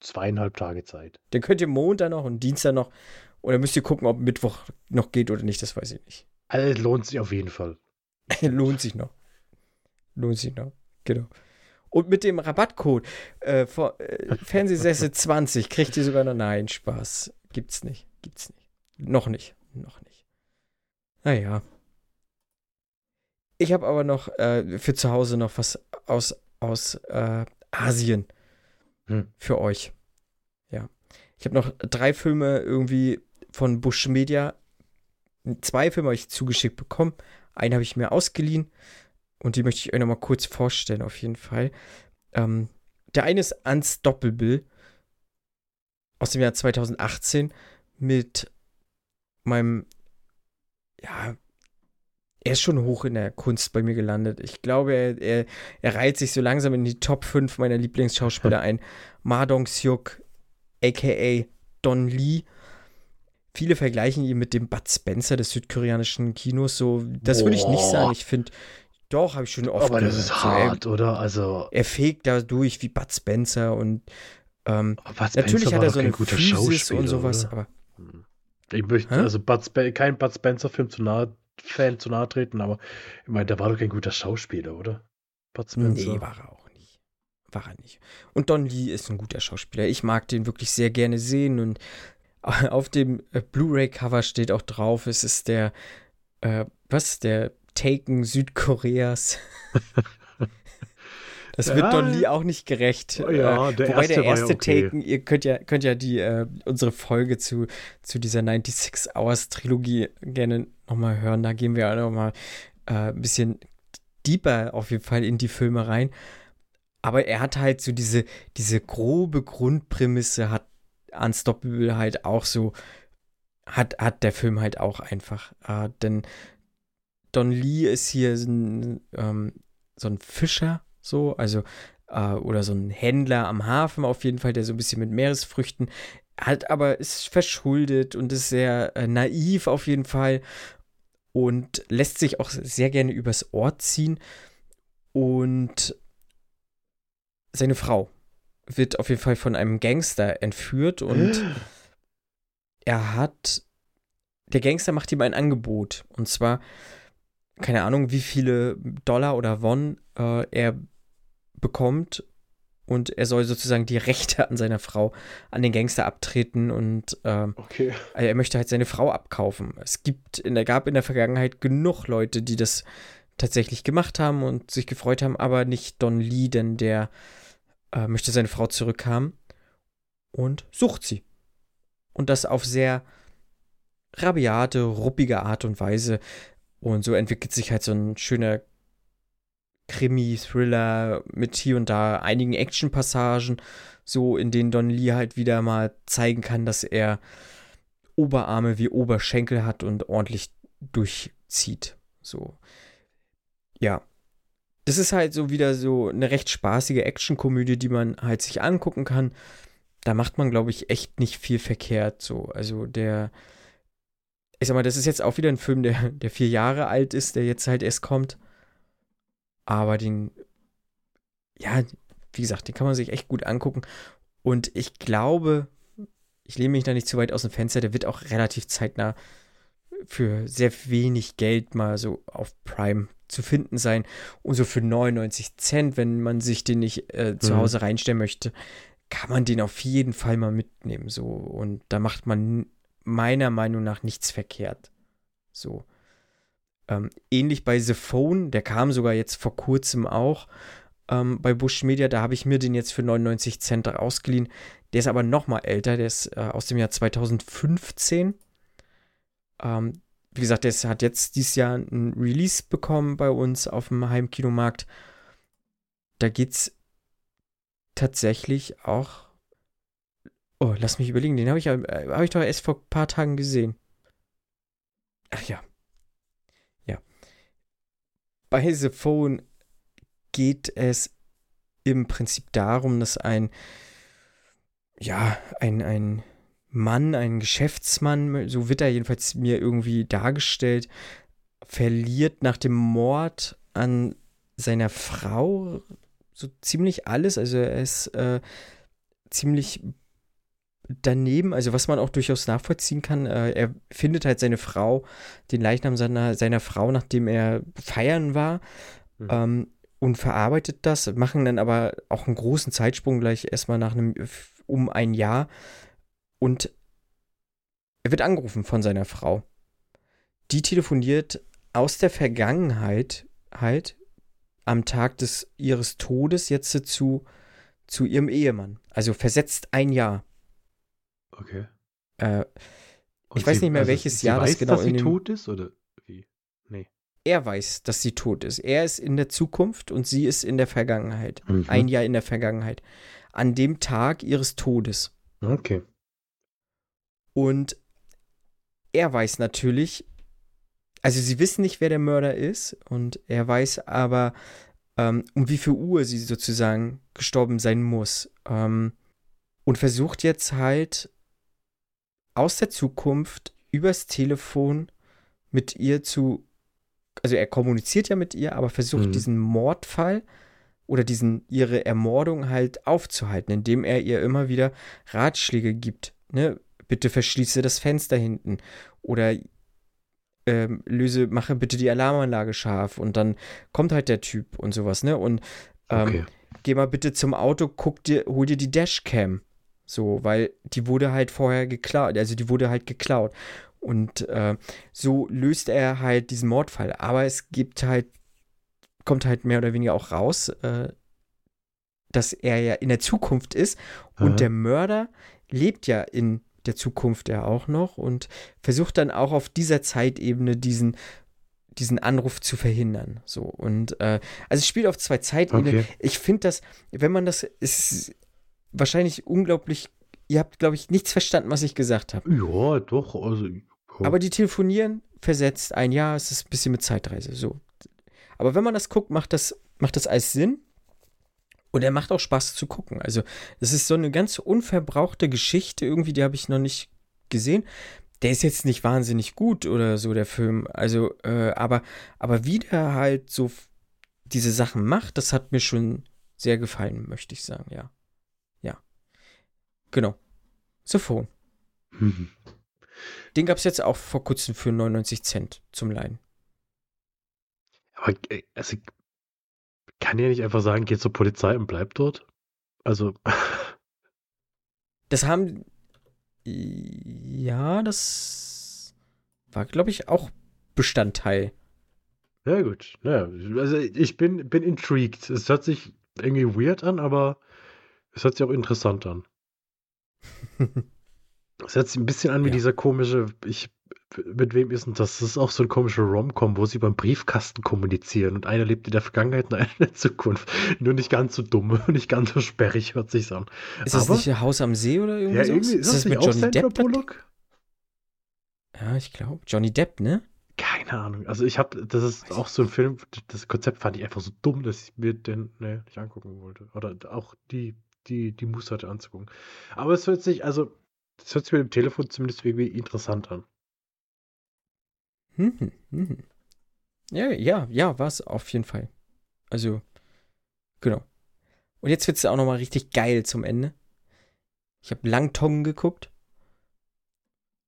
zweieinhalb Tage Zeit. dann könnt ihr Montag noch und Dienstag noch. Oder müsst ihr gucken, ob Mittwoch noch geht oder nicht, das weiß ich nicht. Also es lohnt sich auf jeden Fall. <laughs> Lohnt sich noch. Lohnt sich noch. Genau. Und mit dem Rabattcode äh, vor, äh, Fernsehsessel 20 kriegt ihr sogar noch. Nein, Spaß. Gibt's nicht. Gibt's nicht. Noch nicht. Noch nicht. Naja. Ich habe aber noch äh, für zu Hause noch was aus, aus äh, Asien Hm. für euch. Ja. Ich habe noch drei Filme irgendwie von Bush Media. Zwei Filme habe ich zugeschickt bekommen. Einen habe ich mir ausgeliehen und die möchte ich euch nochmal kurz vorstellen, auf jeden Fall. Ähm, der eine ist Unstoppable aus dem Jahr 2018 mit meinem, ja, er ist schon hoch in der Kunst bei mir gelandet. Ich glaube, er, er, er reiht sich so langsam in die Top 5 meiner Lieblingsschauspieler ein. Ma Dong-seok, a.k.a. Don Lee. Viele vergleichen ihn mit dem Bud Spencer des südkoreanischen Kinos. So, das würde ich nicht sagen. Ich finde, doch, habe ich schon oft Aber das gehört. ist So, er- hart, oder? Also, er fegt da durch wie Bud Spencer und ähm, was natürlich hat er so eine guter Physis und sowas, oder? aber Hm. Ich möchte Hä? also Bud kein Bud Spencer-Film zu nahe, Fan zu nahe treten, aber ich meine, der war doch kein guter Schauspieler, oder? Bud Spencer. Nee, war er auch nicht. War er nicht. Und Don Lee ist ein guter Schauspieler. Ich mag den wirklich sehr gerne sehen und <laughs> auf dem äh, Blu-ray-Cover steht auch drauf, es ist der, äh, was, der Taken Südkoreas. <laughs> Das wird Ja. Don Lee auch nicht gerecht. Oh ja, Äh, der Wobei erste der erste okay. Taken, ihr könnt ja, könnt ja die, äh, unsere Folge zu, zu dieser 96 Hours Trilogie gerne nochmal hören. Da gehen wir auch nochmal äh, ein bisschen deeper auf jeden Fall in die Filme rein. Aber er hat halt so diese, diese grobe Grundprämisse, hat Unstoppable halt auch so, hat, hat der Film halt auch einfach. Äh, denn Don Lee ist hier so ein, ähm, so ein Fischer, so, also, äh, oder so ein Händler am Hafen auf jeden Fall, der so ein bisschen mit Meeresfrüchten hat, aber ist verschuldet und ist sehr äh, naiv auf jeden Fall und lässt sich auch sehr gerne übers Ohr ziehen. Und seine Frau wird auf jeden Fall von einem Gangster entführt und <gasps> er hat, der Gangster macht ihm ein Angebot und zwar, keine Ahnung, wie viele Dollar oder Won äh, er bekommt und er soll sozusagen die Rechte an seiner Frau an den Gangster abtreten und ähm, Okay. er möchte halt seine Frau abkaufen. Es gibt in der, gab in der Vergangenheit genug Leute, die das tatsächlich gemacht haben und sich gefreut haben, aber nicht Don Lee, denn der äh, möchte seine Frau zurückhaben und sucht sie. Und das auf sehr rabiate, ruppige Art und Weise. Und so entwickelt sich halt so ein schöner Krimi-Thriller mit hier und da einigen Action-Passagen, so in denen Don Lee halt wieder mal zeigen kann, dass er Oberarme wie Oberschenkel hat und ordentlich durchzieht. So. Ja. Das ist halt so wieder so eine recht spaßige Actionkomödie, die man halt sich angucken kann. Da macht man, glaube ich, echt nicht viel verkehrt. So, also der, ich sag mal, das ist jetzt auch wieder ein Film, der, der vier Jahre alt ist, der jetzt halt erst kommt. Aber den, ja, wie gesagt, den kann man sich echt gut angucken. Und ich glaube, ich lehne mich da nicht zu weit aus dem Fenster, der wird auch relativ zeitnah für sehr wenig Geld mal so auf Prime zu finden sein. Und so für 99 Cent, wenn man sich den nicht äh, zu Mhm. Hause reinstellen möchte, kann man den auf jeden Fall mal mitnehmen. So. Und da macht man meiner Meinung nach nichts verkehrt. So. Ähm, ähnlich bei The Phone, der kam sogar jetzt vor kurzem auch ähm, bei Bush Media, da habe ich mir den jetzt für 99 Cent ausgeliehen. Der ist aber noch mal älter, der ist äh, aus dem Jahr 2015. Ähm, wie gesagt, der hat jetzt dieses Jahr ein Release bekommen bei uns auf dem Heimkinomarkt. Da geht's tatsächlich auch. Oh, lass mich überlegen, den habe ich, äh, hab ich doch erst vor ein paar Tagen gesehen. Ach ja. Ja. Bei The Phone geht es im Prinzip darum, dass ein, ja, ein, ein Mann, ein Geschäftsmann, so wird er jedenfalls mir irgendwie dargestellt, verliert nach dem Mord an seiner Frau so ziemlich alles. Also er ist äh, ziemlich daneben, also was man auch durchaus nachvollziehen kann. Äh, er findet halt seine Frau, den Leichnam seiner, seiner Frau, nachdem er feiern war. Mhm. Ähm, und verarbeitet das, machen dann aber auch einen großen Zeitsprung gleich erstmal nach einem um ein Jahr und er wird angerufen von seiner Frau. Die telefoniert aus der Vergangenheit halt am Tag des ihres Todes jetzt zu zu ihrem Ehemann. Also versetzt ein Jahr. Okay. Äh, Ich weiß nicht mehr, welches sie Jahr das weiß, genau dass sie dem- tot ist oder wie? Nee. er weiß, dass sie tot ist. Er ist in der Zukunft und sie ist in der Vergangenheit. Mhm. Ein Jahr in der Vergangenheit. An dem Tag ihres Todes. Okay. Und er weiß natürlich, also sie wissen nicht, wer der Mörder ist, und er weiß aber, ähm, um wie viel Uhr sie sozusagen gestorben sein muss. Ähm, und versucht jetzt halt aus der Zukunft übers Telefon mit ihr zu, also er kommuniziert ja mit ihr, aber versucht Mhm. diesen Mordfall oder diesen ihre Ermordung halt aufzuhalten, indem er ihr immer wieder Ratschläge gibt. Ne? bitte verschließe das Fenster hinten oder ähm, löse, mache bitte die Alarmanlage scharf und dann kommt halt der Typ und sowas, ne? Und ähm, okay. geh mal bitte zum Auto, guck dir, hol dir die Dashcam. So, weil die wurde halt vorher geklaut, also die wurde halt geklaut. Und äh, so löst er halt diesen Mordfall. Aber es gibt halt, kommt halt mehr oder weniger auch raus, äh, dass er ja in der Zukunft ist und Aha. der Mörder lebt ja in der Zukunft ja auch noch und versucht dann auch auf dieser Zeitebene diesen diesen Anruf zu verhindern. So und äh, also es spielt auf zwei Zeitebenen. Okay. Ich finde das, wenn man das ist wahrscheinlich unglaublich. Ihr habt, glaube ich, nichts verstanden, was ich gesagt habe. Ja, doch. Also, cool. Aber die telefonieren versetzt ein Jahr. Es ist ein bisschen mit Zeitreise. So. Aber wenn man das guckt, macht das macht das alles Sinn. Und er macht auch Spaß zu gucken. Also, das ist so eine ganz unverbrauchte Geschichte irgendwie, die habe ich noch nicht gesehen. Der ist jetzt nicht wahnsinnig gut oder so, der Film. Also, äh, aber, aber wie der halt so diese Sachen macht, das hat mir schon sehr gefallen, möchte ich sagen, ja. Ja. Genau. Sophon. Mhm. Den gab es jetzt auch vor kurzem für 99 Cent zum Leihen. Aber äh, also, kann ja nicht einfach sagen, geht zur Polizei und bleibt dort? Also. Das haben. Ja, das war, glaube ich, auch Bestandteil. Ja, gut. Ja, also ich bin, bin intrigued. Es hört sich irgendwie weird an, aber es hört sich auch interessant an. Es hört sich ein bisschen an wie ja. dieser komische, ich mit wem ist denn das? Das ist auch so ein komischer Rom-Com, wo sie beim Briefkasten kommunizieren und einer lebt in der Vergangenheit und <laughs> einer in der Zukunft. Nur nicht ganz so dumm und <laughs> nicht ganz so sperrig, hört sich's an. Ist das Aber, nicht ein Haus am See oder irgendwas? Ja, irgendwie ist, ist das, das mit Johnny Depp? Bullock? Ja, ich glaube. Johnny Depp, ne? Keine Ahnung. Also ich habe, das ist auch so ein Film, das Konzept fand ich einfach so dumm, dass ich mir den ne, nicht angucken wollte. Oder auch die, die, die Muße hatte anzugucken. Aber es hört sich, also, das hört sich mit dem Telefon zumindest irgendwie interessant an. Mhm, mhm. Ja, ja, ja, war es auf jeden Fall. Also, genau. Und jetzt wird es auch nochmal richtig geil zum Ende. Ich habe Langtong geguckt.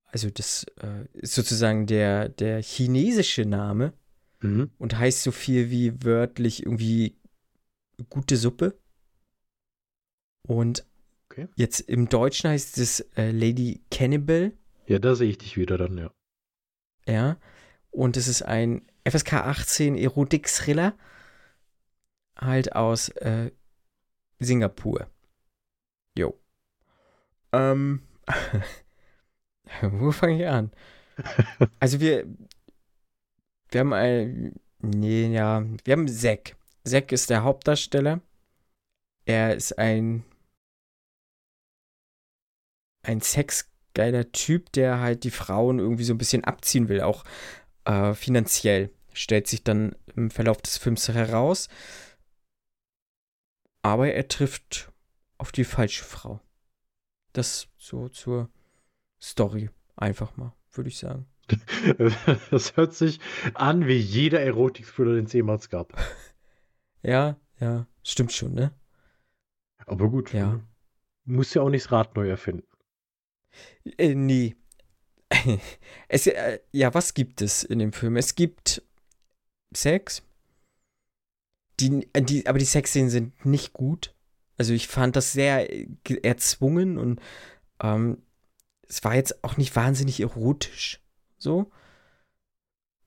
Also, das äh, ist sozusagen der, der chinesische Name mhm. und heißt so viel wie wörtlich irgendwie gute Suppe. Und okay. jetzt im Deutschen heißt es äh, Lady Cannibal. Ja, da sehe ich dich wieder dann, ja. Ja. Und es ist ein FSK 18 Erotik-Thriller. Halt aus äh, Singapur. Jo. Ähm. <laughs> wo fange ich an? <laughs> Also wir. Wir haben ein. Nee, ja. Wir haben Zack. Zack ist der Hauptdarsteller. Er ist ein. Ein sexgeiler Typ, der halt die Frauen irgendwie so ein bisschen abziehen will. Auch äh, finanziell. Stellt sich dann im Verlauf des Films heraus. Aber er trifft auf die falsche Frau. Das so zur Story. Einfach mal, würde ich sagen. <laughs> Das hört sich an wie jeder Erotik-Thriller, den es jemals gab. <laughs> ja, ja, stimmt schon, ne? Aber gut, ja. muss ja auch nicht das Rad neu erfinden. Äh, nee, <laughs> es, äh, ja, was gibt es in dem Film? Es gibt Sex. Die, die, aber die Sexszenen sind nicht gut. Also ich fand das sehr erzwungen und ähm, es war jetzt auch nicht wahnsinnig erotisch. So.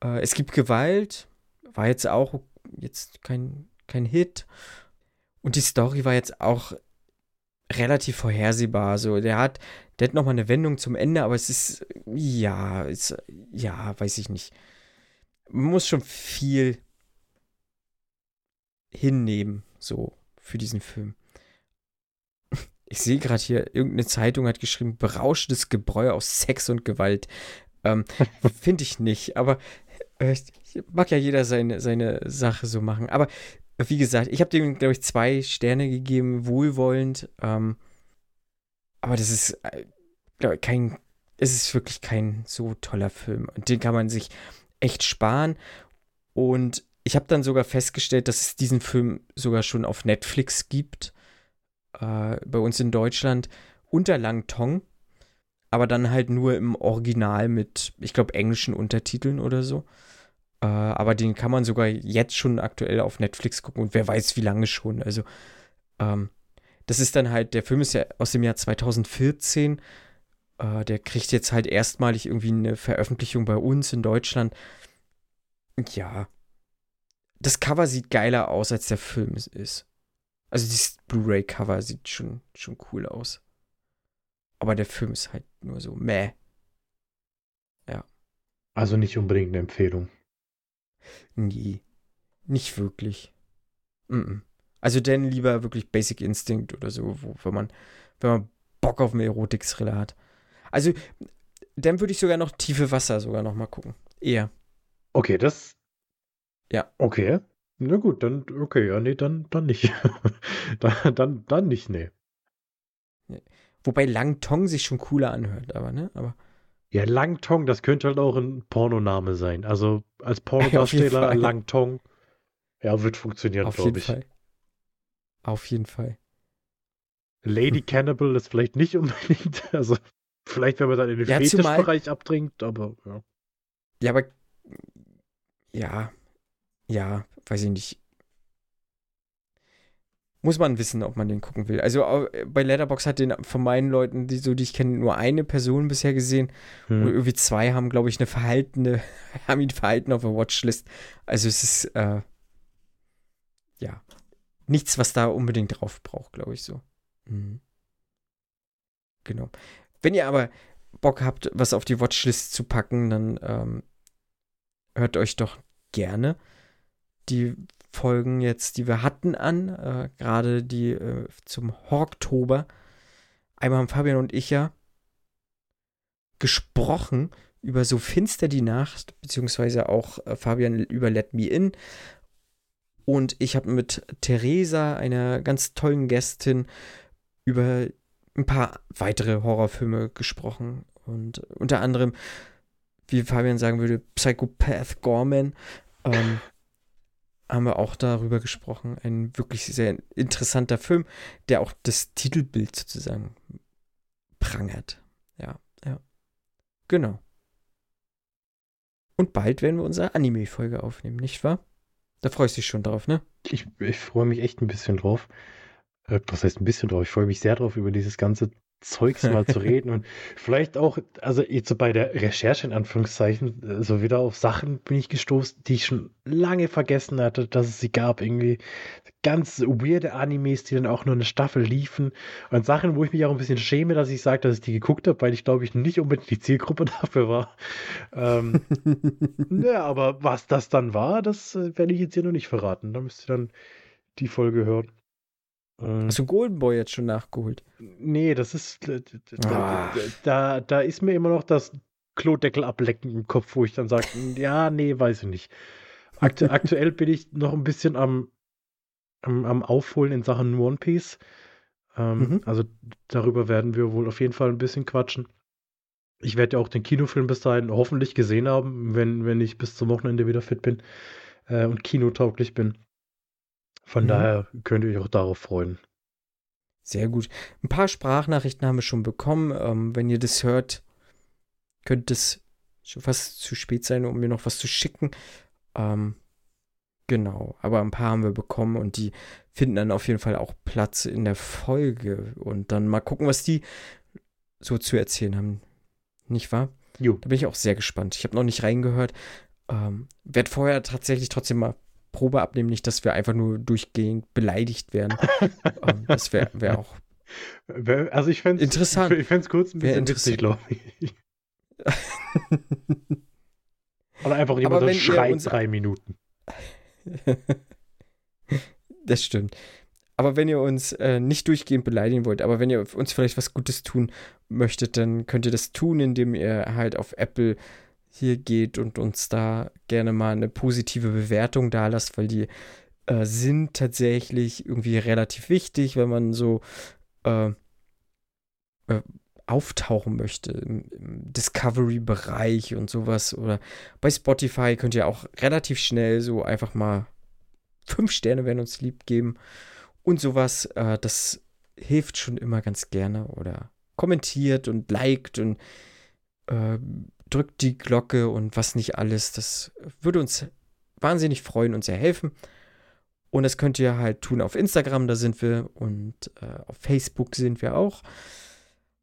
Äh, es gibt Gewalt. War jetzt auch jetzt kein, kein Hit. Und die Story war jetzt auch relativ vorhersehbar. So, der hat, der hat nochmal eine Wendung zum Ende, aber es ist, ja, ist, ja, weiß ich nicht. Man muss schon viel hinnehmen, so, für diesen Film. <laughs> Ich sehe gerade hier, irgendeine Zeitung hat geschrieben, berauschendes Gebräu aus Sex und Gewalt. Ähm, <laughs> Finde ich nicht, aber äh, mag ja jeder seine, seine Sache so machen. Aber wie gesagt, ich habe dem, glaube ich, zwei Sterne gegeben, wohlwollend. Ähm, aber das ist, äh, glaube kein, es ist wirklich kein so toller Film. Und den kann man sich echt sparen. Und ich habe dann sogar festgestellt, dass es diesen Film sogar schon auf Netflix gibt. Äh, bei uns in Deutschland unter Langtong. aber dann halt nur im Original mit, ich glaube, englischen Untertiteln oder so. Äh, aber den kann man sogar jetzt schon aktuell auf Netflix gucken und wer weiß, wie lange schon. Also, ähm, das ist dann halt, der Film ist ja aus dem Jahr 2014. Äh, der kriegt jetzt halt erstmalig irgendwie eine Veröffentlichung bei uns in Deutschland. Ja. Das Cover sieht geiler aus, als der Film ist. Also dieses Blu-ray-Cover sieht schon, schon cool aus. Aber der Film ist halt nur so meh. Ja. Also nicht unbedingt eine Empfehlung. Nee. Nicht wirklich. Mm -mm. Also denn lieber wirklich Basic Instinct oder so, wo, wenn man, wenn man Bock auf einen Erotik-Thriller hat. Also, dann würde ich sogar noch Tiefe Wasser sogar noch mal gucken. Eher. Okay, das. Ja. Okay. Na gut, dann, okay, ja, nee, dann, dann nicht. <laughs> dann, dann, dann nicht, nee. Wobei Lang Tong sich schon cooler anhört, aber, ne? Aber. Ja, Lang Tong, das könnte halt auch ein Pornoname sein. Also als <laughs> Pornodarsteller. Lang Tong. Ja, wird funktionieren, glaube ich. Fall. Auf jeden Fall. Lady Cannibal ist vielleicht nicht unbedingt, <laughs> also vielleicht, wenn man dann in den Ja, zumal- Fetischbereich abdringt, aber ja. Ja, aber. Ja. Ja, weiß ich nicht. Muss man wissen, ob man den gucken will. Also bei Letterbox hat den von meinen Leuten, die so die ich kenne, nur eine Person bisher gesehen. Und Hm. irgendwie zwei haben, glaube ich, eine verhaltene, <laughs> haben ihn verhalten auf der Watchlist. Also es ist, äh, ja, nichts, was da unbedingt drauf braucht, glaube ich so. Mhm. Genau. Wenn ihr aber Bock habt, was auf die Watchlist zu packen, dann ähm, hört euch doch gerne die Folgen jetzt, die wir hatten, an. Äh, Gerade die äh, zum Horktober. Einmal haben Fabian und ich ja gesprochen über so finster die Nacht, beziehungsweise auch äh, Fabian über Let Me In. Und ich habe mit Theresa, einer ganz tollen Gästin, über ein paar weitere Horrorfilme gesprochen. Und unter anderem, wie Fabian sagen würde, Psychopath Gorman. Ähm, haben wir auch darüber gesprochen. Ein wirklich sehr interessanter Film, der auch das Titelbild sozusagen prangert. Ja, ja. Genau. Und bald werden wir unsere Anime-Folge aufnehmen, nicht wahr? Da freust du dich schon drauf, ne? Ich, ich freue mich echt ein bisschen drauf. Äh, Was heißt ein bisschen drauf? Ich freue mich sehr drauf, über dieses ganze Zeugs mal zu <laughs> reden und vielleicht auch, also jetzt so bei der Recherche in Anführungszeichen, so wieder auf Sachen bin ich gestoßen, die ich schon lange vergessen hatte, dass es sie gab. Irgendwie ganz weirde Animes, die dann auch nur eine Staffel liefen und Sachen, wo ich mich auch ein bisschen schäme, dass ich sage, dass ich die geguckt habe, weil ich glaube ich nicht unbedingt die Zielgruppe <laughs> dafür war. Ähm, ja, <laughs> aber was das dann war, das äh, werde ich jetzt hier noch nicht verraten. Da müsst ihr dann die Folge hören. Ähm, Hast du Golden Boy jetzt schon nachgeholt? nee, das ist. äh, d- d- Ah. Da, da ist mir immer noch das Klodeckel ablecken im Kopf, wo ich dann sage, ja, nee, weiß ich nicht. Aktu <laughs> aktuell bin ich noch ein bisschen am, am, am Aufholen in Sachen One Piece. Ähm, Mhm. Also darüber werden wir wohl auf jeden Fall ein bisschen quatschen. Ich werde ja auch den Kinofilm bis dahin hoffentlich gesehen haben, wenn, wenn ich bis zum Wochenende wieder fit bin äh, und kinotauglich bin. Von Mhm. daher könnt ihr euch auch darauf freuen. Sehr gut. Ein paar Sprachnachrichten haben wir schon bekommen. Ähm, wenn ihr das hört, könnte es schon fast zu spät sein, um mir noch was zu schicken. Ähm, genau. Aber ein paar haben wir bekommen und die finden dann auf jeden Fall auch Platz in der Folge. Und dann mal gucken, was die so zu erzählen haben. Nicht wahr? Jo. Da bin ich auch sehr gespannt. Ich habe noch nicht reingehört. Ähm, werd vorher tatsächlich trotzdem mal Probe abnehmen, nicht, dass wir einfach nur durchgehend beleidigt werden. <laughs> ähm, das wäre wär auch. Also ich fände Interessant. Ich fände es kurz ein bisschen witzig, interessant. glaube ich. <laughs> Oder einfach jemand so schreit uns- drei Minuten. <laughs> das stimmt. Aber wenn ihr uns äh, nicht durchgehend beleidigen wollt, aber wenn ihr uns vielleicht was Gutes tun möchtet, dann könnt ihr das tun, indem ihr halt auf Apple hier geht und uns da gerne mal eine positive Bewertung da lasst, weil die äh, sind tatsächlich irgendwie relativ wichtig, wenn man so äh, äh, auftauchen möchte im, im Discovery-Bereich und sowas. Oder bei Spotify könnt ihr auch relativ schnell so einfach mal fünf Sterne werden uns lieb geben und sowas. Äh, das hilft schon immer ganz gerne. Oder kommentiert und liked und äh, drückt die Glocke und was nicht alles. Das würde uns wahnsinnig freuen und sehr helfen. Und das könnt ihr halt tun auf Instagram, da sind wir. Und äh, auf Facebook sind wir auch.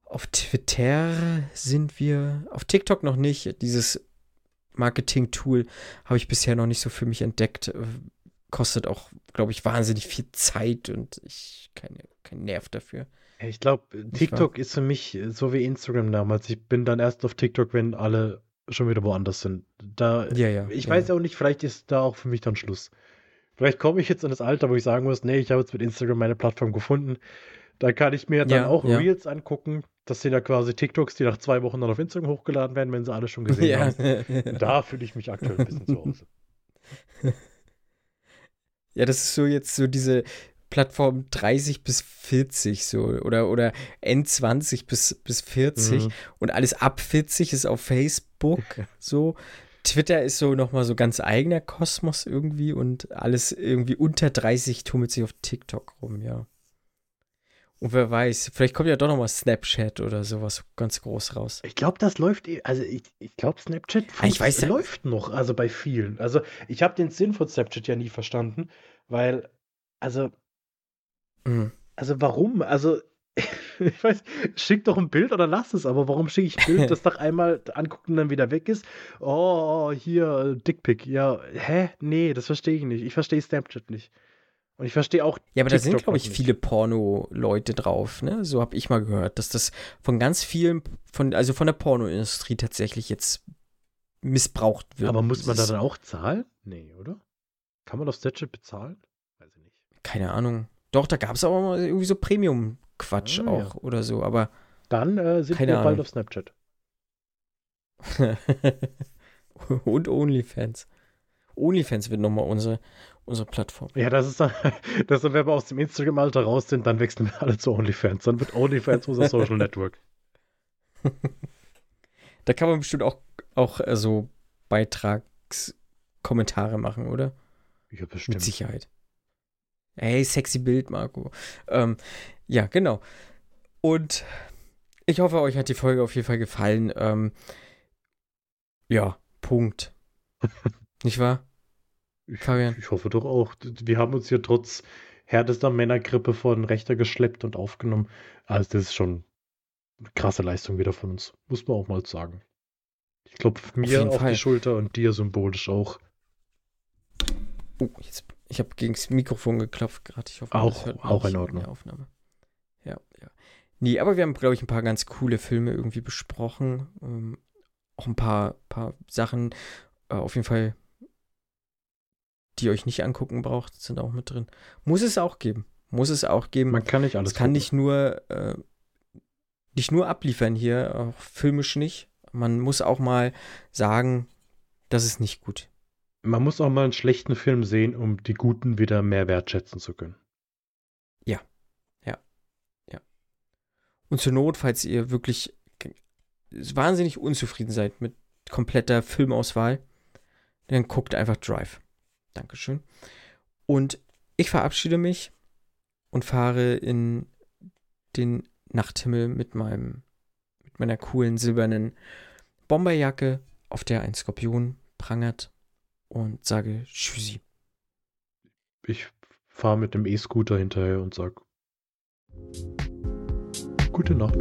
Auf Twitter sind wir. Auf TikTok noch nicht. Dieses Marketing-Tool habe ich bisher noch nicht so für mich entdeckt. Äh, kostet auch, glaube ich, wahnsinnig viel Zeit und ich keine, keinen Nerv dafür. Ich glaube, TikTok ist für mich so wie Instagram damals. Ich bin dann erst auf TikTok, wenn alle schon wieder woanders sind. Da, ja, ja. Ich ja. weiß auch nicht, vielleicht ist da auch für mich dann Schluss. Vielleicht komme ich jetzt in das Alter, wo ich sagen muss, nee, ich habe jetzt mit Instagram meine Plattform gefunden. Da kann ich mir dann auch. Reels angucken. Das sind ja quasi TikToks, die nach zwei Wochen dann auf Instagram hochgeladen werden, wenn sie alle schon gesehen <laughs> haben. Da <laughs> fühle ich mich aktuell ein bisschen zu Hause. <laughs> Ja, das ist so jetzt so diese Plattform 30 bis 40 so oder, oder N20 bis, bis 40 mhm. und alles ab 40 ist auf Facebook so. Twitter ist so nochmal so ganz eigener Kosmos irgendwie und alles irgendwie unter 30 tummelt sich auf TikTok rum, ja. Und wer weiß, vielleicht kommt ja doch nochmal Snapchat oder sowas ganz groß raus. Ich glaube, das läuft, eh, also ich, ich glaube, Snapchat ah, ich weiß, läuft noch, also bei vielen. Also ich habe den Sinn von Snapchat ja nie verstanden, weil, also, mhm. also warum? Also <laughs> ich weiß, schick doch ein Bild oder lass es, aber warum schicke ich ein Bild, <laughs> das nach einmal angucken und dann wieder weg ist? Oh, hier, Dickpick. Ja, hä? Nee, das verstehe ich nicht. Ich verstehe Snapchat nicht. Und ich verstehe auch. Ja, aber TikTok da sind, glaube ich, nicht. viele Porno-Leute drauf, ne? So habe ich mal gehört, dass das von ganz vielen, von, also von der Pornoindustrie tatsächlich jetzt missbraucht wird. Aber muss man da dann auch zahlen? Nee, oder? Kann man auf Snapchat bezahlen? Weiß ich nicht. Keine Ahnung. Doch, da gab es aber mal irgendwie so Premium- Quatsch ah, auch ja. oder so, aber. Dann äh, sind wir Ahnung. bald auf Snapchat. <laughs> Und OnlyFans. OnlyFans wird nochmal unsere, unsere Plattform. Ja, das ist dann, <laughs> dass wenn wir aus dem Instagram-Alter raus sind, dann wechseln wir alle zu OnlyFans. Dann wird OnlyFans unser Social Network. <laughs> da kann man bestimmt auch, auch äh, so Beitragskommentare machen, oder? Ja, bestimmt. Mit Sicherheit. Hey, sexy Bild, Marco. Ähm, ja, genau. Und ich hoffe, euch hat die Folge auf jeden Fall gefallen. Ähm, ja, Punkt. <laughs> Nicht wahr? Fabian? Ich, ich hoffe doch auch. Wir haben uns hier trotz härtester Männergrippe vor den Rechter geschleppt und aufgenommen. Also, das ist schon eine krasse Leistung wieder von uns. Muss man auch mal sagen. Ich klopfe mir auf, auf die Schulter und dir symbolisch auch. Oh, jetzt, ich habe gegen das Mikrofon geklopft gerade. Ich hoffe, auch, auch in Ordnung. Aufnahme ja, ja. Nee, aber wir haben, glaube ich, ein paar ganz coole Filme irgendwie besprochen. Ähm, auch ein paar, paar Sachen, äh, auf jeden Fall, die ihr euch nicht angucken braucht, sind auch mit drin. Muss es auch geben. Muss es auch geben. Man kann nicht alles. Es kann gucken. nicht nur, äh, nicht nur abliefern hier, auch filmisch nicht. Man muss auch mal sagen, das ist nicht gut. Man muss auch mal einen schlechten Film sehen, um die guten wieder mehr wertschätzen zu können. Und zur Not, falls ihr wirklich wahnsinnig unzufrieden seid mit kompletter Filmauswahl, dann guckt einfach Drive. Dankeschön. Und ich verabschiede mich und fahre in den Nachthimmel mit meinem, mit meiner coolen silbernen Bomberjacke, auf der ein Skorpion prangert und sage Tschüssi. Ich fahre mit dem E-Scooter hinterher und sage Gute Nacht.